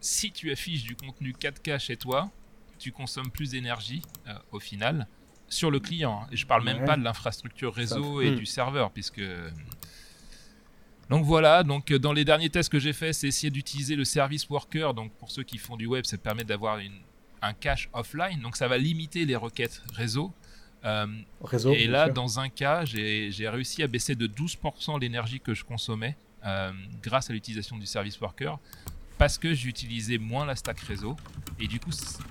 si tu affiches du contenu 4K chez toi, tu consommes plus d'énergie euh, au final sur le client. hein. Et je parle même
Ouais.
pas de l'infrastructure réseau et
Mm.
du serveur, puisque donc voilà, donc euh, dans les derniers tests que j'ai fait, c'est essayer d'utiliser le service worker. Donc pour ceux qui font du web, ça permet d'avoir un cache offline. Donc ça va limiter les requêtes réseau. Euh,
Réseau.
et là,
sûr.
dans un cas, j'ai j'ai réussi à baisser de 12% l'énergie que je consommais euh, grâce à l'utilisation du service worker parce que j'utilisais moins la stack réseau. Et du coup,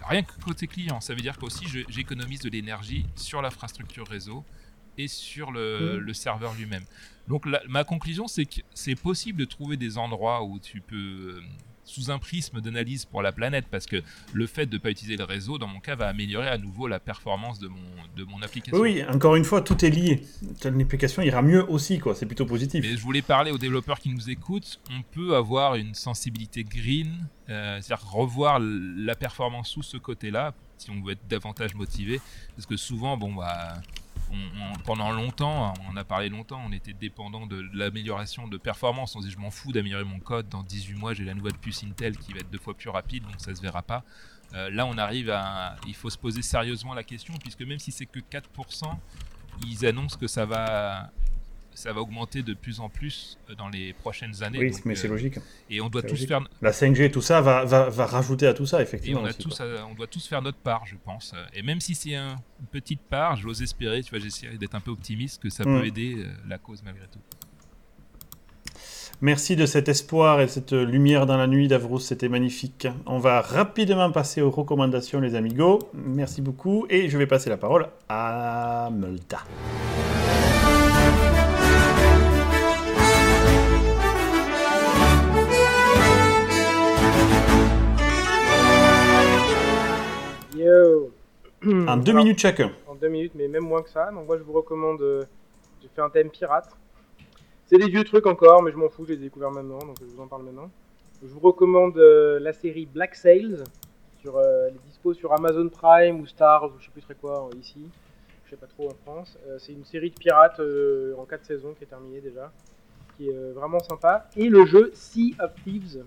rien que côté client, ça veut dire qu'aussi j'économise de l'énergie sur l'infrastructure réseau et sur le, le serveur lui-même. Donc la- ma conclusion, c'est que c'est possible de trouver des endroits où tu peux, euh, sous un prisme d'analyse pour la planète, parce que le fait de ne pas utiliser le réseau, dans mon cas, va améliorer à nouveau la performance de mon, de mon application.
Oui, encore une fois, tout est lié. Ton application ira mieux aussi, quoi. C'est plutôt positif.
Mais je voulais parler aux développeurs qui nous écoutent. On peut avoir une sensibilité green, euh, c'est-à-dire revoir la performance sous ce côté-là, si on veut être davantage motivé. Parce que souvent, bon, bah, pendant longtemps, on a parlé longtemps, on était dépendant de l'amélioration de performance. On se dit, je m'en fous d'améliorer mon code. Dans 18 mois, j'ai la nouvelle puce Intel qui va être deux fois plus rapide, donc ça se verra pas. Euh, là, on arrive à. Il faut se poser sérieusement la question, puisque même si c'est que 4%, ils annoncent que ça va, ça va augmenter de plus en plus euh, dans les prochaines années.
oui,
donc,
mais
euh,
c'est logique.
Et on doit tous
logique.
faire.
La 5G, tout ça, va, va, va rajouter à tout ça,
Et
effectivement.
on, a
aussi,
tous,
quoi.
à- on doit tous faire notre part, je pense. Et même si c'est un- une petite part, j'ose espérer, tu vois, j'essaie d'être un peu optimiste, que ça
Mm.
peut aider euh, la cause malgré tout.
Merci de cet espoir et de cette lumière dans la nuit, Davrous, c'était magnifique. On va rapidement passer aux recommandations, les amigos. Merci beaucoup et je vais passer la parole à Multa.
Yo
En <clears throat> deux
Alors,
minutes chacun.
En deux minutes, mais même moins que ça. Donc moi je vous recommande, euh, j'ai fait un thème pirate. C'est des vieux trucs encore, mais je m'en fous, je les ai découverts maintenant, donc je vous en parle maintenant. Je vous recommande euh, la série Black Sails, sur, euh, elle est dispo sur Amazon Prime ou Stars, ou je sais plus très quoi euh, ici, je sais pas trop en France. Euh, c'est une série de pirates euh, en 4 saisons qui est terminée déjà, qui est euh, vraiment sympa. Et le jeu Sea of Thieves,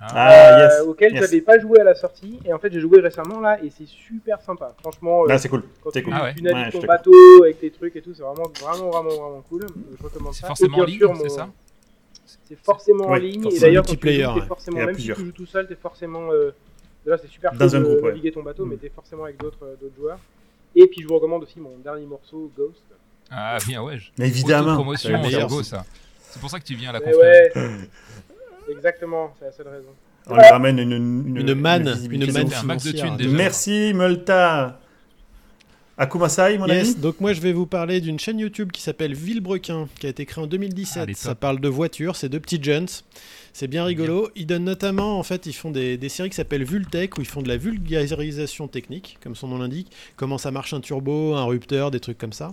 Ah,
euh,
yes.
auquel
yes.
j'avais pas joué à la sortie, et en fait j'ai joué récemment là, et c'est super sympa. Franchement, euh,
Là, c'est cool.
quand
C'est
tu,
cool.
Ah ouais.
tu navigues
Ouais,
ton bateau avec tes trucs et tout, c'est vraiment, vraiment, vraiment, vraiment cool. Je recommande
C'est
ça.
forcément
et
en
bien
ligne,
sûr,
c'est
mon-
ça
C'est forcément en
Oui,
ligne. Et d'ailleurs, quand tu
Multiplayer,
joues, t'es forcément, même
plusieurs.
si tu joues tout seul, t'es forcément. Euh... Déjà, c'est super
Dans
cool
un
de
groupe, ouais.
naviguer ton bateau,
Mm.
mais t'es forcément avec d'autres euh, d'autres joueurs. Et puis, je vous recommande aussi mon dernier morceau, Ghost.
Ah, bien, ouais. je-
Mais évidemment.
promotion, c'est
ça.
C'est pour ça que tu viens à la conférence. <laughs>
exactement, c'est la seule raison.
On lui ramène une, une,
Une manne, une manne
un max de
financière.
thunes, déjà.
Merci, Multa. Akumasai, mon
Yes,
ami
donc moi je vais vous parler d'une chaîne YouTube qui s'appelle Villebrequin, qui a été créée en
Ah,
2017.
elle est
ça parle de voitures, c'est deux petits jeunes. C'est bien rigolo. Ils donnent notamment, en fait, ils font des, des séries qui s'appellent Vultech, où ils font de la vulgarisation technique, comme son nom l'indique, comment ça marche un turbo, un rupteur, des trucs comme ça.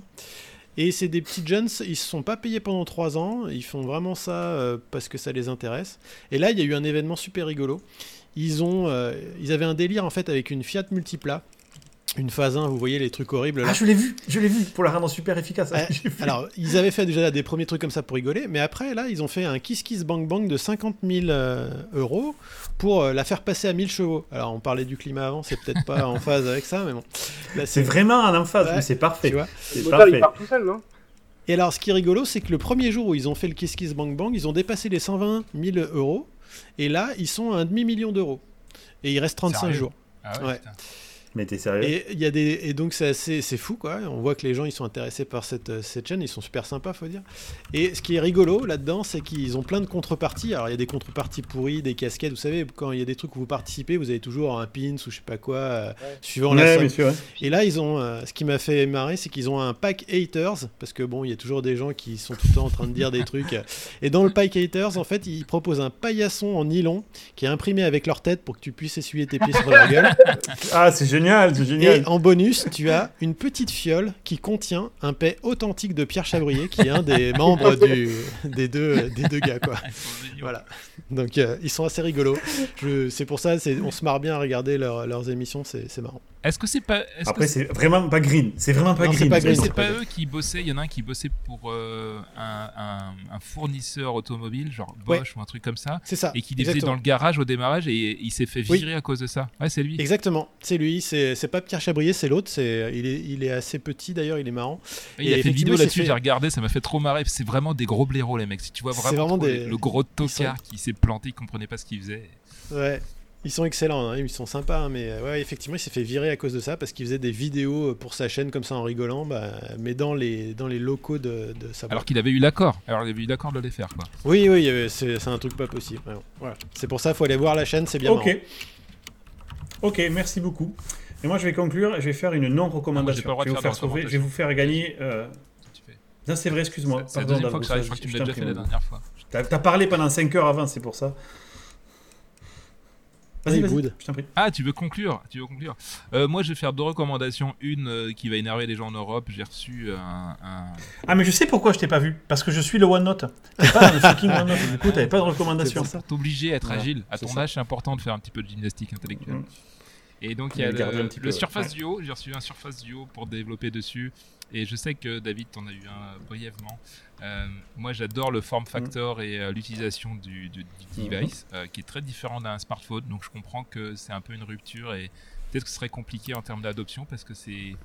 Et c'est des petits jeunes, ils se sont pas payés pendant 3 ans, ils font vraiment ça euh, parce que ça les intéresse. Et là, il y a eu un événement super rigolo. Ils, ont, euh, ils avaient un délire en fait avec une Fiat Multipla, une phase 1, vous voyez les trucs horribles là.
Ah, je l'ai vu, je l'ai vu, pour la rendre super efficace. J'ai vu.
Alors, ils avaient fait déjà des premiers trucs comme ça pour rigoler, mais après, là, ils ont fait un Kiss Kiss Bang Bang de 50 000 euh, euros pour euh, la faire passer à 1000 chevaux. Alors, on parlait du climat avant, c'est peut-être pas en phase avec ça, mais bon.
C'est vraiment en
Ouais,
mais c'est
Tu
parfait. C'est
il
parfait.
part tout seul, non?
Et alors, ce qui est rigolo, c'est que le premier jour où ils ont fait le Kiss Kiss Bang Bang, ils ont dépassé les 120 000 euros, et là, ils sont à un demi-million d'euros. Et il reste 35
Sérieux
jours.
Ah ouais,
Ouais.
Mais t'es sérieux?
Et, il y a des, et donc c'est assez- c'est fou quoi. On voit que les gens ils sont intéressés par cette, euh, cette chaîne, ils sont super sympas faut dire. Et ce qui est rigolo là-dedans, c'est qu'ils ont plein de contreparties. Alors il y a des contreparties pourries, des casquettes. Vous savez quand il y a des trucs où vous participez, vous avez toujours un pins ou je sais pas quoi, euh,
Ouais.
suivant la
Ouais,
somme.
ouais.
Et là ils ont, euh, ce qui m'a fait marrer, c'est qu'ils ont un pack haters parce que bon il y a toujours des gens qui sont tout le temps en train de dire des trucs. Et dans le pack haters en fait ils proposent un paillasson en nylon qui est imprimé avec leur tête pour que tu puisses essuyer tes pieds sur leur gueule.
Ah, c'est génial, c'est génial.
Et en bonus, tu as une petite fiole qui contient un paix authentique de Pierre Chabrier, qui est un des <laughs> membres du, des, deux, des deux gars. Quoi. Voilà. Donc euh, ils sont assez rigolos. Je- C'est pour ça, c'est- on se marre bien à regarder leur- leurs émissions, c'est c'est marrant.
Est-ce que c'est pas.
Après, c'est vraiment pas green. C'est vraiment pas
Non,
green.
c'est pas eux qui bossaient Il y en a un qui bossait pour euh, un, un- un fournisseur automobile, genre
Ouais.
Bosch ou un truc comme ça,
C'est ça.
et qui les faisait dans le garage au démarrage et il s'est fait
Oui.
virer à cause de ça. Ouais, c'est lui.
Exactement, c'est lui, c'est pas Pierre Chabrier, c'est l'autre, c'est il est, il est assez petit d'ailleurs, il est marrant.
Il a fait une vidéo là-dessus,
fait-
j'ai regardé, ça m'a fait trop marrer. C'est vraiment des gros blaireaux, les mecs. Si tu vois vraiment,
vraiment
trop
des-
les- le gros tocard qui s'est planté, il comprenait pas ce qu'il faisait.
Ouais. Ils sont excellents, hein, ils sont sympas, hein, mais euh, ouais, effectivement, il s'est fait virer à cause de ça parce qu'il faisait des vidéos euh, pour sa chaîne comme ça en rigolant, bah, mais dans les, dans les locaux de, de sa boîte.
Alors qu'il avait eu l'accord. Alors il avait eu l'accord de les faire, quoi.
Oui, oui, c'est c'est un truc pas possible. vraiment. Voilà. C'est pour ça, faut aller voir la chaîne, c'est bien
Ok.
marrant.
Ok, merci beaucoup. Et moi, je vais conclure. Je vais faire une
Ah,
non-recommandation.
le droit
je, vais vous
faire
faire
de
sauver. Je vais vous faire gagner. euh. Non, c'est vrai, excuse-moi.
C'est la
Pardon,
deuxième fois que ça arrive. Je
Davros,
crois que tu me l'as déjà fait la dernière fois.
T'as t'as parlé pendant 5 heures avant, c'est pour ça. Vas-y,
good.
je t'en prie.
Ah, tu veux conclure Tu veux conclure Euh, Moi, je vais faire deux recommandations. Une euh, qui va énerver les gens en Europe. J'ai reçu un, un-
Ah, mais je sais pourquoi je t'ai pas vu. Parce que je suis le OneNote. T'es pas dans le fucking OneNote. Du coup, t'avais pas de recommandation.
C'est pour t'obliger à être
Voilà,
agile. À ton
ça.
âge, c'est important de faire un petit peu de gymnastique intellectuelle.
Mm.
Et donc, il y a
Le
le,
un petit
le. Surface
Ouais.
Duo. J'ai reçu un Surface Duo pour développer dessus. Et je sais que David, t'en as eu un brièvement. Euh, moi, j'adore le form factor et euh, l'utilisation du, du- du device, euh, qui est très différent d'un smartphone. Donc, je comprends que c'est un peu une rupture et peut-être que ce serait compliqué en termes d'adoption parce que c'est.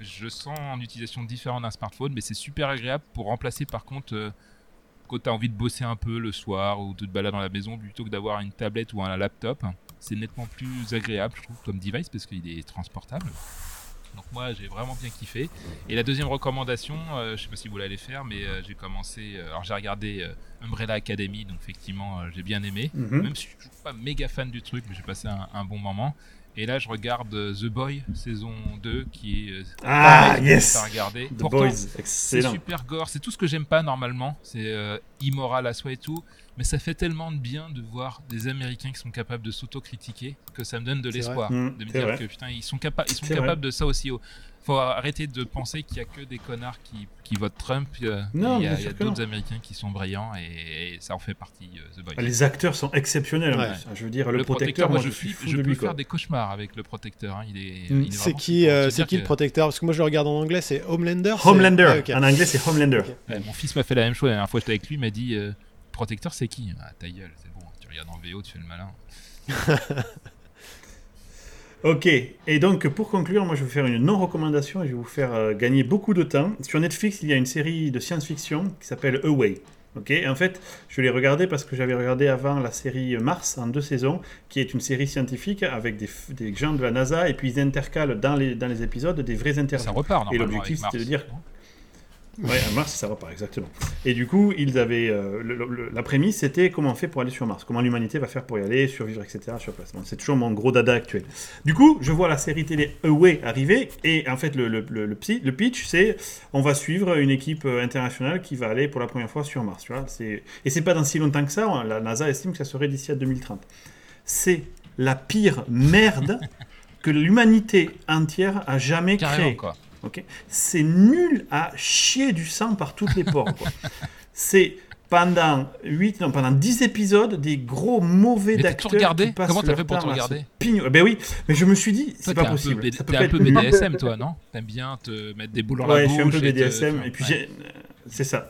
Je sens en utilisation différente d'un smartphone, mais c'est super agréable pour remplacer par contre. euh, quand tu as envie de bosser un peu le soir ou de te balader dans la maison plutôt que d'avoir une tablette ou un laptop, c'est nettement plus agréable, je trouve, comme device parce qu'il est transportable. Donc moi j'ai vraiment bien kiffé. Et la deuxième recommandation, euh, je sais pas si vous l'allez faire, mais euh, j'ai commencé, euh, alors j'ai regardé euh, Umbrella Academy, donc effectivement j'ai bien aimé.
Mhm.
Même si je suis toujours pas méga fan du truc, mais j'ai passé un, un bon moment. Et là je regarde euh, The Boy saison 2 qui est euh,
Ah,
pareil,
yes
à regarder.
The
Pourtant,
Boys,
c'est
excellent.
super gore, c'est tout ce que j'aime pas normalement, c'est euh, immoral à soi et tout, mais ça fait tellement de bien de voir des Américains qui sont capables de s'autocritiquer que ça me donne de
C'est
l'espoir,
vrai. Mm,
de me
c'est
dire
vrai.
que putain ils sont, capa- ils sont
C'est
capables de ça aussi. au- faut arrêter de penser qu'il y a que des connards qui, qui votent Trump. euh,
Non,
il y a, d'autres. Américains qui sont brillants et, et ça en fait partie. euh, The Boys.
Les acteurs sont exceptionnels.
Ouais.
Je veux dire, le, protecteur,
moi,
moi,
je,
je suis fou
je
de
peux
lui.
faire
Quoi.
des cauchemars avec le protecteur. hein, Il est,
Mm.
C'est qui, euh,
C'est
qui le protecteur? Parce que moi je le regarde en anglais, c'est Homelander
Homelander.
Ah.
En anglais, c'est Homelander.
Ouais, Mon fils m'a fait la même chose la dernière fois que j'étais avec lui. Il m'a dit euh, Protecteur, c'est qui Ah, ta gueule, c'est bon. Tu regardes en VO, tu fais le malin. <laughs>
Ok, et donc pour conclure, moi je vais vous faire une non-recommandation et je vais vous faire euh, gagner beaucoup de temps. Sur Netflix, il y a une série de science-fiction qui s'appelle Away. Ok, et en fait, je l'ai regardé parce que j'avais regardé avant la série Mars en deux saisons, qui est une série scientifique avec des, gens de la NASA et puis ils intercalent dans les, dans les épisodes des vrais interviews.
Ça repart
Et l'objectif, c'était de dire-
non?
Ouais, à Mars, ça repart, exactement. Et du coup, ils avaient. euh, le- le- la prémisse, c'était comment on fait pour aller sur Mars, comment l'humanité va faire pour y aller, survivre, etc. sur place. Bon, c'est toujours mon gros dada actuel. Du coup, je vois la série télé Away arriver, et en fait, le, psy- pitch, c'est on va suivre une équipe euh, internationale qui va aller pour la première fois sur Mars. Tu vois. Et c'est pas dans si longtemps que ça, hein, la NASA estime que ça serait d'ici à 2030. C'est la pire merde <laughs> que l'humanité entière a jamais
Carrément,
créée.
quoi.
Ok? C'est nul à chier du sang par toutes les quoi. <laughs> c'est pendant 8, non, pendant 10 épisodes, des gros mauvais d'acteurs.
regardé?
qui
Comment t'as fait pour
se
regarder
pigno- Ben oui, mais je me suis dit, c'est
t'es
pas
un peu
possible.
B-
Ça peut
T'es un peu. BDSM, <laughs> toi, non? T'aimes bien te mettre des boules dans la
Ouais,
bouche
je suis un peu
et te-
BDSM, et puis
Ouais.
j'ai- c'est ça.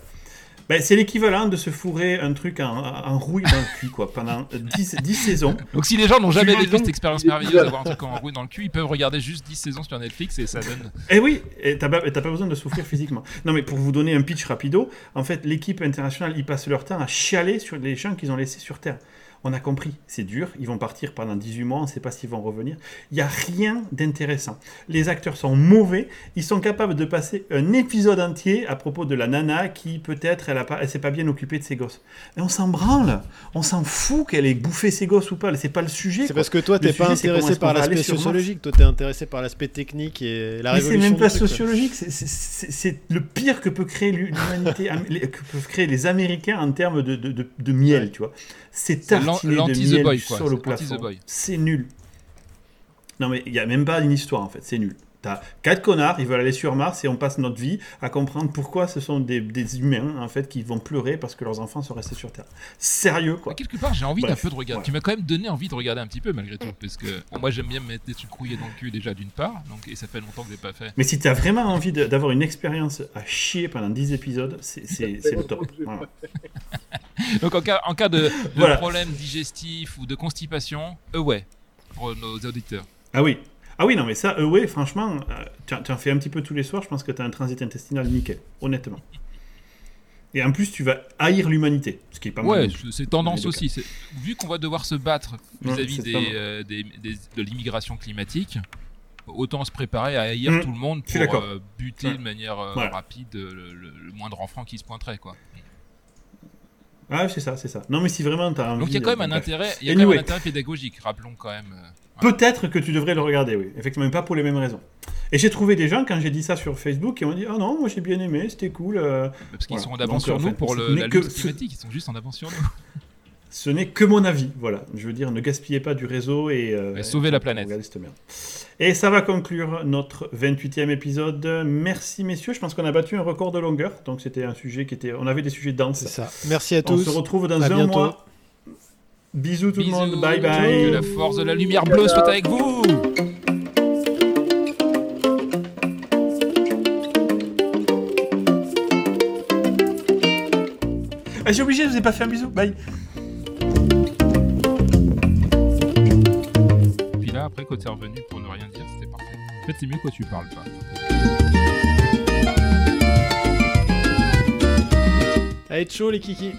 Ben, c'est l'équivalent de se fourrer un truc en, en rouille dans le cul, quoi, pendant 10, 10 saisons.
Donc si les gens n'ont jamais vécu cette expérience merveilleuse d'avoir un truc en rouille dans le cul, ils peuvent regarder juste 10 saisons sur Netflix et ça donne...
Et oui, et t'as pas, t'as pas besoin de souffrir physiquement. Non, mais pour vous donner un pitch rapido, en fait, l'équipe internationale, ils passent leur temps à chialer sur les gens qu'ils ont laissés sur Terre. On a compris, c'est dur, ils vont partir pendant 18 mois, on ne sait pas s'ils vont revenir. Il n'y a rien d'intéressant. Les acteurs sont mauvais, ils sont capables de passer un épisode entier à propos de la nana qui, peut-être, elle, elle s'est pas bien occupée de ses gosses. Et on s'en branle, on s'en fout qu'elle ait bouffé ses gosses ou pas, c'est pas le sujet.
C'est parce que toi,
Le
t'es pas
c'est
intéressé par l'aspect sociologique, toi, t'es intéressé par l'aspect technique et la
Mais c'est
révolution.
même
du
pas sociologique, c'est- c'est- c'est c'est le pire que peut créer l'humanité, <laughs> que peuvent créer les Américains en termes de, de, de- de miel, tu vois. C'est tartiné de miel
Boy,
au
C'est
plafond. C'est nul. Non mais il n'y a même pas une histoire en fait, c'est nul. T'as quatre connards, ils veulent aller sur Mars et on passe notre vie à comprendre pourquoi ce sont des, des humains en fait qui vont pleurer parce que leurs enfants sont restés sur Terre. Sérieux quoi.
Quelque part, j'ai envie d'un peu de regarder.
voilà.
Tu m'as quand même donné envie de regarder un petit peu malgré tout, parce que moi j'aime bien me mettre des trucs rouillés dans le cul déjà d'une part, donc et ça fait longtemps que j'ai pas fait.
Mais si t'as vraiment envie d'avoir une expérience à chier pendant 10 épisodes, <laughs> c'est le top. Voilà. <laughs>
Donc en cas, en cas de, de
Voilà.
problème digestif ou de constipation, euh ouais, pour nos auditeurs.
Ah oui. Ah oui, non, mais ça, euh, ouais, franchement, euh, tu en- tu en fais un petit peu tous les soirs, je pense que tu as un transit intestinal nickel, honnêtement. Et en plus, tu vas haïr l'humanité, ce qui est pas mal.
Ouais, c'est tendance aussi. Vu qu'on va devoir se battre vis-à-vis des, euh, des- des- de l'immigration climatique, autant se préparer à haïr
Mm,
tout le monde pour euh, buter
Ouais.
de manière euh,
Voilà.
rapide le, le- le moindre enfant qui se pointerait. quoi.
Ah, c'est ça, c'est ça. Non, mais si vraiment tu as envie.
Donc il y a quand même un intérêt, il y a quand même un intérêt pédagogique, rappelons quand même.
Peut-être que tu devrais le regarder, oui. Effectivement, mais pas pour les mêmes raisons. Et j'ai trouvé des gens, quand j'ai dit ça sur Facebook, qui m'ont dit Ah non, moi j'ai bien aimé, c'était cool. euh,
Parce qu'ils
Voilà.
sont en avance sur
en
nous
fait,
pour
ce
le, la
que ce-
climatique, ils sont juste en avance sur nous. <laughs>
Ce n'est que mon avis, voilà. Je veux dire, ne gaspillez pas du réseau et... euh,
sauvez la planète.
regardez cette merde. Et ça va conclure notre 28e épisode. Merci messieurs, je pense qu'on a battu un record de longueur, donc c'était un sujet qui était... On avait des sujets denses.
C'est ça. Merci à
On
tous.
se retrouve dans
À
un
bientôt.
mois. Bisous tout le monde, bye
Que
bye.
la force de la lumière bleue soit avec vous.
Ah, j'ai obligé, je vous ai pas fait un bisou, bye.
Puis là, après, quand t'es revenu pour ne rien dire, c'était parfait. En fait, c'est mieux quand tu parles pas.
Allez, chaud les kikis.